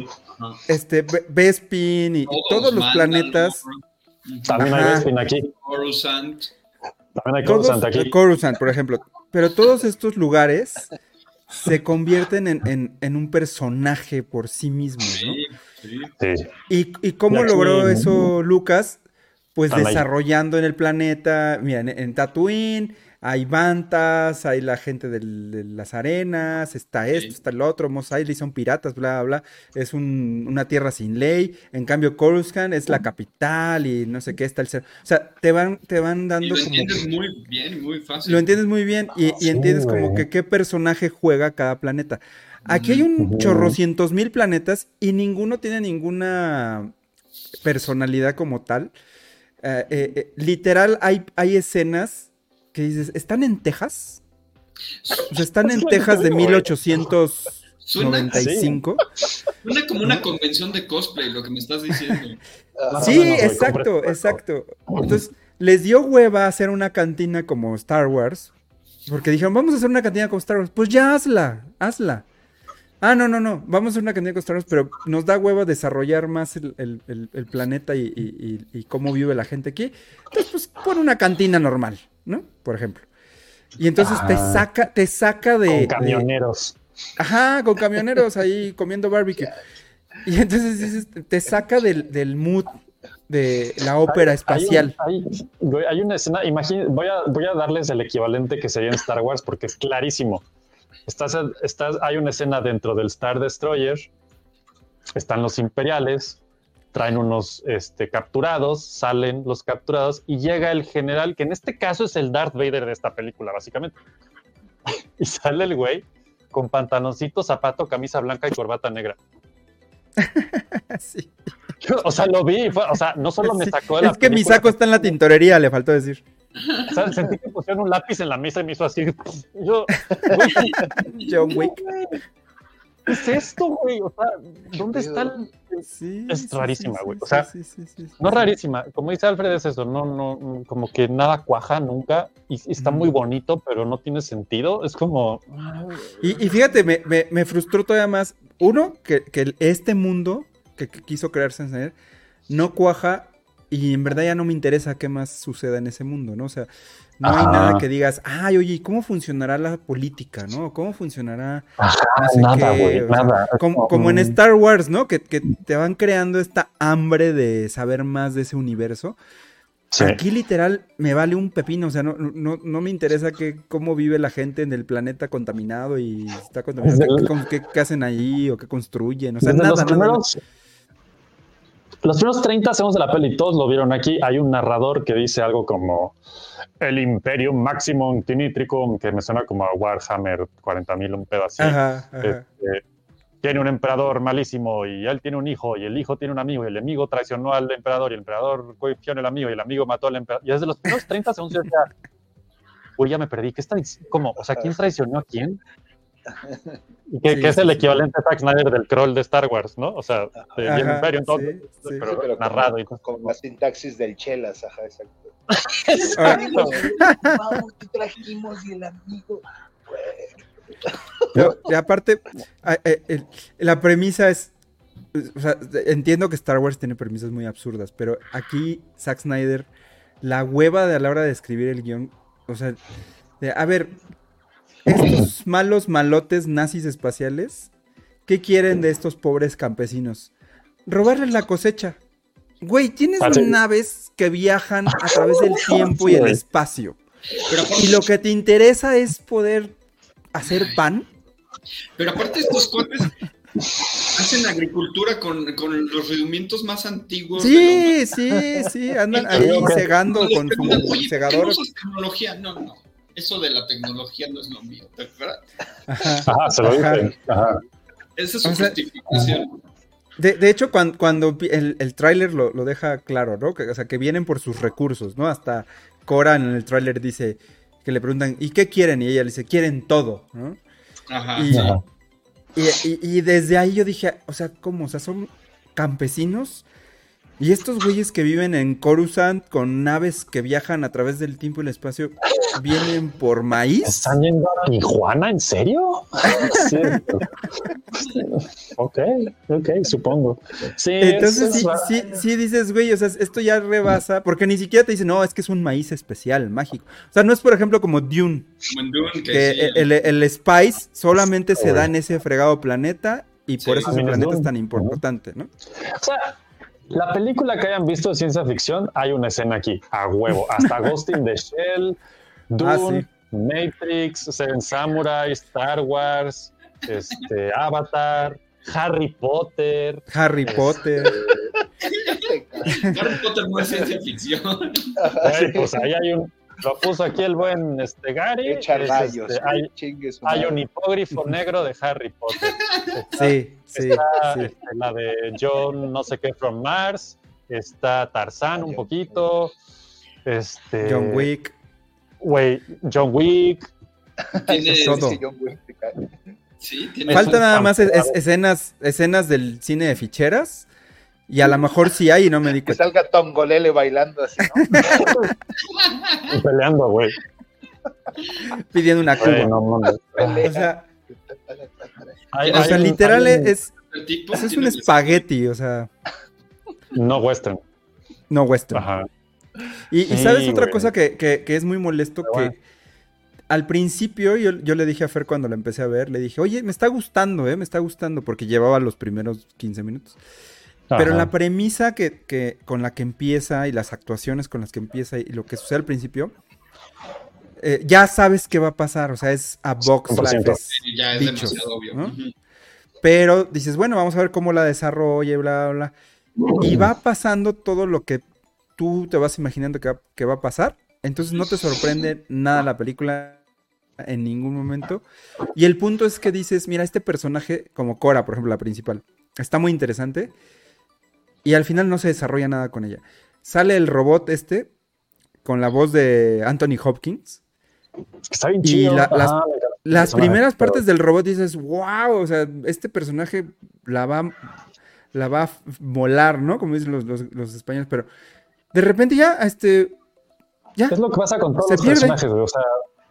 Este, Be- Bespin y todos los planetas. También hay. Bespin aquí. Coruscant. También hay Todos, Coruscant aquí. Coruscant, por ejemplo. Pero todos estos lugares se convierten en, en- en un personaje por sí mismos, ¿no? Sí, sí. Sí. ¿Y, y cómo Y aquí- logró eso Lucas? Pues ahí. desarrollando en el planeta, mira, en, en Tatooine hay bantas, hay la gente del- de las arenas, está esto, está el otro, Mos Eisley son piratas, bla, bla, bla, es un- una tierra sin ley, en cambio Coruscant es la capital y no sé qué está el ser, o sea, te van, te van Y dando lo como... entiendes muy bien, muy fácil. Lo entiendes muy bien y, y Sí, entiendes como que qué personaje juega cada planeta. Aquí hay un chorrocientos mil planetas y ninguno tiene ninguna personalidad como tal. Eh, eh, eh, literal, hay, hay escenas que dices, ¿están en Texas? O sea, están en Texas de 1895. Suena como una convención de cosplay, lo que me estás diciendo. Sí, o menos, güey, exacto, exacto. Entonces, les dio hueva hacer una cantina como Star Wars. Porque dijeron, vamos a hacer una cantina como Star Wars. Pues ya hazla, hazla. Ah, no, no, no. Vamos a hacer una cantina como Star Wars, pero nos da hueva desarrollar más el, el- el- el planeta y, y- y- y cómo vive la gente aquí. Entonces, pues pon una cantina normal, ¿no? Por ejemplo. Y entonces te Ah. saca, te saca de. Con de- camioneros. Ajá, con camioneros ahí comiendo barbecue. Y entonces dices, te saca del, del mood de la ópera Hay- espacial. Hay, hay- güey, hay una escena, imagín- voy, a, voy a darles el equivalente que sería en Star Wars porque es clarísimo. Estás, estás, hay una escena dentro del Star Destroyer, están los imperiales, traen unos este, capturados, salen los capturados y llega el general, que en este caso es el Darth Vader de esta película, básicamente. y sale el güey con pantaloncito, zapato, camisa blanca y corbata negra. Sí. O sea, lo vi, y fue- o sea, no solo me sacó de la Es que mi saco está en la tintorería, le faltó decir. o sea, sentí que pusieron un lápiz en la mesa y me hizo así. Yo, John Wick. ¿qué es esto, güey? O sea, ¿dónde está el...? Sí, Es rarísima, güey. sí, O sea, sí, sí, sí, sí, No rarísima, como dice Alfred es eso, no, no, como que nada cuaja nunca y, está muy bonito, pero no tiene sentido. Es como, Y, y fíjate, me, me- me frustró todavía más. Uno, que, que este mundo que, que quiso crear Snyder no cuaja y en verdad ya no me interesa qué más suceda en ese mundo, ¿no? O sea, no hay Ajá. nada que digas, ay, oye, ¿y ¿cómo funcionará la política, no? ¿Cómo funcionará no sé nada, güey, O sea, nada. como, como en. Star Wars, ¿no? Que, que te van creando esta hambre de saber más de ese universo. Sí. Aquí literal me vale un pepino, o sea, no, no, no me interesa que, cómo vive la gente en el planeta contaminado y está contaminado, qué, hacen ahí o qué construyen, o sea, Desde nada, los nada, primeros, los primeros 30 segundos de la peli, todos lo vieron aquí, hay un narrador que dice algo como el Imperium Maximum Tinitricum, que me suena como a Warhammer 40.000, un pedo así. Ajá, ajá. Este, tiene un emperador malísimo y él tiene un hijo y el hijo tiene un amigo y el amigo traicionó al emperador y el emperador cogió al amigo y el amigo mató al emperador. Y desde los primeros 30 segundos yo decía, uy, ya me perdí, ¿qué está diciendo? ¿Cómo? O sea, ¿quién traicionó a quién? Que, Sí, que es el sí, equivalente a Zack Snyder del croll de Star Wars, ¿no? O sea, de Ajá, el Imperio, todo, sí, sí. pero, Sí, pero narrado. con- y Con la sintaxis del Chelas, ajá, exacto. Ahora- Vamos, te trajimos y el amigo. Pero, y aparte, eh, la premisa es. O sea, entiendo que Star Wars tiene premisas muy absurdas, pero aquí Zack Snyder, la hueva de a la hora de escribir el guion, o sea, de, a ver, estos malos malotes nazis espaciales, ¿qué quieren de estos pobres campesinos? Robarles la cosecha. Güey, tienes naves que viajan a través del tiempo y el espacio. Y lo que te interesa es poder hacer pan. Pero aparte estos cuates hacen agricultura con, con los rudimentos más antiguos. Sí, sí, sí, andan ahí cegando con su "Oye, segador. ¿por qué no usas tecnología? No, no. Eso de la tecnología no es lo mío, ¿te acuerdas? Ajá, Ajá, se lo ajá. dicen. Ajá. Esa es su O sea, justificación. De, de hecho, cuando, cuando el, el tráiler lo, lo deja claro, ¿no? Que, o sea, que vienen por sus recursos, ¿no? Hasta Cora en el tráiler dice que le preguntan, ¿y qué quieren? Y ella le dice, quieren todo, ¿no? Ajá. Y, Ajá. y- y- y desde ahí yo dije, o sea, ¿cómo? O sea, son campesinos. Y estos güeyes que viven en Coruscant con naves que viajan a través del tiempo y el espacio, ¿vienen por maíz? ¿Están yendo a Tijuana? ¿En serio? Sí. ok, ok, supongo. Sí, Entonces es- sí, sí, sí dices, güey, o sea, esto ya rebasa, porque ni siquiera te dicen, no, es que es un maíz especial, mágico. O sea, no es, por ejemplo, como Dune, Como en Dune, que que sí, el, el Spice solamente se da en ese fregado planeta y por eso ese planeta es tan importante, ¿no? O sea, la película que hayan visto de ciencia ficción, hay una escena aquí, a huevo. Hasta Ghost in the Shell, Dune, Ah, Matrix, Seven Samurai, Star Wars, este, Avatar, Harry Potter. Harry este, Potter. Harry Potter no es ciencia ficción. Pues ahí hay un. Lo puso aquí el buen este, Gary. Echa es, rayos, este, hay, un hipógrifo negro de Harry Potter. Sí, sí, Está sí. este, la de John, no sé qué, from Mars. Está Tarzán un poquito. Este, John Wick. Güey, John Wick. Tiene- Todo. Sí, John Wick. Sí, tiene Falta nada más es- es- escenas, escenas del cine de ficheras. Y a lo mejor sí hay y no me di Que cuenta. salga Tongolele bailando así, ¿no? Peleando, güey. Pidiendo una cuba. no mames. O sea, Hay- o sea hay literal hay un- es, es un espagueti, o sea, No western. no western. Ajá. Y, sabes otra cosa que, que- que es muy molesto, Pero que bueno. al principio yo, yo le dije a Fer cuando la empecé a ver, le dije, oye, me está gustando, ¿eh? Me está gustando, porque llevaba los primeros 15 minutos. Pero la premisa que, que- con la que empieza y las actuaciones con las que empieza y lo que sucede al principio, eh, ya sabes qué va a pasar, o sea, es a box 100%. life, es ya es dichos, demasiado obvio. ¿no? Pero dices, bueno, vamos a ver cómo la desarrolla y bla, bla, bla. Y va pasando todo lo que tú te vas imaginando que va, que va a pasar. Entonces no te sorprende nada la película. en ningún momento. Y el punto es que dices, mira, este personaje, como Cora, por ejemplo, la principal, está muy interesante. Y al final no se desarrolla nada con ella. Sale el robot este, con la voz de Anthony Hopkins. Está bien Y chido. la- las, las primeras partes del robot dices, wow, o sea, este personaje la va, la va a molar, ¿no? Como dicen los, los- los españoles, pero de repente ya, este, ya. Es lo que pasa con todos los pierde. personajes. O sea,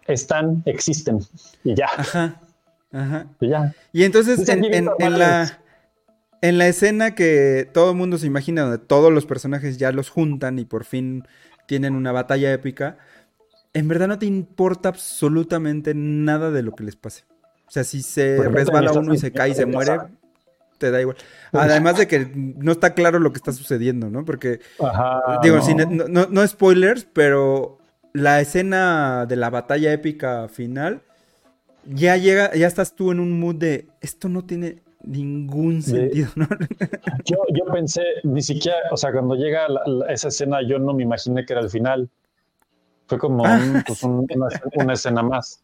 están, existen y ya. Ajá, ajá. Y ya. Y entonces en, la, en la escena que todo el mundo se imagina, donde todos los personajes ya los juntan y por fin tienen una batalla épica, en verdad no te importa absolutamente nada de lo que les pase. O sea, si se Porque resbala uno y se cae y se muere, te da igual. Además de que no está claro lo que está sucediendo, ¿no? Porque, Ajá, digo, no. sin- no, no- no spoilers, pero la escena de la batalla épica final, ya llega, ya estás tú en un mood de, esto no tiene ningún sentido, ¿no? Yo, yo pensé, ni siquiera, o sea, cuando llega la- la- esa escena, yo no me imaginé que era el final. Fue como Ah, un- pues, un- una, una escena más.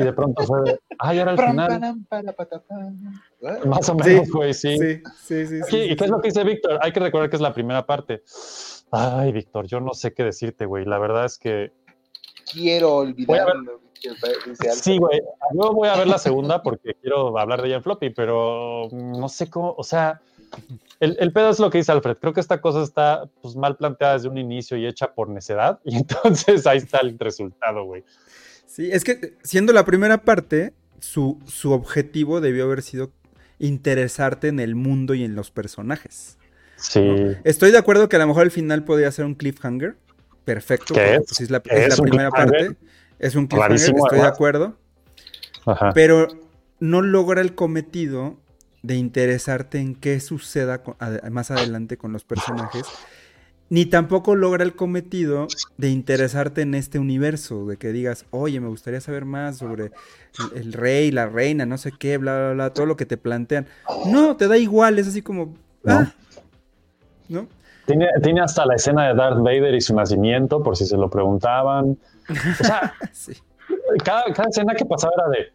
Y de pronto fue, ay, ahora el final. Más o menos, güey, sí. Sí, sí, sí. Aquí, ¿Y qué es lo que dice Víctor? Hay que recordar que es la primera parte. Ay, Víctor, yo no sé qué decirte, güey. La verdad es que Quiero Voy sí, güey. Yo voy a ver la segunda porque quiero hablar de ella en floppy, pero no sé cómo, o sea, el, el pedo es lo que dice Alfred. Creo que esta cosa está pues, mal planteada desde un inicio y hecha por necedad, y entonces ahí está el resultado, güey. Sí, es que siendo la primera parte, su, su objetivo debió haber sido interesarte en el mundo y en los personajes. Sí. Estoy de acuerdo que a lo mejor el final podría ser un cliffhanger. Perfecto. ¿Qué porque, es? pues, es la, ¿Qué es la primera parte. Es un cliffhanger, estoy de acuerdo. Ajá. Pero no logra el cometido de interesarte en qué suceda con- más adelante con los personajes. Ni tampoco logra el cometido de interesarte en este universo, de que digas, oye, me gustaría saber más sobre el, el rey, la reina, no sé qué, bla, bla, bla, todo lo que te plantean. No, te da igual, es así como, ah, ¿no? Tiene, tiene hasta la escena de Darth Vader y su nacimiento, por si se lo preguntaban. O sea, Sí. cada, cada escena que pasaba era de,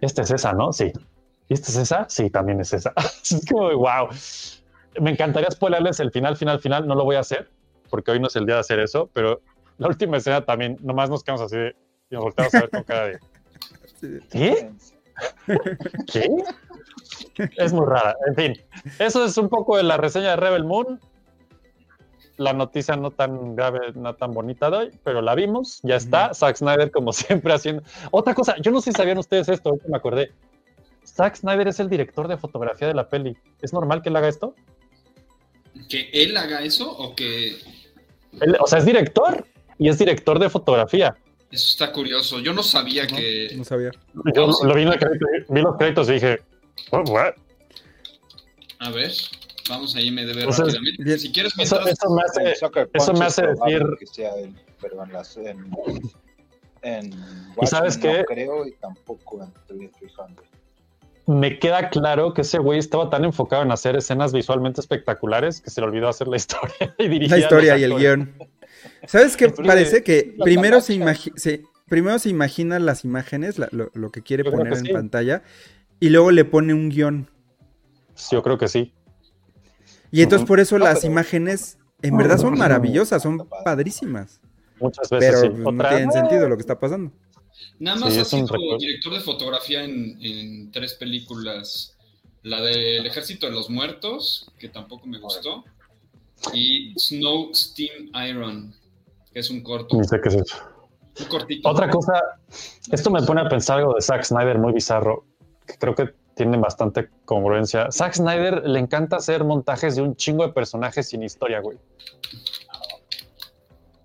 esta es esa, ¿no? Sí. ¿Y esta es esa? Sí, también es esa. es como, wow. Me encantaría spoilerles el final, final, final. No lo voy a hacer, porque hoy no es el día de hacer eso, pero la última escena también, nomás nos quedamos así de, y nos volteamos a ver con cara de, ¿qué? ¿Qué? Es muy rara. En fin, eso es un poco de la reseña de Rebel Moon. La noticia no tan grave, no tan bonita de hoy, pero la vimos, ya está. Zack Snyder, como siempre, haciendo. Otra cosa, yo no sé si sabían ustedes esto, ahorita me acordé. Zack Snyder es el director de fotografía de la peli. ¿Es normal que él haga esto? ¿Que él haga eso o que Él- o sea, es director y es director de fotografía. eso está curioso? Yo no sabía que. No sabía. Yo lo vi, en el crédito- vi los créditos y dije, "Oh, what?". A ver, vamos a IMDB Entonces, rápidamente. bien. Si quieres, Eso, mientras- eso me hace, eso me hace decir, que sea él, pero en las en, en ¿Y sabes Watchmen qué? no creo y tampoco en 300. me queda claro que ese güey estaba tan enfocado en hacer escenas visualmente espectaculares que se le olvidó hacer la historia y dirigir La a historia y el guion. ¿Sabes qué parece? Que primero se, se- primero se imagina las imágenes, la- lo, lo que quiere Yo poner que en sí. pantalla, y luego le pone un guion. Yo creo que sí. Y entonces por eso No, las pero- imágenes en verdad son maravillosas, son padrísimas. Muchas veces Pero sí. no Otra- tienen sentido lo que está pasando. Nada más Sí, ha sido director de fotografía en, en tres películas. La del Ejército de los Muertos, que tampoco me gustó. Y Snow Steam Iron, que es un corto. Ni sé qué es eso. Un cortito. Otra cosa, esto me pone a pensar algo de Zack Snyder muy bizarro, que creo que tiene bastante congruencia. Zack Snyder le encanta hacer montajes de un chingo de personajes sin historia, güey.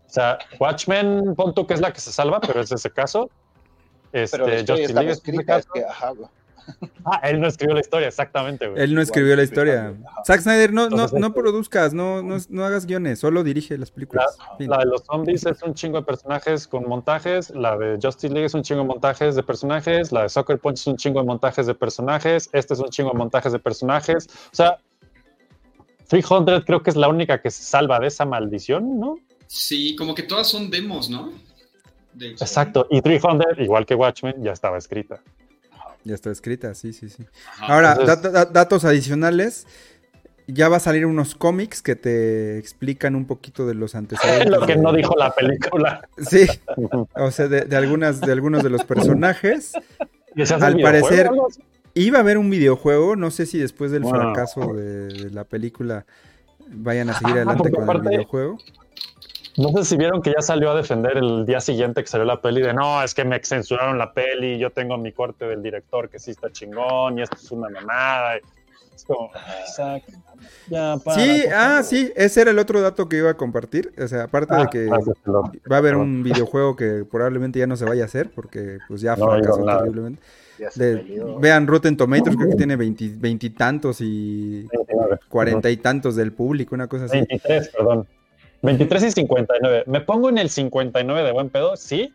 O sea, Watchmen, pon que es la que se salva, pero es ese caso. Este, Pero estaba League es ese escrita, es caso. que, ajá, güey. Ah, él no escribió la historia, exactamente, güey. Él no escribió la historia. Zack Snyder, no, no, Entonces, no produzcas, no, no, no hagas guiones, solo dirige las películas. Fin. La de los zombies es un chingo de personajes con montajes. La de Justice League es un chingo de montajes de personajes. La de Soccer Punch es un chingo de montajes de personajes. Este es un chingo de montajes de personajes. O sea, 300 creo que es la única que se salva de esa maldición, ¿no? Sí, como que todas son demos, ¿no? de- Exacto. Y 300, igual que Watchmen, ya estaba escrita. Ya está escrita, sí, sí, sí. Ajá. Ahora, Entonces- dat- dat- datos adicionales. Ya va a salir unos cómics que te explican un poquito de los antecedentes. Lo que no dijo la película. Sí, o sea, de, de algunas, de algunos de los personajes. ¿Y se hace Al parecer, iba a haber un videojuego. No sé si después del fracaso de, de la película vayan a seguir adelante con el videojuego. No sé si vieron que ya salió a defender el día siguiente que salió la peli de no, es que me censuraron la peli, yo tengo mi corte del director que sí está chingón y esto es una mamada. Es como, Isaac, ya, para, Sí, ah, favor. sí, ese era el otro dato que iba a compartir. O sea, aparte de Ah, que gracias, va a haber un videojuego que probablemente ya no se vaya a hacer porque pues ya No fracasó terriblemente. De- vean Rotten Tomatoes, creo que tiene veinti- veintitantos y 29. cuarenta y tantos del público, una cosa así. 23, perdón. 23 y 59. Me pongo en el 59 de buen pedo, sí.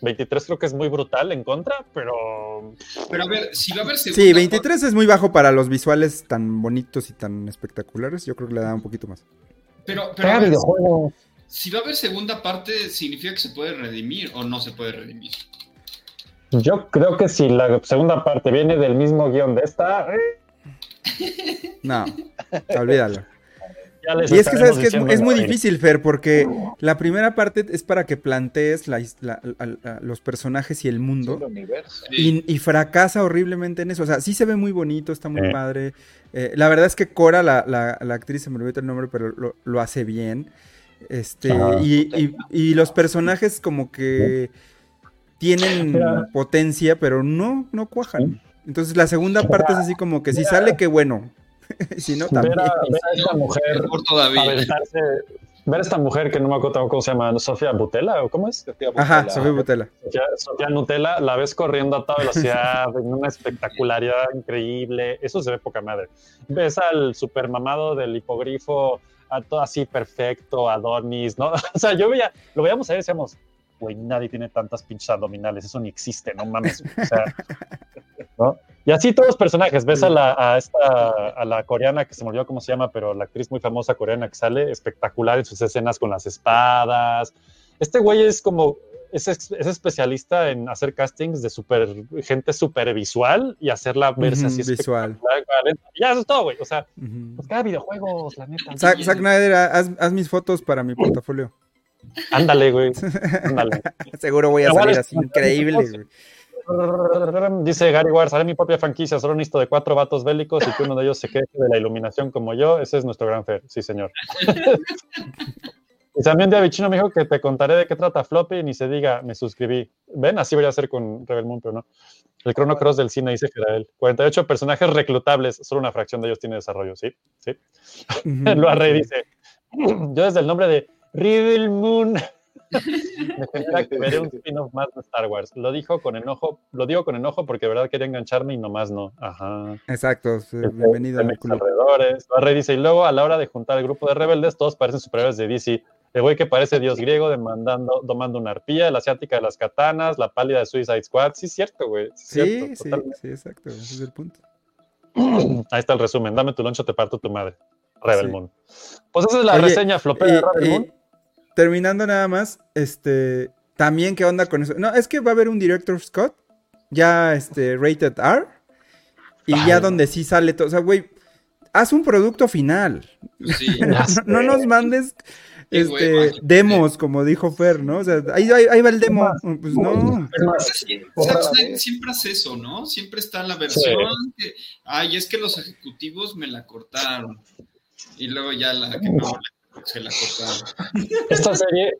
23 creo que es muy brutal en contra, pero Pero a ver, si va a haber segunda Sí, 23 es muy bajo para los visuales tan bonitos y tan espectaculares. Yo creo que le da un poquito más. Pero, pero ver, si va a haber segunda parte, ¿significa que se puede redimir o no se puede redimir? Yo creo que si la segunda parte viene del mismo guion de esta, eh, No, olvídalo. Y es que sabes que es, muy difícil, Fer, porque la primera parte es para que plantees la his- la- la- la- los personajes y el mundo. El universo. Y, y fracasa horriblemente en eso. O sea, sí se ve muy bonito, está muy padre. Eh, la verdad es que Cora, la, la- la actriz, se me olvidó el nombre, pero lo, lo hace bien. Este, y, y- y los personajes como que tienen Mira. potencia, pero no, no cuajan. Entonces la segunda parte es así como que si sale, qué bueno. si no, Ver también. a, ver a esta mujer Mejor todavía. aventarse, ver a esta mujer que no me acuerdo cómo se llama, Sofía Butela o cómo es? Ajá, Sofía Butela. Sofía, Sofía Nutella, la ves corriendo a toda velocidad, en una espectacularidad increíble. Eso se ve poca madre. Ves al super mamado del hipogrifo, a todo así perfecto, Adonis, ¿no? O sea, yo veía, lo veíamos ahí y decíamos, güey, nadie tiene tantas pinches abdominales, eso ni existe, no mames. O sea, ¿no? Y así todos los personajes, ves a la, a esta, a la coreana que se me olvidó cómo se llama, pero la actriz muy famosa coreana que sale espectacular en sus escenas con las espadas. Este güey es como, es, especialista en hacer castings de super, gente super visual y hacerla verse Ujú, así visual. Ya, eso es todo, güey. O sea, pues cada videojuegos, la neta. Zack, Zack Snyder, haz, haz mis fotos para mi portafolio. Ándale, güey. Ándale. Seguro voy a salir así increíble. güey. Dice Gary Wars, haré mi propia franquicia, solo necesito de cuatro vatos bélicos y que uno de ellos se queje de la iluminación como yo. Ese es nuestro gran fer, sí señor. y también de Avichino me dijo que te contaré de qué trata Floppy y ni se diga, me suscribí. Ven, así voy a hacer con Rebel Moon, pero no. El Chrono Cross del cine, dice Gerael. 48 personajes reclutables, solo una fracción de ellos tiene desarrollo, ¿sí? Sí. Lo arre dice, yo desde el nombre de Riddle Moon que veré un spin-off más de Star Wars. Lo dijo con enojo, lo digo con enojo porque de verdad quería engancharme y nomás no. Ajá. Exacto, sí, Este, bienvenido club. alrededores. Barre dice, y luego a la hora de juntar el grupo de rebeldes, todos parecen superiores de DC. El güey que parece dios griego demandando, domando una arpía, la asiática de las katanas, la pálida de Suicide Squad. Sí, cierto, güey. sí Sí, cierto, sí, totalmente. sí, exacto. Ese es el punto. Ahí está el resumen. Dame tu loncho, te parto tu madre. Rebel Sí. Moon. Pues esa es la Oye, reseña flopera de Rebel y Moon. Terminando nada más, este, también qué onda con eso. No, es que va a haber un director Scott, ya este, rated R, y ya donde sí sale todo. O sea, güey, haz un producto final. Sí. no, no nos mandes este, demos, como dijo Fer, ¿no? O sea, ahí, ahí- ahí va el demo. Pues no. Snyder siempre hace eso, ¿no? Siempre está la versión que, ay, es que los ejecutivos me la cortaron. Y luego ya la que no, se la cortaron. Esta serie,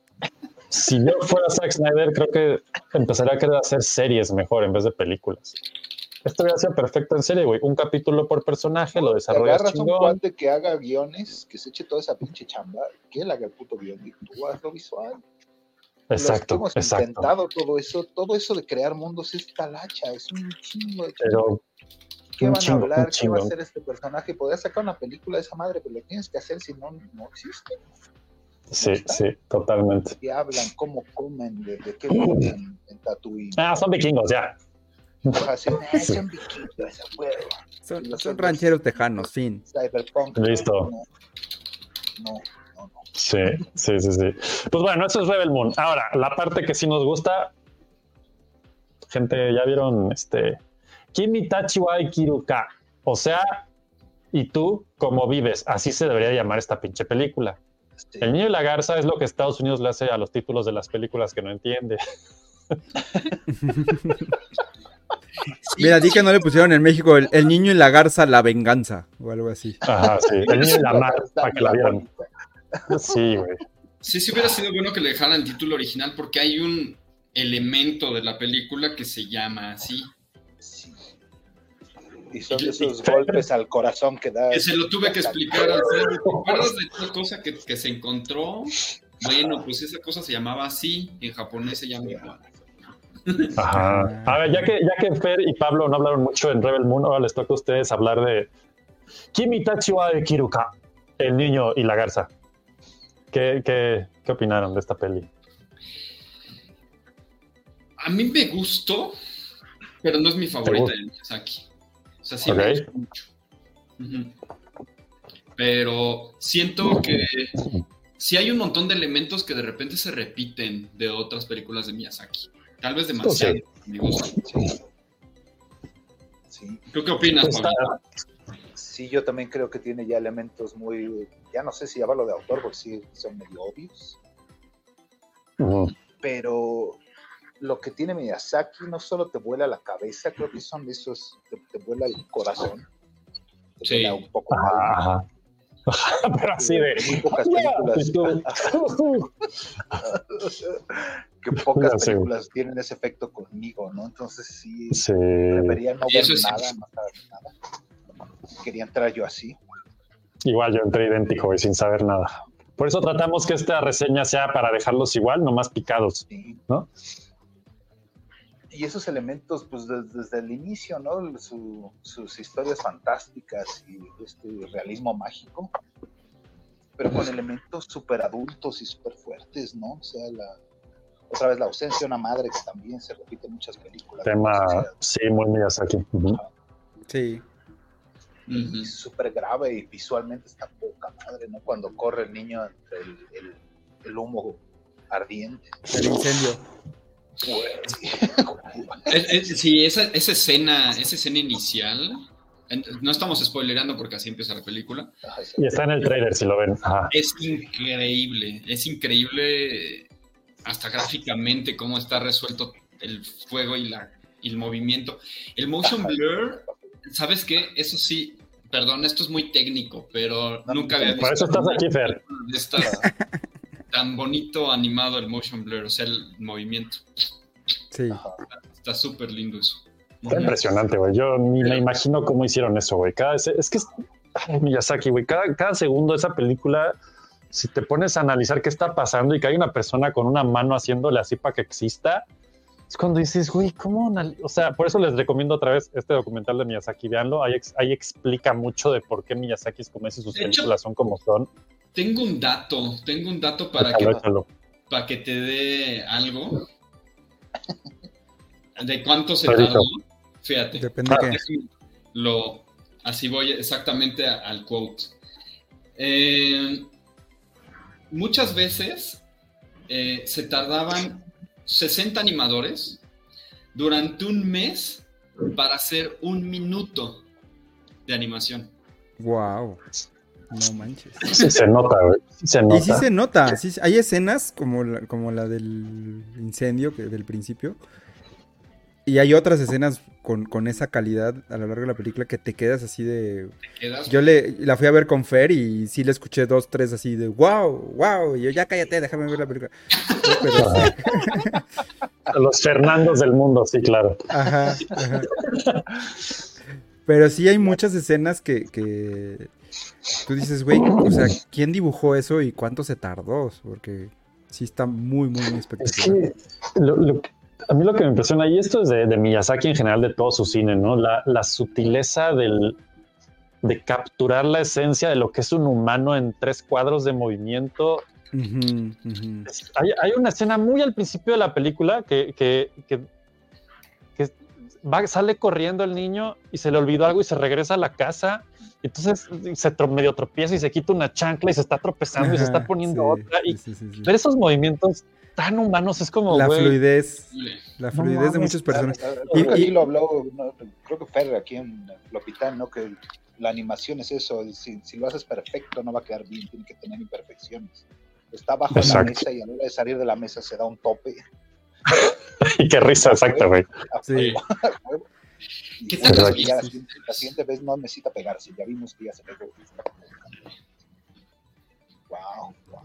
si yo fuera Zack Snyder, creo que empezaría a querer hacer series mejor en vez de películas. Esto hubiera sido perfecto en serie, güey. Un capítulo por personaje, lo desarrollas agarras un chingón. cuate que haga guiones, que se eche toda esa pinche chamba, que él haga el puto guion y tú haz lo visual. Exacto, hemos exacto. intentado todo eso, todo eso de crear mundos es talacha, es un chingo de Pero ¿Qué van chingo, a hablar? ¿Qué va a hacer este personaje? Podrías sacar una película de esa madre, pero lo tienes que hacer si no, no existe. Sí, sí, totalmente. ¿Qué hablan? ¿Cómo comen? ¿De, de qué comen en Tatooine? Ah, son vikingos, ya. Así, "Ah, son vikingos, a huevo". Son, Los son otros, rancheros tejanos, fin. Cyberpunk. Listo. No, no, no, no. Sí, sí, sí, sí. Pues bueno, eso es Rebel Moon. Ahora, la parte que sí nos gusta, gente, ya vieron este Kimi Tachi wa Ikiruka. O sea, y tú, ¿cómo vives? Así se debería llamar esta pinche película. El niño y la garza es lo que Estados Unidos le hace a los títulos de las películas que no entiende. Mira, di que no le pusieron en México el, el niño y la garza, la venganza, o algo así. Ajá, sí. El niño y la mar, para que la vieran. Sí, güey. Sí, sí hubiera sido bueno que le dejaran el título original porque hay un elemento de la película que se llama así. Y son esos golpes al corazón que da. Que se lo tuve que explicar al. ¿Te acuerdas de tal cosa que, que se encontró? Bueno, pues esa cosa se llamaba así, en japonés se llama igual. Ajá. A ver, ya que, ya que Fer y Pablo no hablaron mucho en Rebel Moon, ahora les toca a ustedes hablar de Kimi Tachi wa Kiruka, el niño y la garza. ¿Qué, qué, qué opinaron de esta peli? A mí me gustó, pero no es mi favorita de Miyazaki. O sea, sí me gusta mucho. Pero siento que sí hay un montón de elementos que de repente se repiten de otras películas de Miyazaki. Tal vez demasiado. Sí. a mi gusto. Sí. ¿Tú qué opinas, Pues Pablo? Sí, yo también creo que tiene ya elementos muy, ya no sé si llamarlo de autor, porque sí son medio obvios, pero lo que tiene Miyazaki no solo te vuela la cabeza, creo que son esos, te, te vuela el corazón, te Sí. vuela un poco mal. Ajá. Pero así de. Muy pocas que sé. películas tienen ese efecto conmigo, ¿no? Entonces sí, Sí. prefería no ver nada, no saber nada. Quería entrar yo así. Igual yo entré idéntico y sin saber nada. Por eso tratamos que esta reseña sea para dejarlos igual, nomás picados, Sí. Y esos elementos, pues des- desde, el inicio, ¿no? Su- sus historias fantásticas y este realismo mágico, pero con elementos súper adultos y súper fuertes, ¿no? O sea, la, otra vez la ausencia de una madre que también se repite en muchas películas. Tema, sí, muy Miyazaki. Ujú. Sí. y Ujú. súper grave y visualmente está poca madre, ¿no? Cuando corre el niño entre el, el- el humo ardiente. El incendio. Es- es- sí, esa, esa escena, esa escena inicial, no estamos spoilerando porque así empieza la película, Y está en el trailer, si lo ven. Ajá. es increíble, es increíble hasta gráficamente cómo está resuelto el fuego y, la, y el movimiento. El motion blur, ¿sabes qué? Eso sí, perdón, esto es muy técnico, pero nunca había Por eso estás aquí, Fer. de estas tan bonito animado el motion blur, o sea, el movimiento. Sí. Está súper lindo eso. Está impresionante, güey. Yo ni me imagino cómo hicieron eso, güey. Cada, es, es que es ay, Miyazaki, güey. Cada, cada segundo de esa película, si te pones a analizar qué está pasando y que hay una persona con una mano haciéndole así para que exista, es cuando dices, güey, ¿cómo? anal-?" O sea, por eso les recomiendo otra vez este documental de Miyazaki. Veanlo. Ahí, ex- ahí explica mucho de por qué Miyazaki es como es y sus De hecho, películas son como son. Tengo un dato, tengo un dato para Échalo, que, échalo. para que te dé algo. ¿De cuánto se tardó? Fíjate. Depende de qué. Déjame Lo, así voy exactamente a- al quote. Eh, muchas veces eh, se tardaban 60 animadores durante un mes para hacer un minuto de animación. Wow. No manches. Sí se nota, güey. Sí se Y nota. sí se nota, sí, hay escenas como la, como la del incendio que del principio. Y hay otras escenas con, con esa calidad a lo largo de la película que te quedas así de... quedas- Yo le, la fui a ver con Fer y sí le escuché dos, tres así de wow, wow. Y yo ya cállate, déjame ver la película. Pero- Los Fernandos del mundo, sí, claro. Ajá, ajá. Pero sí hay muchas escenas que, que tú dices, güey, o sea, ¿quién dibujó eso y cuánto se tardó? Porque sí está muy, muy, muy Es espectacular. que lo- lo que- a mí lo que me impresiona, y esto es de, de Miyazaki en general, de todo su cine, ¿no? La, la sutileza del, de capturar la esencia de lo que es un humano en tres cuadros de movimiento. Hay, hay una escena muy al principio de la película que, que, que- que va- sale corriendo el niño y se le olvidó algo y se regresa a la casa Entonces se medio tropieza y se quita una chancla y se está tropezando y se está poniendo sí, otra. Y sí, sí, sí. ver esos movimientos tan humanos es como, La fluidez, la No fluidez de mames, muchas personas. Y- Creo que y- aquí lo habló, no, creo que Fer aquí en Lopitán, ¿no? Que la animación es eso, si, si lo haces perfecto no va a quedar bien, tiene que tener imperfecciones. Está bajo la Exacto. mesa y a la hora de salir de la mesa se da un tope. y qué risa, exacto, güey. Sí. ¿Qué tal la, siguiente, la siguiente vez no necesita pegarse, ya vimos que ya se pegó. Wow, wow.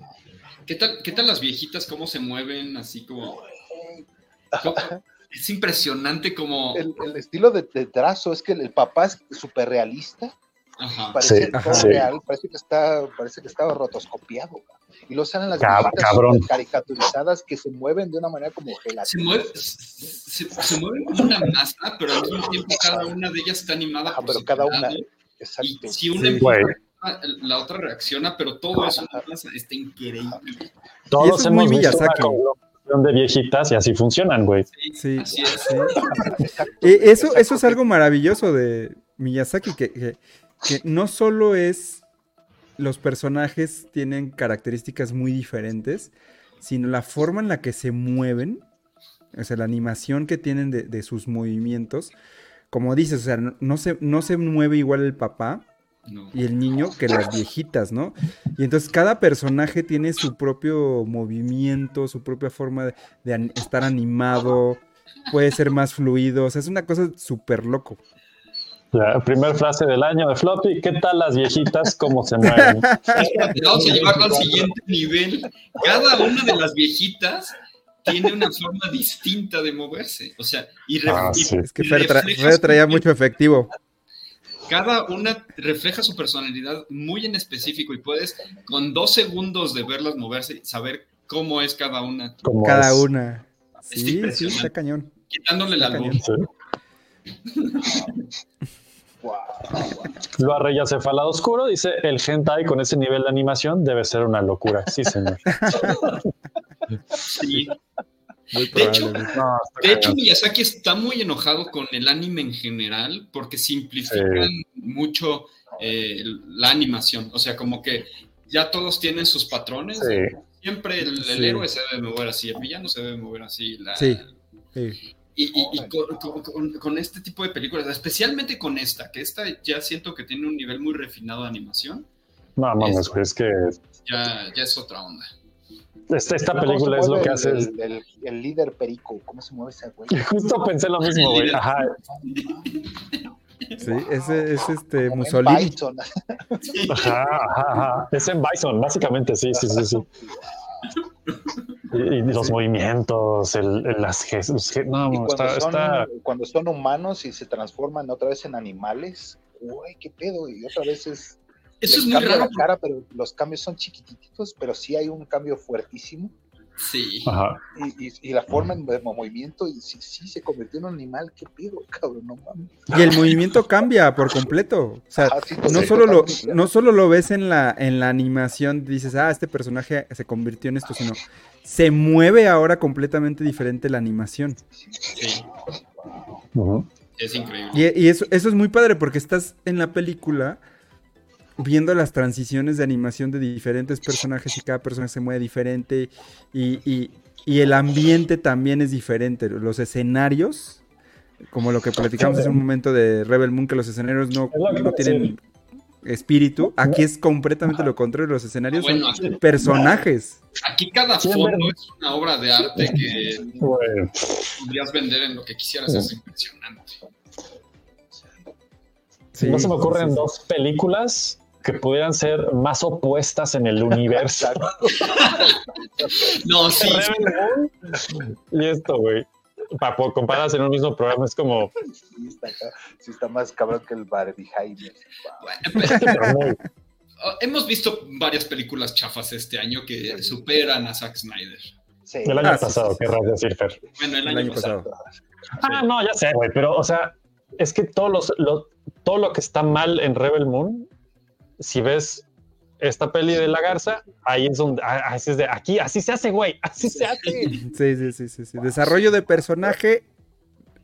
¿Qué tal, ¿Qué tal las viejitas? ¿Cómo se mueven? Así como... ¿Cómo? Es impresionante como... El, el estilo de, de trazo es que el, el papá es súper realista, Ajá. parece Sí, todo sí. real, parece que está, parece que estaba rotoscopiado. Y luego salen las Cab- cabrón. caricaturizadas que se mueven de una manera como gelatina. Se mueve, se, se mueve como una masa, pero al mismo tiempo cada una de ellas está animada Ajá, por pero cada una- Exacto. Y si una Sí. la otra reacciona, pero todo eso está increíble. Todos es muy hemos visto una de viejitas y así funcionan, güey. Sí, Así es. sí. Exacto, Eh, eso, exacto, eso es algo maravilloso de Miyazaki, que, que- que no solo es los personajes tienen características muy diferentes, sino la forma en la que se mueven, o sea, la animación que tienen de, de sus movimientos. Como dices, o sea, no, no se, no se mueve igual el papá No. y el niño que las viejitas, ¿no? Y entonces cada personaje tiene su propio movimiento, su propia forma de, de an- estar animado, puede ser más fluido, o sea, es una cosa súper loco. La primer frase del año de Floppy, ¿qué tal las viejitas cómo se mueven? Vamos a llevarlo al siguiente nivel. Cada una de las viejitas tiene una forma distinta de moverse. O sea, y, re- Ah, y- sí. Es que Fer, tra- traía mucho efectivo. Cada una refleja su personalidad muy en específico y puedes con dos segundos de verlas moverse saber cómo es cada una, Como Cada es. una. Es Sí, sí, está cañón. quitándole la luz. Lo arreya cefalado oscuro dice, el hentai con ese nivel de animación debe ser una locura. Sí, señor. Sí. Muy De hecho. No, De hecho. Miyazaki está muy enojado con el anime en general porque simplifican mucho eh, la animación. O sea, como que ya todos tienen sus patrones. Sí. Siempre el, el Sí. héroe se debe mover así, el villano se debe mover así. la- Sí. Y, y- y con, con- con- con este tipo de películas, especialmente con esta, que esta ya siento que tiene un nivel muy refinado de animación, No, mames, es que ya, ya es otra onda. esta, esta ¿Cómo se película es lo que hace. El, el- el líder perico, ¿cómo se mueve ese güey? Justo pensé lo mismo, güey. Ajá. Sí, ese es este Como en Mussolini. Bison. Ajá, ajá, ajá. Es en Bison, básicamente, sí, sí, sí, sí. Y, los movimientos, el, el- las gestos. No, cuando, está, son, está- cuando son humanos y se transforman otra vez en animales, uy, qué pedo, y otra vez es... Eso es muy raro. la cara, pero los cambios son chiquititos, pero sí hay un cambio fuertísimo. Sí. Ajá. Y, y- y la forma en de movimiento, y sí, sí, se convirtió en un animal, qué pedo, cabrón, no mames. Y el movimiento cambia por completo. O sea, Ajá, sí, no sí, solo lo, no solo lo ves en la, en la animación, dices, ah, este personaje se convirtió en esto, sino se mueve ahora completamente diferente la animación. Sí, es increíble. Y, y eso, eso es muy padre porque estás en la película viendo las transiciones de animación de diferentes personajes y cada personaje se mueve diferente y, y- y el ambiente también es diferente. Los escenarios, como lo que platicamos hace un momento de Rebel Moon, que los escenarios no, no tienen espíritu, aquí es completamente lo contrario, los escenarios son aquí- personajes. Aquí cada Sí, es fondo verdad. es una obra de arte que podrías vender en lo que quisieras, es impresionante. Sí, no se me ocurren sí, sí. dos películas que pudieran ser más opuestas en el universo. No, sí, Rebel Moon y esto, güey. Para compararse en un mismo programa es como. Sí está, sí está más cabrón que el Barbie Jaime. muy- Oh, hemos visto varias películas chafas este año que superan a Zack Snyder. Sí. El año Ah, pasado, sí, sí. querrás decir, Fer. Bueno, el El año, pasado. Ah, no, ya sé, güey, pero, o sea, es que todos los, lo- todo lo que está mal en Rebel Moon, si ves esta peli de la garza, ahí es donde, ah, así es de, aquí, así se hace, güey, así se hace. Sí, sí, sí, sí, sí. Desarrollo de personaje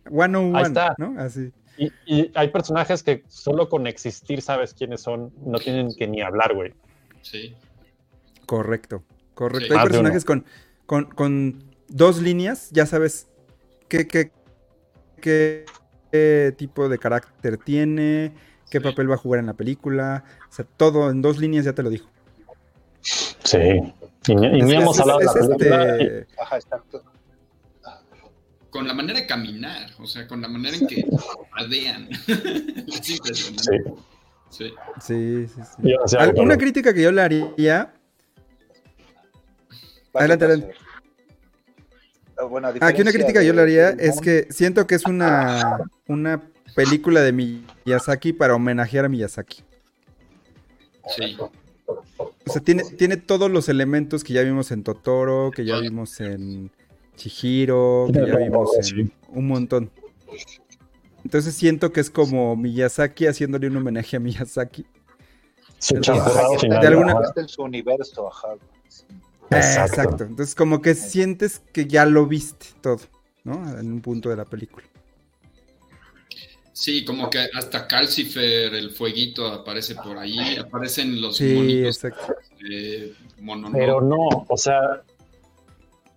101, Ahí está. ¿no? Así. Y, y hay personajes que solo con existir sabes quiénes son, no tienen que ni hablar, güey. Sí. Correcto, correcto. Sí. Hay personajes con, con, con dos líneas, ya sabes qué, qué, qué, qué tipo de carácter tiene, qué papel va a jugar en la película. O sea, todo en dos líneas ya te lo dijo. Sí. Y, ni- y Es- ni es- hemos hablado de la película. este- Ajá, exacto. Con la manera de caminar, o sea, con la manera en que padean. es impresionante. Sí. Sí. Sí, sí. Yo Una crítica que yo le haría. Adelante, adelante. Ah, Bueno, Aquí una crítica que yo le haría es que siento que es una, una película de Miyazaki para homenajear a Miyazaki. Sí. O sea, tiene, tiene todos los elementos que ya vimos en Totoro, que ya vimos en Chihiro, que ya vimos en un montón. Entonces siento que es como Miyazaki haciéndole un homenaje a Miyazaki. Su Entonces, final. de alguna- en su universo, ajá. Exacto. Exacto. Entonces como que sientes que ya lo viste todo, ¿no? En un punto de la película. Sí, como que hasta Calcifer, el fueguito, aparece por ahí. Aparecen los Sí, monitos exacto. eh. Pero no, o sea,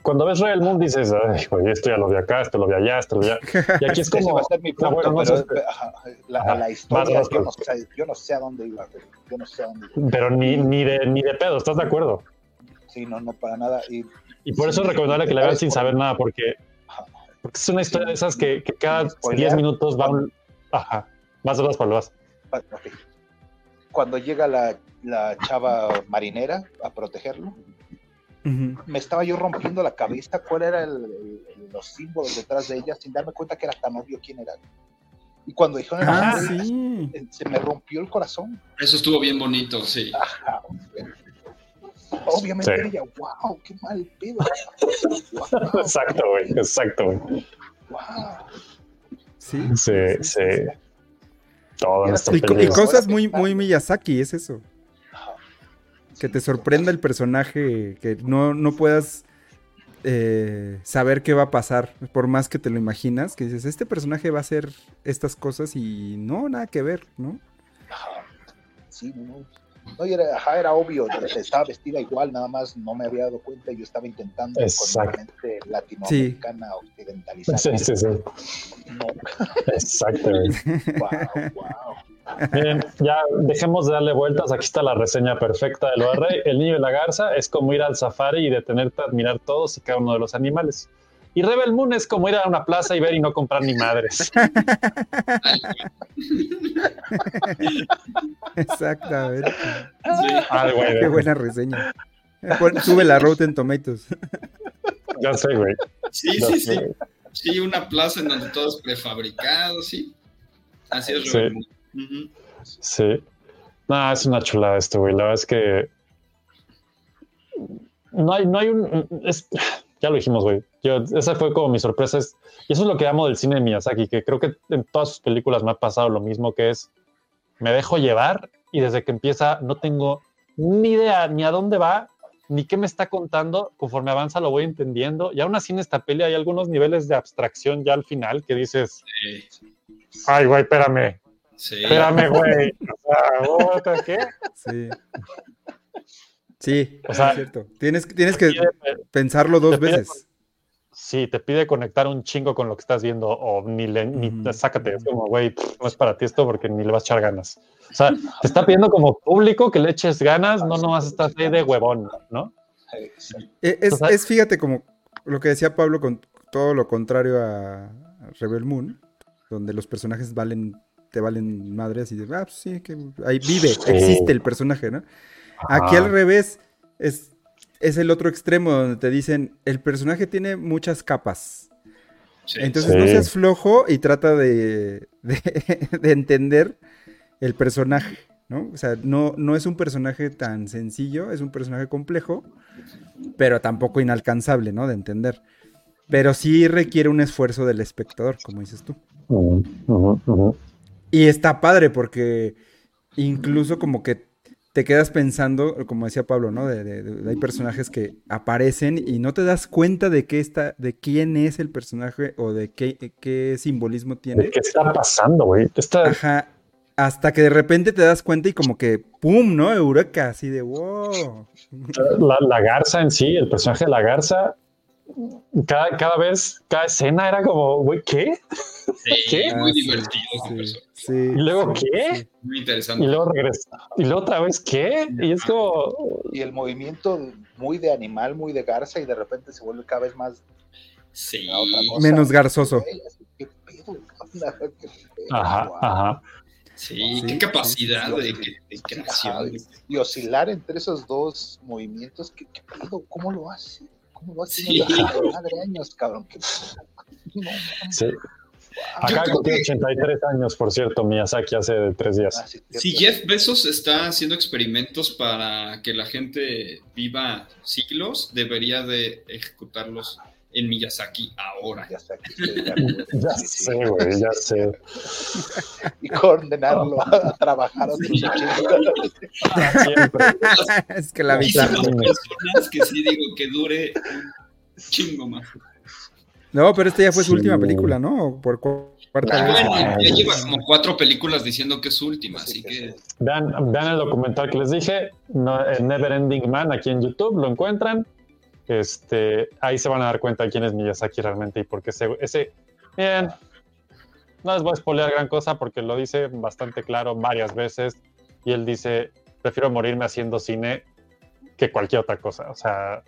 cuando ves Rebel Moon dices, Ay, güey, esto ya lo vi acá, esto lo vi allá, esto lo vi allá. Y aquí es como, va a ser mi punto, bueno, no pero sé, ajá, la, Ajá, la historia, yo, no sé, yo no sé a dónde iba, pero yo no sé a dónde iba. pero ni, ni, de, ni de pedo, ¿estás de acuerdo? Sí, no, no, para nada. Y, Y por eso es recomendable que la vean sin por- saber nada, porque, porque es una historia de esas que, que cada Spoilear. 10 minutos va un... Ajá, vas a las palabras. Ah, ok. Cuando llega la, la chava marinera a protegerlo, Ujú. me estaba yo rompiendo la cabeza cuál era el, el- los símbolos detrás de ella sin darme cuenta que era tan obvio quién era. Y cuando dijeron Ah, nombre, sí. eh, se me rompió el corazón. Eso estuvo bien bonito, sí. Ajá. Obviamente Sí. ella, wow, qué mal pedo. Wow, Exacto, güey, exacto, güey. wow. Sí. Sí, sí. Todo en esta Y, co- y cosas muy, muy Miyazaki, es eso. Que te sorprenda el personaje, que no, no puedas eh, saber qué va a pasar, por más que te lo imaginas, que dices, este personaje va a hacer estas cosas y no, nada que ver, ¿no? Sí, no. No, y era, ajá, era obvio, estaba vestida igual, nada más no me había dado cuenta y yo estaba intentando Exacto. con mente latinoamericana occidentalizada. Sí, sí, sí. No, Exacto, güey. wow, wow. Miren, ya dejemos de darle vueltas. Aquí está la reseña perfecta del OR. El niño y la garza es como ir al safari y detenerte a admirar todos y cada uno de los animales. Y Rebel Moon es como ir a una plaza y ver y no comprar ni madres. Exactamente. Ah, güey, Qué buena reseña. Eh, pon- Sube la Rotten Tomatoes. Ya sé, güey. Sí, Ya sí, sé, sí. güey. Sí, una plaza en donde todo es prefabricado, sí. Así es, Sí. Rebel Moon. Ujú. Sí. No, es una chulada esto, güey. La verdad es que. No hay, no hay un. es- ya lo dijimos, güey. Yo, esa fue como mi sorpresa. es- y eso es lo que amo del cine de Miyazaki, que creo que en todas sus películas me ha pasado lo mismo, que es. Me dejo llevar y desde que empieza no tengo ni idea ni a dónde va, ni qué me está contando. Conforme avanza lo voy entendiendo. Y aún así en esta peli hay algunos niveles de abstracción ya al final que dices. Sí, Ay, güey, espérame. sí. Espérame, güey. O sea, ¿otra ¿qué? Sí. Sí, O sea, es cierto. Tienes, tienes que pide- pensarlo dos pide- veces. Sí, te pide conectar un chingo con lo que estás viendo o ni le ni sácate. Es como, güey, no es para ti esto porque ni le vas a echar ganas. O sea, te está pidiendo como público que le eches ganas, no nomás estás ahí de huevón, ¿no? Eh, Es, es, fíjate, como lo que decía Pablo, con todo lo contrario a a Rebel Moon, donde los personajes valen, te valen madres y de, ah, pues sí, que ahí vive, Sí. existe el personaje, ¿no? Aquí al revés, es, es el otro extremo donde te dicen, el personaje tiene muchas capas. Sí. Entonces Sí. no seas flojo y trata de, de, de entender el personaje, ¿no? O sea, no, no es un personaje tan sencillo, es un personaje complejo, pero tampoco inalcanzable, ¿no? De entender. Pero sí requiere un esfuerzo del espectador, como dices tú. Y está padre porque incluso como que te quedas pensando, como decía Pablo, ¿no? De, de- de- hay personajes que aparecen y no te das cuenta de qué está, de quién es el personaje o de qué, qué simbolismo tiene. ¿De qué está pasando, güey? Está- Ajá. Hasta que de repente te das cuenta y como que ¡pum! ¿no? Eureka, así de wow. La, la garza en sí, el personaje de la garza, cada, cada vez, cada escena era como, güey, ¿qué? ¿Qué? Muy Ah, sí, divertido. personaje. Sí. Y luego, sí, ¿qué? sí. Muy Y interesante. luego regresa. Y luego otra vez, ¿qué? Y es como, Y el movimiento muy de animal, muy de garza, y de repente se vuelve cada vez más Sí. Menos garzoso. ¿Qué pedo? Ajá, Guau. ajá. Sí, Sí, qué capacidad sí, de, sí, de sí, creación. Y oscilar entre esos dos movimientos, ¿qué, qué pedo? ¿Cómo lo hace? ¿Cómo hace? Sí. Madre años, cabrón. Sí. Acá cumplió que- 83 años, por cierto, Miyazaki hace tres días. Ah, sí, Si. Jeff Bezos está haciendo experimentos para que la gente viva siglos, debería de ejecutarlos en Miyazaki ahora. Ya. Ya sé, güey, ya sé. Y condenarlo a trabajar otros Sí. 80. Siempre. es que la vi. Muchísimas personas que sí digo que dure un chingo más. No, pero esta ya fue su Sí. última película, ¿no? Por cu- cuarta Ah, vez. bueno, ya lleva como cuatro películas diciendo que es su última, así que Vean, vean el documental que les dije, no, Never Ending Man, aquí en YouTube, lo encuentran. Este, ahí se van a dar cuenta de quién es Miyazaki realmente y por qué ese, ese bien, no les voy a spoilear gran cosa porque lo dice bastante claro varias veces y él dice, prefiero morirme haciendo cine que cualquier otra cosa, o sea,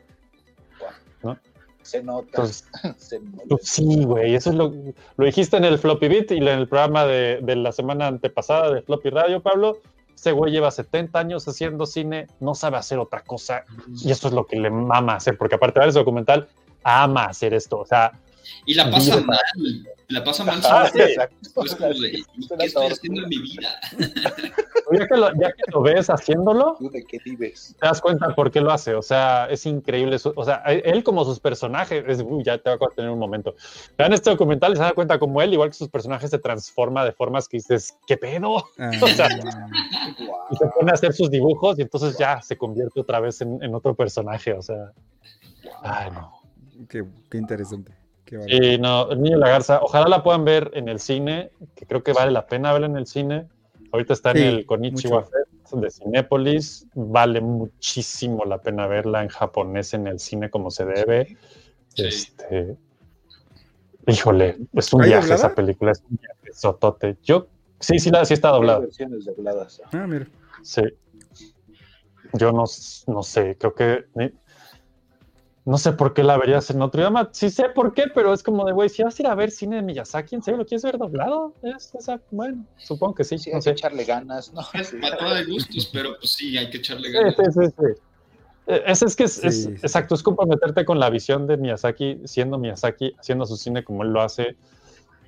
Se nota. Entonces, se nota. pues sí, güey, eso es lo, lo dijiste en el Floppy Beat y en el programa de, de la semana antepasada de Floppy Radio, Pablo. Ese güey lleva 70 años haciendo cine, no sabe hacer otra cosa y eso es lo que le mama hacer, porque aparte de ver ese documental, ama hacer esto, o sea, y la pasa mal, la pasa mal Ah, sí. Como de, ¿y ¿qué estoy haciendo en mi vida? ya que lo, ya que lo ves haciéndolo, ¿Tú de qué vives? te das cuenta por qué lo hace. O sea, es increíble. su- o sea, él como sus personajes, es, uy, ya te va a tener un momento. Vean este documental y se dan cuenta como él, igual que sus personajes, se transforma de formas que dices, ¿qué pedo? Ah, O sea, y se pone a hacer sus dibujos y entonces ya se convierte otra vez en, en otro personaje. O sea, ay, no. qué, qué interesante. Y no, el niño y la garza, ojalá la puedan ver en el cine, que creo que vale la pena verla en el cine. Ahorita está en Sí, el Konichiwa mucho. Fest de Cinépolis, vale muchísimo la pena verla en japonés en el cine como se debe. Sí. Este, híjole, es un ¿Hay viaje doblada? esa película, es un viaje sotote. Yo, sí, sí, la, sí está doblada. versiones dobladas. Ah, mira. Sí. Yo no, no sé, creo que. No sé por qué la verías en otro idioma. Sí sé por qué, pero es como de, güey, si vas a ir a ver cine de Miyazaki, ¿en serio lo quieres ver doblado? Es, esa- bueno, supongo que sí, Sí, no hay que sé. echarle ganas, ¿no? Es Sí. patada de gustos, pero pues sí, hay que echarle ganas. sí, sí, sí. Eh, Es, es que es, es- exacto, es comprometerte con la visión de Miyazaki, siendo Miyazaki, haciendo su cine como él lo hace,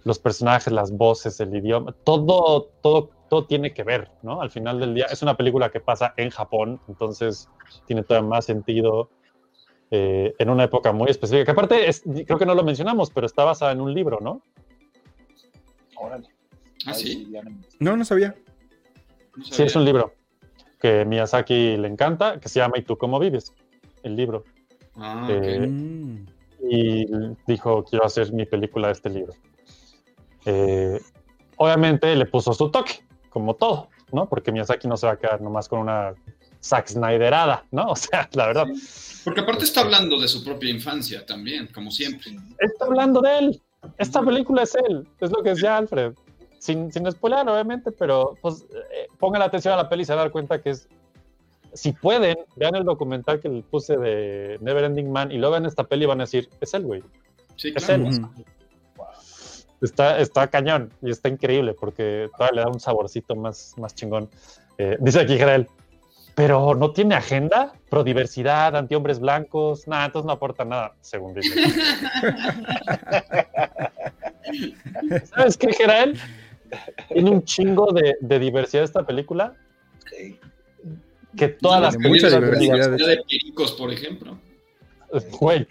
los personajes, las voces, el idioma, todo, todo, todo tiene que ver, ¿no? Al final del día es una película que pasa en Japón, entonces tiene todavía más sentido eh, en una época muy específica. Que aparte, es- creo que no lo mencionamos, pero está basada en un libro, ¿no? Órale. ¿Ah, sí? no- No, no sabía. No Sí, es un libro que Miyazaki le encanta, que se llama ¿Y tú cómo vives? El libro. Ah, Eh, ok. Mm. y dijo, quiero hacer mi película de este libro. Eh, obviamente le puso su toque, como todo, ¿no? Porque Miyazaki no se va a quedar nomás con una Zack Snyderada, ¿no? O sea, la verdad. Porque aparte está hablando de su propia infancia también, como siempre. Está hablando de él. Esta película es él, es lo que decía Alfred. Sin, sin spoiler, obviamente, pero pues eh, pongan atención a la peli y se van a dar cuenta que es. Si pueden, vean el documental que les puse de Neverending Man y luego vean esta peli y van a decir, es él, güey. Sí, Es claro. él. Está, está cañón y está increíble porque todavía le da un saborcito más, más chingón. Eh, dice aquí Israel, pero no tiene agenda, pro diversidad, antihombres blancos, nada, entonces no aporta nada, según dice. ¿Sabes qué, Israel? Tiene un chingo de, de diversidad esta película que todas las Tiene mucha películas de diversidad. Diversidad de pericos, por ejemplo. Güey,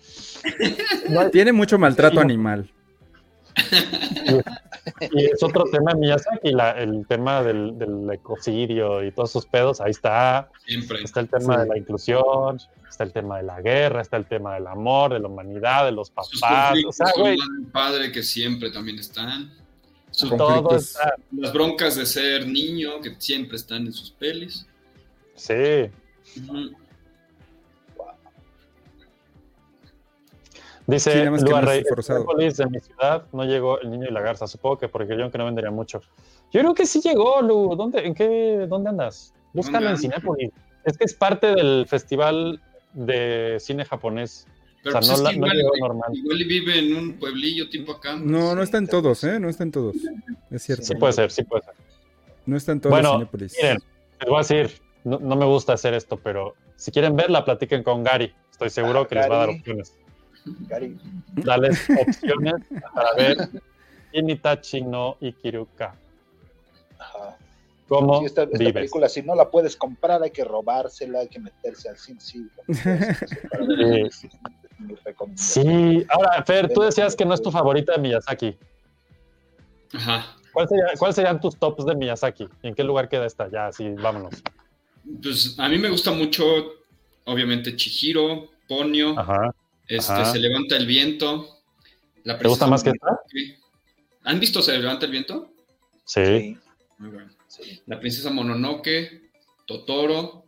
Tiene mucho maltrato Sí. animal. Y es otro tema Miyazaki, la, el tema del, del ecocidio y todos esos pedos, ahí está. Siempre. Está el tema Sí. de la inclusión, está el tema de la guerra, está el tema del amor, de la humanidad, de los Sus papás. O conflictos sea, con güey, y padre que siempre también están. Sus- todo está. las broncas de ser niño que siempre están en sus pelis. Sí. Ujú. Dice Sí, forzado. Metrópolis de mi ciudad no llegó el niño y la garza. Supongo que porque yo que no vendería mucho. Yo creo que sí llegó, Lu. ¿Dónde, en qué, ¿dónde andas? Búscalo en? Cinépolis. Es que es parte del festival de cine japonés. Pero o sea, pues no, es que la- no igual, llegó normal. igual y vive en un pueblillo tipo acá. No, no están todos, ¿eh? No están todos. Es cierto. Sí puede ser, sí puede ser. No están todos Bueno, en Cinépolis. Miren, les voy a decir, no, no me gusta hacer esto, pero si quieren verla, platiquen con Gary. Estoy seguro Ah, que les va a dar opciones. Gary. Dales opciones para ver Initachi no Ikiruka. Ajá. ¿Cómo Sí, esta, esta vives? película, si no la puedes comprar, hay que robársela, hay que meterse al cine. Sí, Sí. mi recomendación. Sí, ahora, Fer, tú decías que no es tu favorita de Miyazaki. Ajá. ¿Cuál sería- ¿Cuáles serían tus tops de Miyazaki? ¿Y en qué lugar queda esta? Ya, sí, vámonos. Pues a mí me gusta mucho, obviamente, Chihiro, Ponyo, Ajá. Este. Se levanta el viento. La ¿Te gusta más que Mononoke. ¿Han visto Se levanta el viento? Sí. Muy bueno. sí. La princesa Mononoke, Totoro.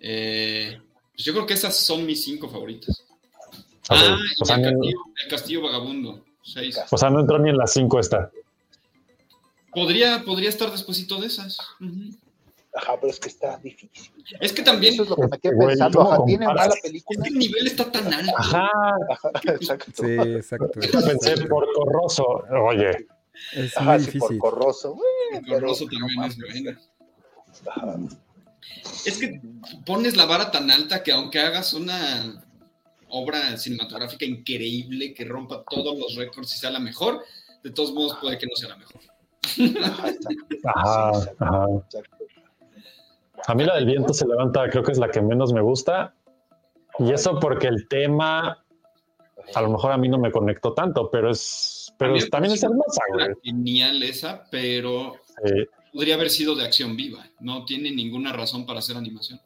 eh, pues yo creo que esas son mis cinco favoritas. Ah, o sea, el, castillo, el castillo vagabundo. Seis. O sea, no entró ni en las cinco esta. Podría, podría estar despuésito de esas. Ujú. Ajá, pero es que está difícil. Es que también Eso es lo que me quedé Güey, pensando. ¿cómo Ajá, tiene mala es película. que el nivel está tan alto. Ajá. Ajá, exacto. Sí, exacto. Pensé por Corroso. Oye, Es Ajá, muy sí, por difícil. corroso. El Corroso también es buena. Ajá. Es que pones la vara tan alta que aunque hagas una obra cinematográfica increíble que rompa todos los récords y sea la mejor, de todos modos puede que no sea la mejor. Ajá, exacto. Ajá, Sí, exacto, ajá. exacto. A mí la del viento se levanta, creo que es la que menos me gusta. Y eso porque el tema, a lo mejor a mí no me conectó tanto, pero es, pero es- también es hermosa, güey. Genial esa, pero Sí, podría haber sido de acción viva. No tiene ninguna razón para hacer animación.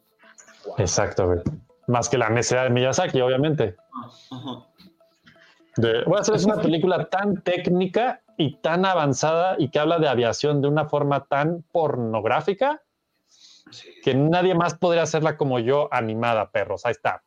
exacto, güey. Más que la necesidad de Miyazaki, obviamente. Ajá. De, voy a hacerles una película tan técnica y tan avanzada y que habla de aviación de una forma tan pornográfica que nadie más podría hacerla como yo animada, perros. Ahí está.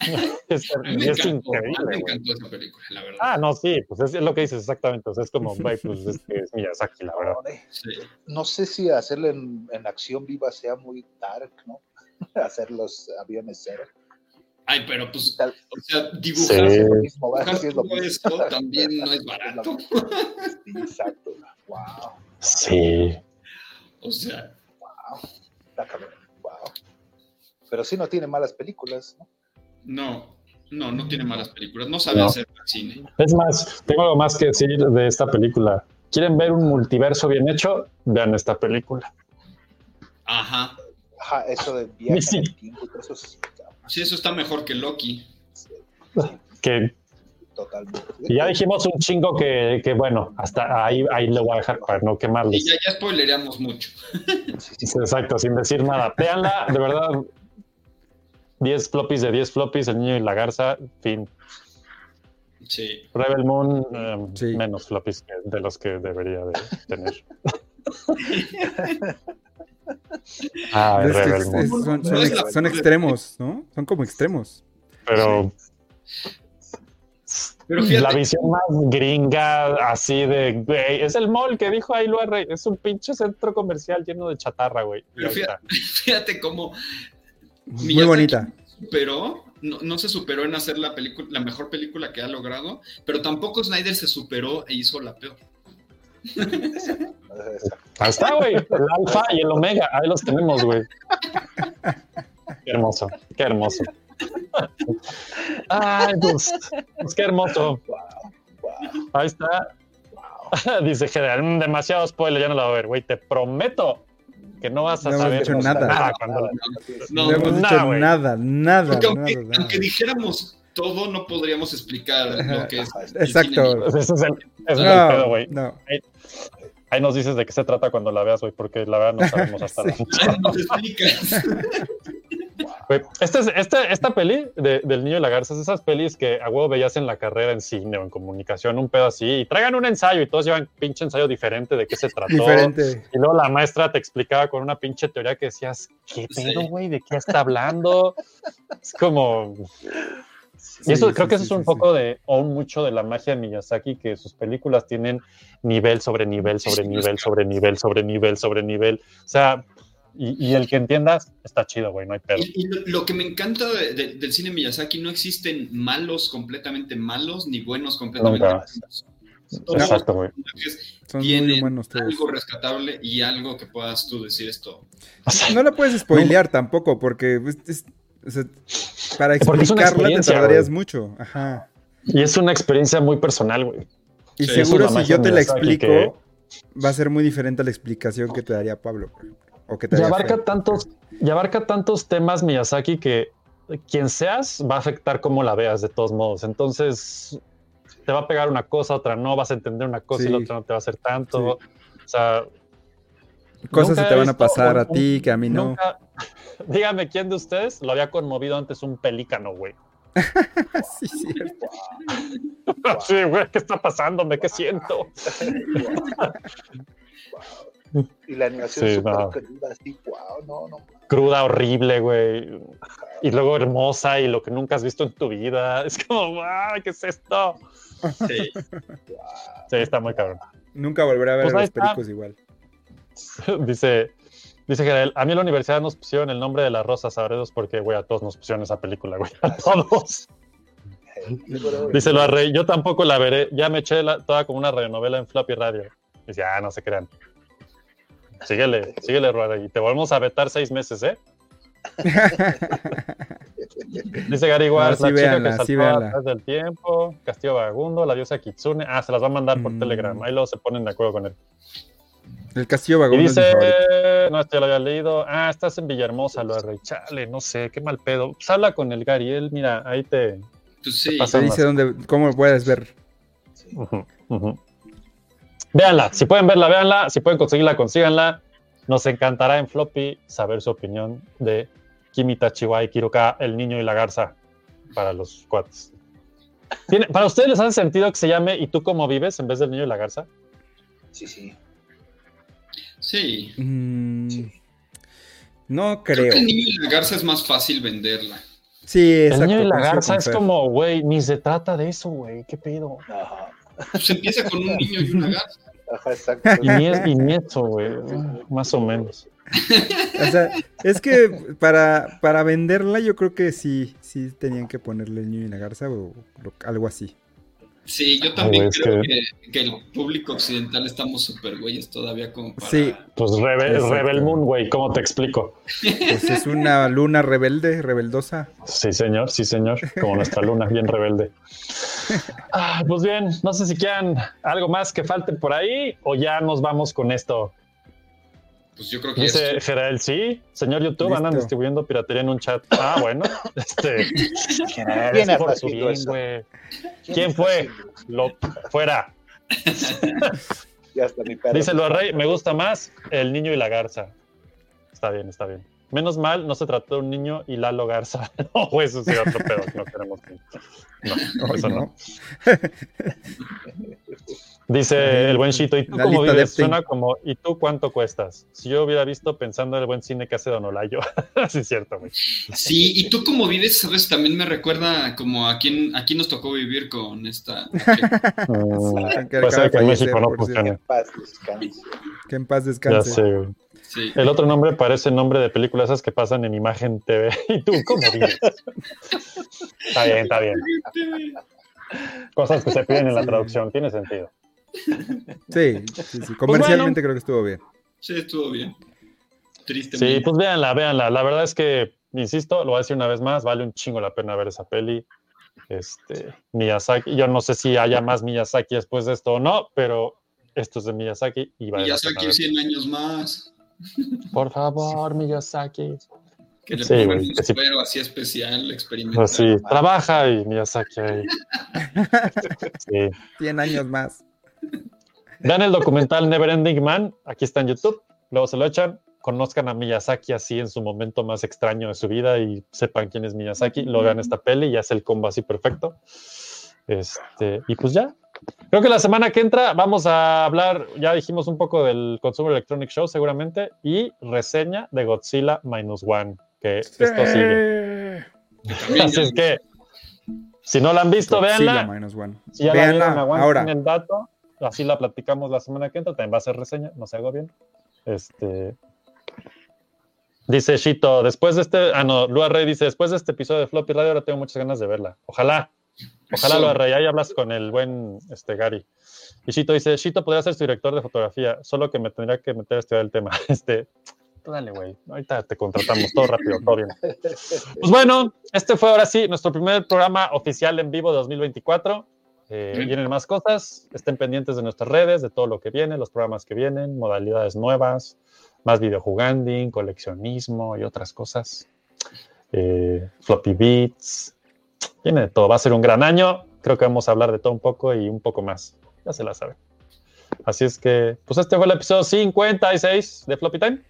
Es, me es encantó, increíble. me güey. encantó esa película, la verdad. Ah, no, sí, pues es lo que dices exactamente. O sea, es como, pues es es Miyazaki, la verdad. Sí. No sé si hacerlo en, en acción viva sea muy dark, ¿no? Hacer los aviones cero. Ay, pero pues, Tal- o sea, dibujar, Sí. dibujar Sí, es lo todo mismo. esto también no es barato. Sí, exacto. Wow. Sí. O sea, Está cabrón. Wow. Pero sí no tiene malas películas, ¿no? no, no, no tiene malas películas. No sabe No. hacer cine. Es más, tengo algo más que decir de esta película. ¿Quieren ver un multiverso bien hecho? Vean esta película. Ajá. Ajá, eso de viaje Sí. en el tiempo eso es Sí, eso está mejor que Loki. Que totalmente. y ya dijimos un chingo que, que, bueno, hasta ahí, ahí le voy a dejar para no Y quemarles. ya, ya spoilereamos mucho. Exacto, sin decir nada. Véanla, de verdad. 10 floppies de 10 floppies, el niño y la garza, fin. Sí. Rebel Moon, eh, Sí. menos floppies que- de los que debería de tener. Ah, Es que Rebel es- Moon. es- son, son No es ex- la- son extremos, ¿no? Son como extremos. Pero Pero fíjate, la visión más gringa, así de, güey, es el mall que dijo ahí Rey, es un pinche centro comercial lleno de chatarra, güey. Pero fíjate, fíjate cómo Muy Miyazaki bonita. superó, no, no se superó en hacer la película, la mejor película que ha logrado, pero tampoco Snyder se superó e hizo la peor. Ahí está, güey, el alfa y el omega, ahí los tenemos, güey. Qué hermoso, qué hermoso. Ay, pues, pues qué hermoso. Ahí está. Dice General, "Mm, demasiado spoiler, ya no la voy a ver, güey. Te prometo que no vas a No hemos saber dicho nada. cuando la- No, No hemos nada, dicho nada, nada, Porque aunque, nada, nada. aunque dijéramos todo no podríamos explicar lo que es. Exacto. cine. Ese es el, ese es el No, pedo, güey. no. Ahí, ahí nos dices de qué se trata cuando la veas, güey, porque la verdad no sabemos hasta Sí. la Ay, no te explicas. Este, es- este- esta peli de- del niño y la garza es esas pelis que a huevo veías en la carrera en cine o en comunicación, un pedo así, y traigan un ensayo y todos llevan pinche ensayo diferente de qué se trató. Diferente. Y luego la maestra te explicaba con una pinche teoría que decías, ¿qué pedo, Sí. güey? ¿De qué está hablando? es como... Sí, y eso sí, creo que sí, eso es un sí, poco de, o mucho de la magia de Miyazaki, que sus películas tienen nivel sobre nivel, sobre nivel, sobre nivel, sobre nivel, sobre nivel. O sea, y, y el que entiendas está chido, güey, no hay pedo. Y, y lo, lo que me encanta de- de- del cine Miyazaki, no existen malos completamente malos ni buenos completamente Nunca. buenos. Todos Exacto, güey. tienen todos. algo rescatable y algo que puedas tú decir esto. O sea, No la puedes spoilear tampoco, porque pues, es- o sea, para Porque es una explicarla te tardarías güey. mucho. Ajá. Y es una experiencia muy personal, güey. Y Sí, seguro es si yo te la explico, va a ser muy diferente a la explicación que te daría Pablo. por ejemplo, O que te Y daría abarca tantos, y abarca tantos temas Miyazaki que quien seas va a afectar cómo la veas de todos modos. Entonces te va a pegar una cosa, otra no, vas a entender una cosa y la otra no te va a hacer tanto. O sea, Cosas se te van a pasar un- a ti que a mí no. nunca- dígame quién de ustedes lo había conmovido antes un pelícano, güey. sí, cierto. Sí, güey, ¿qué está pasándome? ¿Qué siento? Y la animación Sí, súper no. cruda, así, wow, no, no. Cruda, horrible, güey. Y luego hermosa y lo que nunca has visto en tu vida. Es como, ¡ay, qué es esto! Sí. Sí, está muy cabrón. Nunca volveré a ver Pues los pericos igual. dice, dice Gerald, a mí en la universidad nos pusieron el nombre de las rosas sabredos porque, güey, a todos nos pusieron esa película, güey, a todos. Dice lo rey, yo tampoco la veré, ya me eché la- toda como una radionovela en floppy radio. Dice, ah, no se crean. Síguele, síguele, Ruarey, y te volvemos a vetar seis meses, ¿eh? Dice Gary Wars, sí, la chica véanla, que saltó sí, atrás del tiempo, Castillo Vagabundo, la diosa Kitsune. Ah, se las va a mandar por Mm. Telegram, ahí luego se ponen de acuerdo con él. El castillo Y vagabundo es mi dice, no, esto ya lo había leído. Ah, estás en Villahermosa, lo arre. Chale, no sé, qué mal pedo. Pues habla con el Gary, él, mira, ahí te. Pues sí. Te dice dónde, cómo puedes ver. Ujú, ujú. Véanla, si pueden verla, véanla. Si pueden conseguirla, consíganla. Nos encantará en Floppy saber su opinión de Kimita Chihuahua Kiruka, el niño y la garza, para los cuates. ¿Tiene- ¿Para ustedes les hace sentido que se llame ¿Y tú cómo vives en vez del niño y la garza? Sí, sí. Sí. Mm, no Creo creo. que el niño y la garza es más fácil venderla. Sí, El exacto. niño y la garza es como, güey, ni se trata de eso, güey, qué pedo. Ajá, Pues empieza con un niño y una garza. ajá, exacto. Y ni, y ni eso, güey, más o menos. O sea, es que para, para venderla yo creo que sí, sí tenían que ponerle el niño y la garza o algo así. Sí, yo también creo que- que... que el público occidental estamos súper güeyes todavía como para... Sí, Pues. Rebel Moon, güey, ¿cómo te explico? pues es una luna rebelde, rebeldosa. Sí, señor, sí, señor, como nuestra luna, bien rebelde. Ah, pues bien, no sé si quieran algo más que falte por ahí o ya nos vamos con esto. Pues yo creo que Dice ya Gerald, sí, señor YouTube, andan Listo. distribuyendo piratería en un chat. Ah, bueno, este, es por su bien, güey. ¿Quién fue? Lo, fuera. Ya está mi perro. Dice lo rey, me gusta más el niño y la garza. Está bien, está bien. Menos mal, no se trató de un niño y Lalo Garza. No, eso sí, otro pedo que no queremos. que- No, Ay, eso no. no. Dice el buen Chito, ¿y tú cómo vives? Suena como, ¿y tú cuánto cuestas? Si yo hubiera visto pensando en el buen cine que hace Don Olayo. sí, es cierto, güey. Sí, y tú como vives, sabes, también me recuerda como a quién, a quién nos tocó vivir con esta... Mm, que acaba que en México no. Paz, descanse. Que en paz Ya sé, güey. Sí. El otro nombre parece nombre de películas esas que pasan en Imagen TV. ¿Y tú cómo vives? está bien, está bien. Cosas que se piden en la traducción, tiene sentido. Sí, sí, sí. Comercialmente creo que estuvo bien. Sí, estuvo bien. Sí, Tristemente. pues véanla, véanla. La verdad es que, insisto, lo voy a decir una vez más, vale un chingo la pena ver esa peli. Este, Miyazaki, yo no sé si haya más Miyazaki después de esto o no, pero esto es de Miyazaki y vale la pena ver. 100 años más. Por favor, Miyazaki. Que le Sí, pongan un que sí. suero así especial, experimental. Así, trabaja y Miyazaki ahí. Sí. 100 años más. Vean el documental Neverending Man, aquí está en YouTube, luego se lo echan, conozcan a Miyazaki así en su momento más extraño de su vida y sepan quién es Miyazaki, lo vean esta peli y hace el combo así perfecto. Este, y pues ya. Creo que la semana que entra vamos a hablar, ya dijimos un poco del Consumer Electronic Show seguramente, y reseña de Godzilla Minus One, que esto sigue. Así es que, si no la han visto, Godzilla véanla. minus one. Si ya Véanla la vieron, aguanten ahora. el dato. Así la platicamos la semana que entra. También va a ser reseña, no se hago bien. Este. Dice Shito, después de este. Ah, no, Lua Rey dice: Después de este episodio de Floppy Radio, ahora tengo muchas ganas de verla. Ojalá. Ojalá, Eso. Lua Rey. Ahí hablas con el buen este, Gary. Y Shito dice: Shito podría ser su director de fotografía, solo que me tendría que meter a estudiar el tema. Este. tú Dale, güey. Ahorita te contratamos todo rápido, todo bien. Pues bueno, este fue ahora sí nuestro primer programa oficial en vivo de 2024. Eh, vienen más cosas, estén pendientes de nuestras redes, de todo lo que viene, los programas que vienen, modalidades nuevas, más videojuganding, coleccionismo y otras cosas. Eh, floppy beats, viene de todo. Va a ser un gran año. Creo que vamos a hablar de todo un poco y un poco más. Ya se la saben. Así es que, pues este fue el episodio 56 de Floppy Time.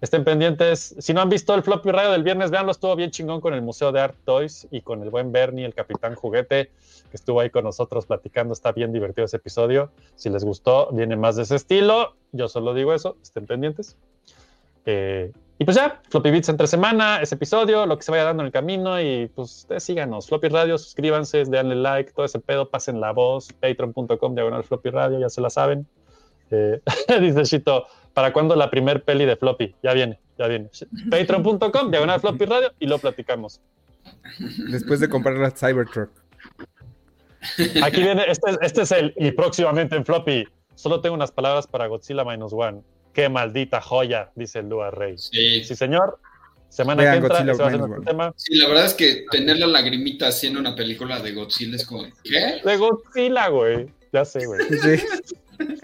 Estén pendientes. Si no han visto el Floppy Radio del viernes, véanlo, estuvo bien chingón con el Museo de Art Toys y con el buen Bernie, el Capitán Juguete, que estuvo ahí con nosotros platicando. Está bien divertido ese episodio. Si les gustó, viene más de ese estilo. Yo solo digo eso, estén pendientes. Eh, y pues ya, Floppy Beats entre semana, ese episodio, lo que se vaya dando en el camino y pues ustedes síganos. Floppy Radio, suscríbanse, denle like, todo ese pedo, pasen la voz, patreon.com, diagonal Floppy Radio, ya se la saben. Eh, dice Shito, ¿para cuándo la primer peli de Floppy? Ya viene, ya viene. Patreon.com, diagonal Floppy Radio y lo platicamos. Después de comprar la Cybertruck. Aquí viene, este, es- este es el, y próximamente en Floppy, solo tengo unas palabras para Godzilla Minus One. Qué maldita joya, dice el Lua Rey. Sí. Sí, señor. Semana Vean que entra, Godzilla ese va a One. tema. Sí, la verdad es que tener la lagrimita haciendo una película de Godzilla es como, ¿qué? De Godzilla, güey. Ya sé, güey. Sí.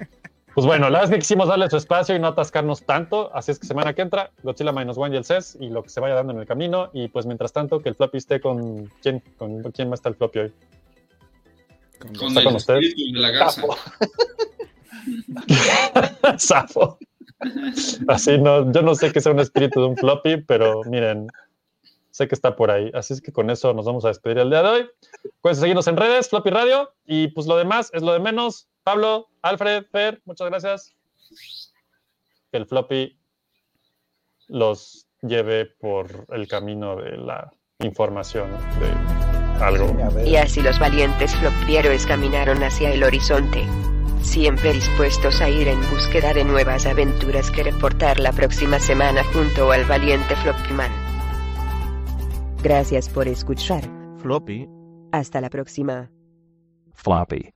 Pues bueno, la verdad es que quisimos darle su espacio y no atascarnos tanto. Así es que semana que entra, Godzilla Minus One y el CES y lo que se vaya dando en el camino. Y pues mientras tanto, que el floppy esté con. ¿Quién? ¿Con quién va a estar el floppy hoy? Con ¿Está el con usted? de la garza. Safo. Así no, yo no sé qué sea un espíritu de un floppy, pero miren, sé que está por ahí. Así es que con eso nos vamos a despedir el día de hoy. Pueden seguirnos en redes, Floppy Radio, y pues lo demás es lo de menos. Pablo, Alfred, Fer, muchas gracias. Que el floppy los lleve por el camino de la información de algo. Y así los valientes flopieros caminaron hacia el horizonte. Siempre dispuestos a ir en búsqueda de nuevas aventuras que reportar la próxima semana junto al valiente Floppyman. Gracias por escuchar. Floppy. Hasta la próxima. Floppy.